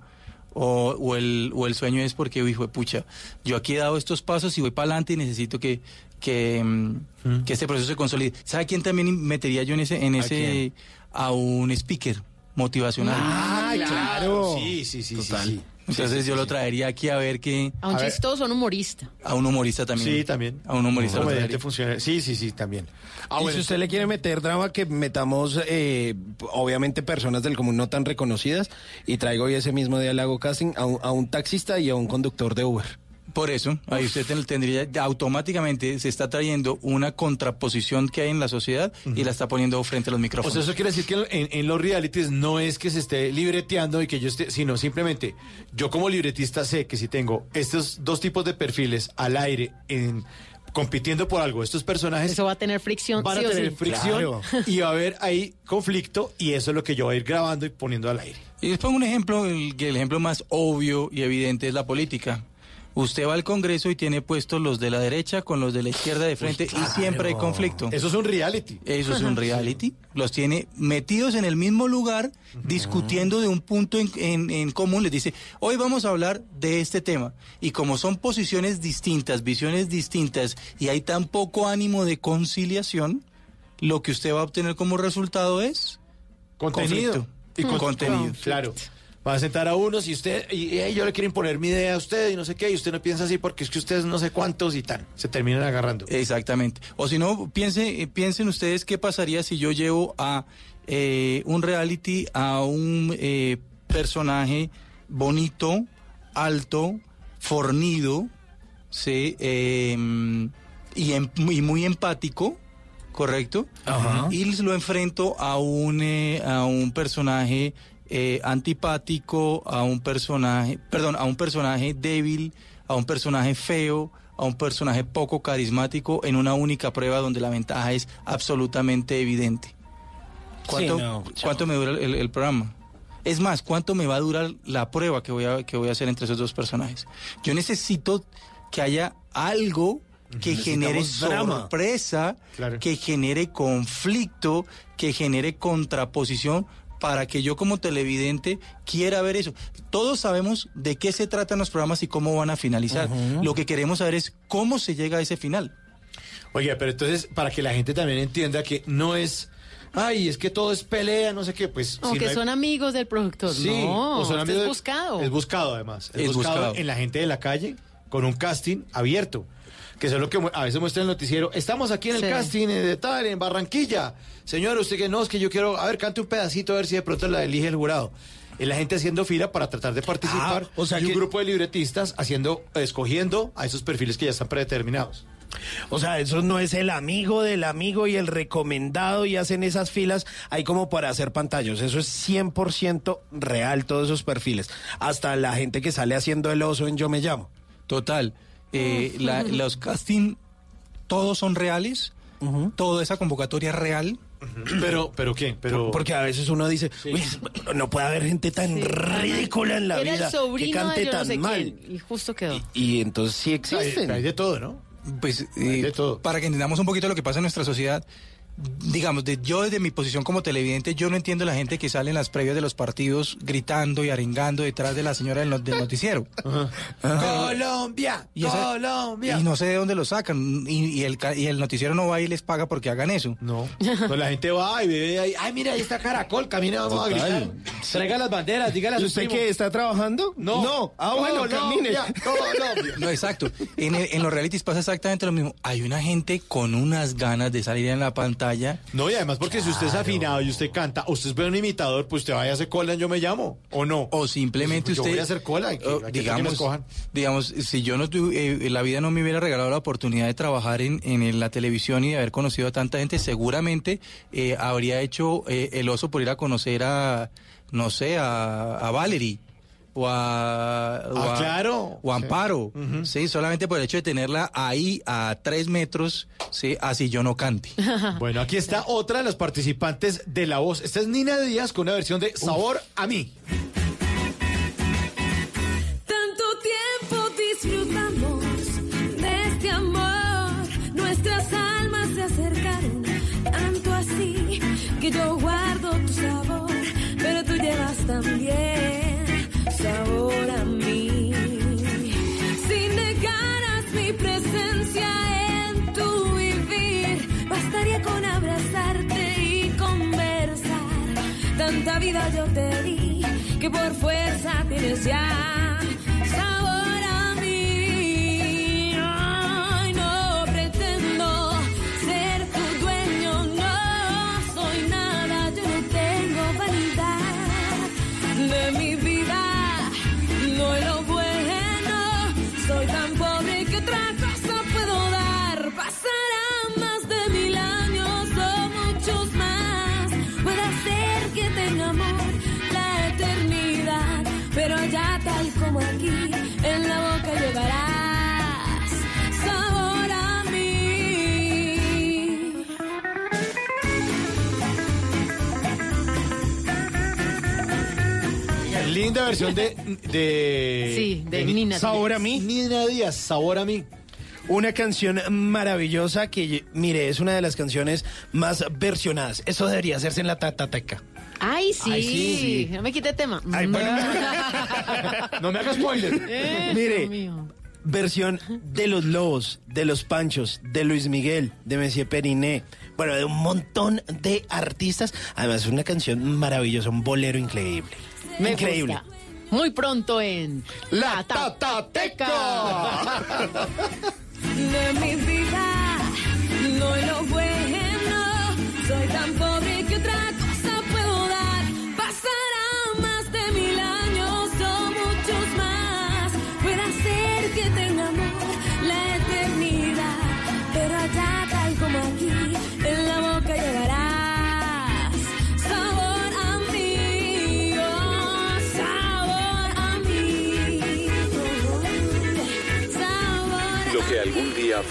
Speaker 45: O, o el, o el sueño es porque, hijo de pucha, yo aquí he dado estos pasos y voy para adelante y necesito que, que, mm, que este proceso se consolide. ¿Sabe quién también metería yo en ese, en
Speaker 27: ¿A
Speaker 45: ese,
Speaker 27: quién?
Speaker 45: a un speaker motivacional?
Speaker 29: Ah, claro.
Speaker 27: Sí, sí, sí, sí, sí.
Speaker 45: Entonces yo lo traería aquí a ver que...
Speaker 28: A un chistoso, a un humorista.
Speaker 45: A un humorista también.
Speaker 27: Sí, también.
Speaker 45: A un humorista. lo
Speaker 27: comediante funcionario. Sí, sí, sí, también. Ah,
Speaker 29: y
Speaker 27: bueno,
Speaker 29: si usted le quiere meter drama, que metamos, eh, obviamente, personas del común no tan reconocidas. Y traigo hoy ese mismo día le hago casting a un, a un taxista y a un conductor de Uber.
Speaker 45: Por eso, ahí usted ten- tendría, automáticamente se está trayendo una contraposición que hay en la sociedad y la está poniendo frente a los
Speaker 27: O
Speaker 45: micrófonos.
Speaker 27: sea, eso quiere decir que en, en los realities no es que se esté libreteando y que yo esté, sino simplemente yo como libretista sé que si tengo estos dos tipos de perfiles al aire en compitiendo por algo, estos personajes
Speaker 28: Eso va a tener fricción.
Speaker 27: van a
Speaker 28: sí o
Speaker 27: tener
Speaker 28: sí.
Speaker 27: fricción
Speaker 29: Claro.
Speaker 27: y va a haber ahí conflicto y eso es lo que yo voy a ir grabando y poniendo al aire.
Speaker 45: Y les pongo un ejemplo, el, que el ejemplo más obvio y evidente es la política. Usted va al Congreso y tiene puestos los de la derecha con los de la izquierda de frente y siempre hay conflicto.
Speaker 27: Eso es un reality.
Speaker 45: Eso es un reality. Los tiene metidos en el mismo lugar, discutiendo de un punto en, en- en común. Les dice, hoy vamos a hablar de este tema. Y como son posiciones distintas, visiones distintas, y hay tan poco ánimo de conciliación, lo que usted va a obtener como resultado es
Speaker 27: Contenido.
Speaker 45: conflicto.
Speaker 27: Y con-
Speaker 45: contenido.
Speaker 27: Claro. Va a sentar a unos y usted, y, "Ey, yo le quiero imponer mi idea a usted y no sé qué, y usted no piensa así porque es que ustedes no sé cuántos y tan. Se terminan agarrando.
Speaker 45: Exactamente. O si no, piense, eh, piensen ustedes qué pasaría si yo llevo a eh, un reality a un eh, personaje bonito, alto, fornido, sí, eh, y, em- y muy empático, ¿correcto?
Speaker 29: Ajá.
Speaker 45: Y lo enfrento a un, eh, a un personaje eh, antipático, a un personaje, perdón, a un personaje débil, a un personaje feo, a un personaje poco carismático en una única prueba donde la ventaja es absolutamente evidente. ¿Cuánto,
Speaker 29: Sí, no, chao.
Speaker 45: ¿cuánto me dura el, el programa? Es más, ¿cuánto me va a durar la prueba que voy a, que voy a hacer entre esos dos personajes? Yo necesito que haya algo que genere sorpresa,
Speaker 27: Claro.
Speaker 45: que genere conflicto, que genere contraposición para que yo como televidente quiera ver eso. Todos sabemos de qué se tratan los programas y cómo van a finalizar. Lo que queremos saber es cómo se llega a ese final.
Speaker 27: Oiga, pero entonces, para que la gente también entienda que no es, ay, es que todo es pelea, no sé qué, pues...
Speaker 28: Como
Speaker 27: si
Speaker 28: que
Speaker 27: no hay-
Speaker 28: son amigos del productor.
Speaker 27: Sí,
Speaker 28: no,
Speaker 27: o son
Speaker 28: usted
Speaker 27: amigos
Speaker 28: es
Speaker 27: de-
Speaker 28: buscado.
Speaker 27: Es buscado, además. Es,
Speaker 45: Es
Speaker 27: buscado,
Speaker 45: buscado.
Speaker 27: en la gente de la calle, con un casting abierto. Que eso es lo que a veces muestra el noticiero. Estamos aquí en el
Speaker 28: Sí.
Speaker 27: casting eh, de tal, en Barranquilla. Señor, usted que no, es que yo quiero, a ver, cante un pedacito a ver si de pronto la elige el jurado. Es la gente haciendo fila para tratar de participar.
Speaker 29: Ah, o sea
Speaker 27: y un
Speaker 29: que-
Speaker 27: grupo de libretistas haciendo, escogiendo a esos perfiles que ya están predeterminados.
Speaker 29: O sea, eso no es el amigo del amigo y el recomendado y hacen esas filas ahí como para hacer pantallos. Eso es 100% real, todos esos perfiles. Hasta la gente que sale haciendo el oso en Yo Me Llamo.
Speaker 45: Total. Eh, la- los casting, todos son reales. Toda esa convocatoria es real.
Speaker 27: Pero, ¿pero qué? Pero...
Speaker 29: Porque a veces uno dice, "Uy, no puede haber gente tan ridícula en la
Speaker 28: Era
Speaker 29: vida
Speaker 28: el sobrino
Speaker 29: que cante
Speaker 28: de yo no
Speaker 29: tan
Speaker 28: sé
Speaker 29: mal.
Speaker 28: quién, y justo quedó.
Speaker 29: Y entonces sí existen.
Speaker 27: hay de todo, ¿no?
Speaker 45: Pues eh, para que entendamos un poquito lo que pasa en nuestra sociedad, digamos, de, yo desde mi posición como televidente, yo no entiendo la gente que sale en las previas de los partidos gritando y arengando detrás de la señora del, no- del noticiero.
Speaker 27: Colombia,
Speaker 45: Y esa-
Speaker 27: Colombia.
Speaker 45: Y no sé de dónde lo sacan. Y, y el, y el noticiero no va y les paga porque hagan eso.
Speaker 27: No. Pues la gente va y ve ahí, ay, mira, ahí está Caracol, camina, vamos a gritar. Traiga las banderas, dígale a
Speaker 29: ¿Y
Speaker 27: su
Speaker 29: usted qué, está trabajando?
Speaker 27: No.
Speaker 29: No. Ah, bueno,
Speaker 27: Colombia,
Speaker 29: camine.
Speaker 27: Colombia.
Speaker 45: No, exacto. En, el- en los realities pasa exactamente lo mismo. Hay una gente con unas ganas de salir en la pantalla.
Speaker 27: No, y además porque si usted es afinado y usted canta, o usted es un imitador, pues usted vaya a hacer cola Yo Me Llamo, ¿o no?
Speaker 45: O simplemente
Speaker 27: Pues yo
Speaker 45: usted...
Speaker 27: voy a hacer cola, y que-
Speaker 45: o,
Speaker 27: que-
Speaker 45: digamos, digamos, si yo no tuve, eh, la vida no me hubiera regalado la oportunidad de trabajar en, en la televisión y de haber conocido a tanta gente, seguramente eh, habría hecho eh, el oso por ir a conocer a, no sé, a, a Valerie. O a, o
Speaker 27: Ah,
Speaker 45: a-
Speaker 27: claro.
Speaker 45: o a Amparo, sí, solamente por el hecho de tenerla ahí a tres metros, sí, así yo no cante.
Speaker 27: Bueno, aquí está otra de las participantes de La Voz. Esta es Nina Díaz con una versión de Sabor a mí.
Speaker 33: Tanto tiempo disfrutamos de este amor, nuestras almas se acercaron, tanto así que yo yo te di que por fuerza tienes ya
Speaker 27: Linda versión de... de
Speaker 28: Sí, de
Speaker 27: Ni-
Speaker 28: Nina
Speaker 29: Sabor
Speaker 28: Díaz.
Speaker 29: a mí.
Speaker 27: Nina Díaz, Sabor a mí.
Speaker 29: Una canción maravillosa que, mire, es una de las canciones más versionadas. Eso debería hacerse en la tatateca.
Speaker 28: Ay, sí.
Speaker 29: Ay, sí, sí.
Speaker 28: No me quite tema.
Speaker 29: Ay, bueno.
Speaker 27: No me hagas spoiler.
Speaker 28: Eso,
Speaker 29: Mire,
Speaker 28: mío.
Speaker 29: versión de los Lobos, de los Panchos, de Luis Miguel, de Messier Periné, bueno, de un montón de artistas. Además, es una canción maravillosa, un bolero increíble.
Speaker 28: Me
Speaker 29: increíble.
Speaker 28: gusta. Muy pronto en
Speaker 27: La Tatateca.
Speaker 33: de mi vida. No es lo bueno, soy tan pobre que otra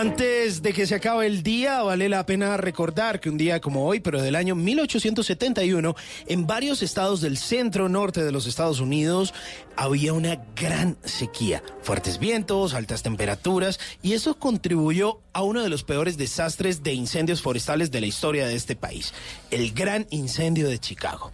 Speaker 29: Antes de que se acabe el día, vale la pena recordar que un día como hoy, pero del año 1871, en varios estados del centro norte de los Estados Unidos había una gran sequía, fuertes vientos, altas temperaturas, y eso contribuyó a uno de los peores desastres de incendios forestales de la historia de este país, el gran incendio de Chicago.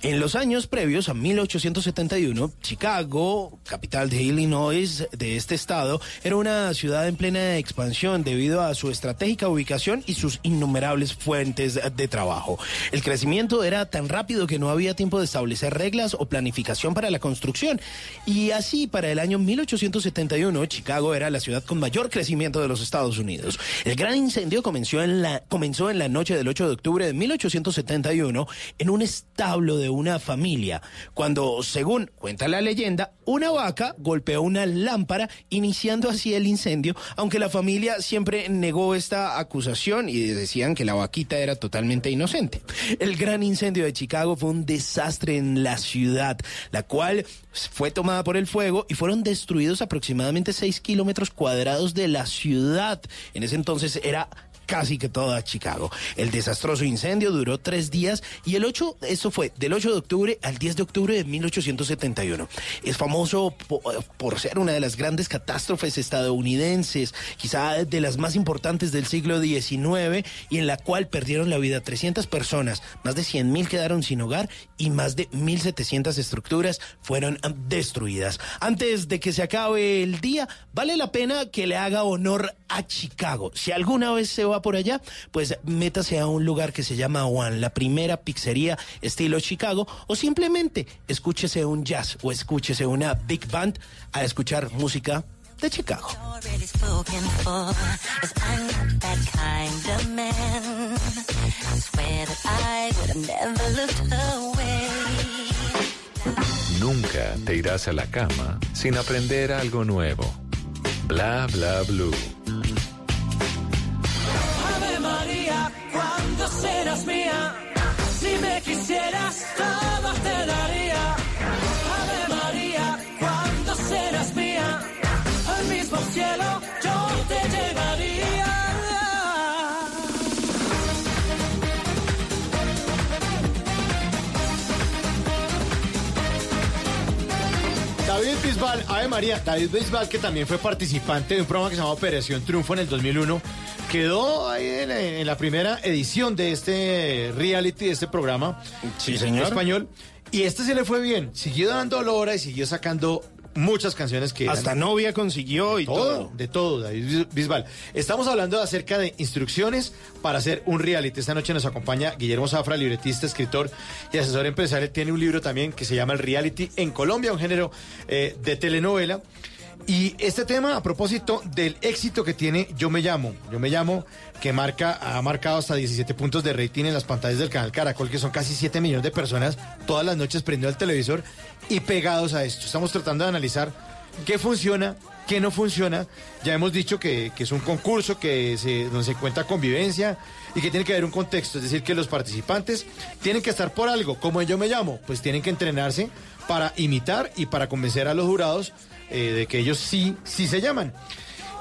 Speaker 29: En los años previos a 1871, Chicago, capital de Illinois de este estado, era una ciudad en plena expansión debido a su estratégica ubicación y sus innumerables fuentes de trabajo. El crecimiento era tan rápido que no había tiempo de establecer reglas o planificación para la construcción. Y así, para el año 1871, Chicago era la ciudad con mayor crecimiento de los Estados Unidos. El gran incendio comenzó en la, comenzó en la noche del 8 de octubre de 1871 en un establo de una familia, cuando, según cuenta la leyenda, una vaca golpeó una lámpara, iniciando así el incendio, aunque la familia siempre negó esta acusación y decían que la vaquita era totalmente inocente. El gran incendio de Chicago fue un desastre en la ciudad, la cual fue tomada por el fuego y fueron destruidos aproximadamente 6 kilómetros cuadrados de la ciudad. En ese entonces era casi que toda Chicago. El desastroso incendio duró tres días y el 8, esto fue del 8 de octubre al 10 de octubre de 1871. Es famoso po- por ser una de las grandes catástrofes estadounidenses, quizá de las más importantes del siglo XIX y en la cual perdieron la vida 300 personas, más de 100 mil quedaron sin hogar y más de 1.700 estructuras fueron destruidas. Antes de que se acabe el día, vale la pena que le haga honor a Chicago. Si alguna vez se va por allá, pues métase a un lugar que se llama One, la primera pizzería estilo Chicago, o simplemente escúchese un jazz o escúchese una big band a escuchar música de Chicago.
Speaker 1: Nunca te irás a la cama sin aprender algo nuevo. Bla bla blue.
Speaker 32: María,
Speaker 27: David Bisbal, que también fue participante de un programa que se llama Operación Triunfo en el 2001, quedó ahí en, en la primera edición de este reality, de este programa.
Speaker 29: Sí, señor.
Speaker 27: Español. Y este se le fue bien, siguió dando hora y siguió sacando muchas canciones que...
Speaker 29: Hasta
Speaker 27: eran-
Speaker 29: novia consiguió y
Speaker 27: todo,
Speaker 29: todo.
Speaker 27: de todo, David Bisbal. Estamos hablando acerca de instrucciones para hacer un reality. Esta noche nos acompaña Guillermo Zafra, libretista, escritor y asesor empresarial. Tiene un libro también que se llama El Reality en Colombia, un género eh, de telenovela. Y este tema a propósito del éxito que tiene Yo Me Llamo. Yo Me Llamo, que marca, ha marcado hasta 17 puntos de rating en las pantallas del canal Caracol, que son casi 7 millones de personas todas las noches prendiendo el televisor y pegados a esto. Estamos tratando de analizar qué funciona, qué no funciona. Ya hemos dicho que, que es un concurso que se, donde se cuenta convivencia y que tiene que haber un contexto. Es decir, que los participantes tienen que estar por algo. Como yo me llamo, pues tienen que entrenarse para imitar y para convencer a los jurados eh, de que ellos sí, sí se llaman.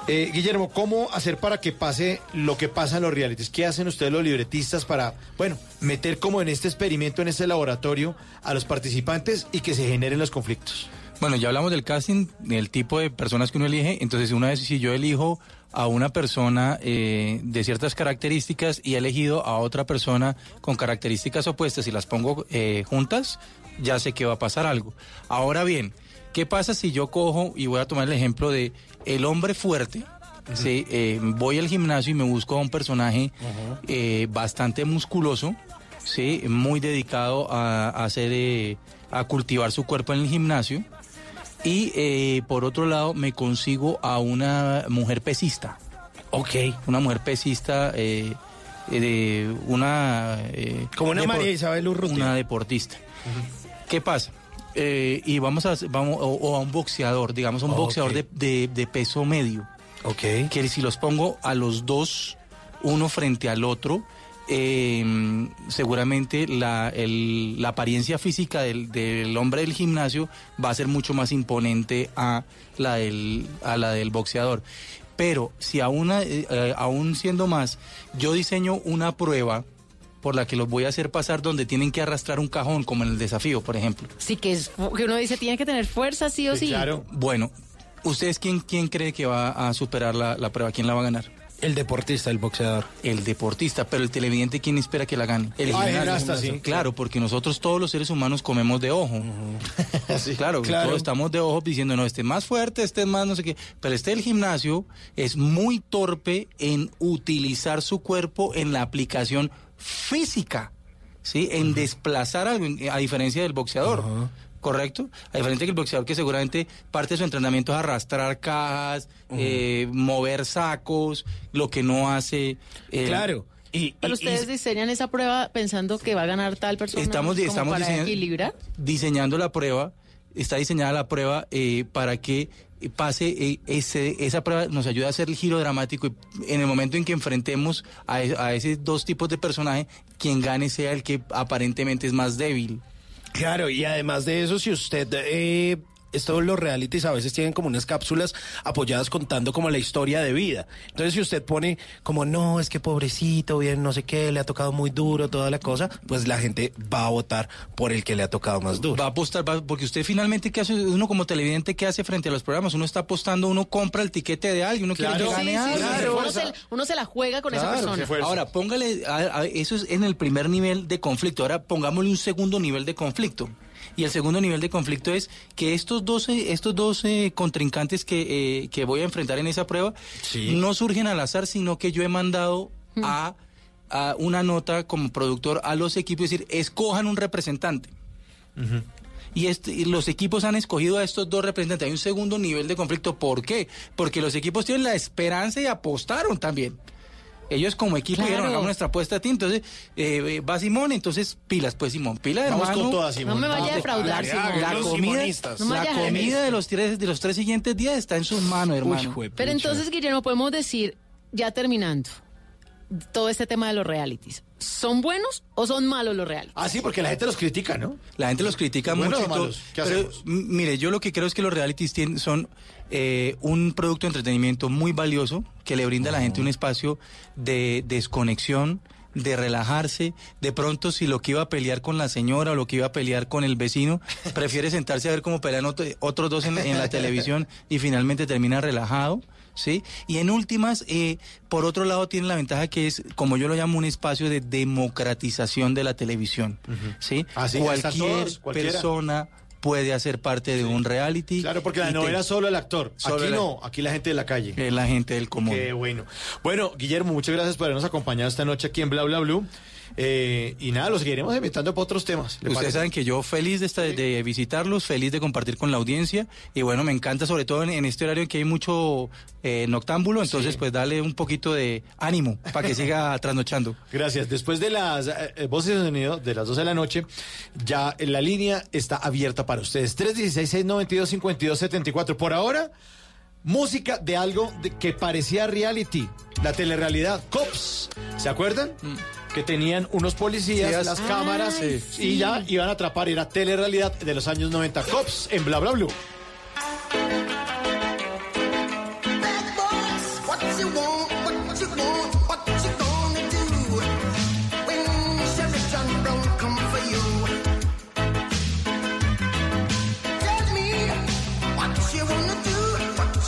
Speaker 27: Eh, Guillermo, ¿cómo hacer para que pase lo que pasa en los realities? ¿Qué hacen ustedes los libretistas para, bueno, meter como en este experimento, en este laboratorio a los participantes y que se generen los conflictos?
Speaker 45: Bueno, ya hablamos del casting, del tipo de personas que uno elige. Entonces, una vez si yo elijo a una persona eh, de ciertas características y he elegido a otra persona con características opuestas y las pongo eh, juntas, ya sé que va a pasar algo. Ahora bien, ¿qué pasa si yo cojo y voy a tomar el ejemplo de el hombre fuerte? Sí, eh, voy al gimnasio y me busco a un personaje eh, bastante musculoso, sí, muy dedicado a, a hacer, eh, a cultivar su cuerpo en el gimnasio. Y eh, por otro lado me consigo a una mujer pesista.
Speaker 29: Ok.
Speaker 45: Una mujer pesista, de una...
Speaker 29: Como una María Isabel Urrutia.
Speaker 45: Una deportista. ¿Qué pasa? Eh, y vamos a, vamos, o, o a un boxeador, digamos, un boxeador de, de- de peso medio.
Speaker 29: Ok.
Speaker 45: Que si los pongo a los dos, uno frente al otro, eh, seguramente la, el- la apariencia física del, del hombre del gimnasio va a ser mucho más imponente a la del, a la del boxeador. Pero si aún, eh, eh, aún siendo más, yo diseño una prueba por la que los voy a hacer pasar donde tienen que arrastrar un cajón, como en el desafío, por ejemplo.
Speaker 28: Sí, que es que uno dice tiene que tener fuerza sí o sí.
Speaker 45: Bueno, ¿ustedes quién, quién cree que va a superar la, la prueba? ¿Quién la va a ganar?
Speaker 29: El deportista, el boxeador.
Speaker 45: El deportista, pero el televidente, ¿quién espera que la gane? El
Speaker 27: Ah, el
Speaker 45: gimnasio.
Speaker 27: gimnasta, sí.
Speaker 45: Claro, porque nosotros todos los seres humanos comemos de ojo. claro,
Speaker 27: claro.
Speaker 45: todos estamos de ojo diciendo, no, este es más fuerte, este es más no sé qué. Pero este del gimnasio es muy torpe en utilizar su cuerpo en la aplicación física, ¿sí? En desplazar algo, a diferencia del boxeador. ¿Correcto? A diferencia que el boxeador que seguramente parte de su entrenamiento es arrastrar cajas, eh, mover sacos, lo que no hace... eh,
Speaker 29: Claro. Y,
Speaker 28: Pero ustedes diseñan esa prueba pensando que va a ganar tal persona
Speaker 45: Estamos estamos
Speaker 28: para
Speaker 45: diseñando-
Speaker 28: equilibrar.
Speaker 45: diseñando la prueba, está diseñada la prueba eh, para que pase eh, esa prueba, nos ayuda a hacer el giro dramático y en el momento en que enfrentemos a, e- a esos dos tipos de personaje, quien gane sea el que aparentemente es más débil.
Speaker 29: Claro, y además de eso, si usted eh, estos los realities a veces tienen como unas cápsulas apoyadas contando como la historia de vida. Entonces, si usted pone como, no, es que pobrecito, bien, no sé qué, le ha tocado muy duro, toda la cosa, pues la gente va a votar por el que le ha tocado más duro.
Speaker 45: Va a apostar, va- porque usted finalmente, ¿qué hace? Uno como televidente, ¿qué hace frente a los programas? Uno está apostando, uno compra el tiquete de alguien, uno quiere que gane
Speaker 28: sí, uno, se, uno se la juega con esa persona.
Speaker 45: Ahora, póngale, a- a- eso es en el primer nivel de conflicto. Ahora pongámosle un segundo nivel de conflicto. Y el segundo nivel de conflicto es que estos 12, estos 12 contrincantes que, eh, que voy a enfrentar en esa prueba no surgen al azar, sino que yo he mandado a, a una nota como productor a los equipos, es decir, escojan un representante. Y, este- y los equipos han escogido a estos dos representantes. Hay un segundo nivel de conflicto. ¿Por qué? Porque los equipos tienen la esperanza y apostaron también. Ellos como equipo
Speaker 28: Claro.
Speaker 45: dijeron, hagamos nuestra apuesta a ti. Entonces, eh, va Simón, entonces pilas, pues Simón, pila de
Speaker 27: Vamos
Speaker 45: hermano.
Speaker 27: con todas, Simón.
Speaker 28: No me vaya a
Speaker 45: La-
Speaker 28: defraudar,
Speaker 45: la,
Speaker 28: Simón.
Speaker 45: la comida.
Speaker 28: No me
Speaker 45: la
Speaker 28: a
Speaker 45: comida de los, tres, de los tres siguientes días está en sus manos, hermano.
Speaker 28: Pero entonces, Guillermo, podemos decir, ya terminando, todo este tema de los realities. ¿Son buenos o son malos los realities?
Speaker 27: Ah, sí, porque la gente los critica, ¿no?
Speaker 45: La gente los critica
Speaker 27: ¿Buenos
Speaker 45: mucho.
Speaker 27: o malos? ¿Qué
Speaker 45: pero, mire, yo lo que creo es que los realities tienen, son eh, un producto de entretenimiento muy valioso que le brinda a la gente un espacio de desconexión, de relajarse. De pronto, si lo que iba a pelear con la señora o lo que iba a pelear con el vecino, prefiere sentarse a ver cómo pelean otro- otros dos en, en la televisión y finalmente termina relajado. ¿Sí? Y en últimas, eh, por otro lado, tiene la ventaja que es, como yo lo llamo, un espacio de democratización de la televisión. ¿sí? Cualquier
Speaker 27: todos,
Speaker 45: persona puede hacer parte de un reality.
Speaker 27: Claro, porque la
Speaker 45: te-
Speaker 27: novela solo el actor.
Speaker 45: Solo
Speaker 27: aquí no, aquí la gente de la calle.
Speaker 45: es la gente del común.
Speaker 27: Qué bueno. Bueno, Guillermo, muchas gracias por habernos acompañado esta noche aquí en Bla Bla Blue. Eh, y nada, los seguiremos invitando para otros temas. ¿le
Speaker 45: Ustedes
Speaker 27: parece?
Speaker 45: saben que yo feliz de, esta- de visitarlos, feliz de compartir con la audiencia y bueno, me encanta sobre todo en, en este horario en que hay mucho eh, noctámbulo, entonces pues darle un poquito de ánimo para que siga trasnochando.
Speaker 27: Gracias. Después de las eh, eh, voces de sonido de las 12 de la noche, ya la línea está abierta para ustedes. 316-692-5274. Por ahora, música de algo de- que parecía reality. La telerrealidad Cops. ¿Se acuerdan? Que tenían unos policías,
Speaker 45: Sí,
Speaker 27: las
Speaker 45: ah,
Speaker 27: cámaras
Speaker 45: sí.
Speaker 27: y ya iban a atrapar. Era telerrealidad de los años 90. Cops en Bla Bla Blue.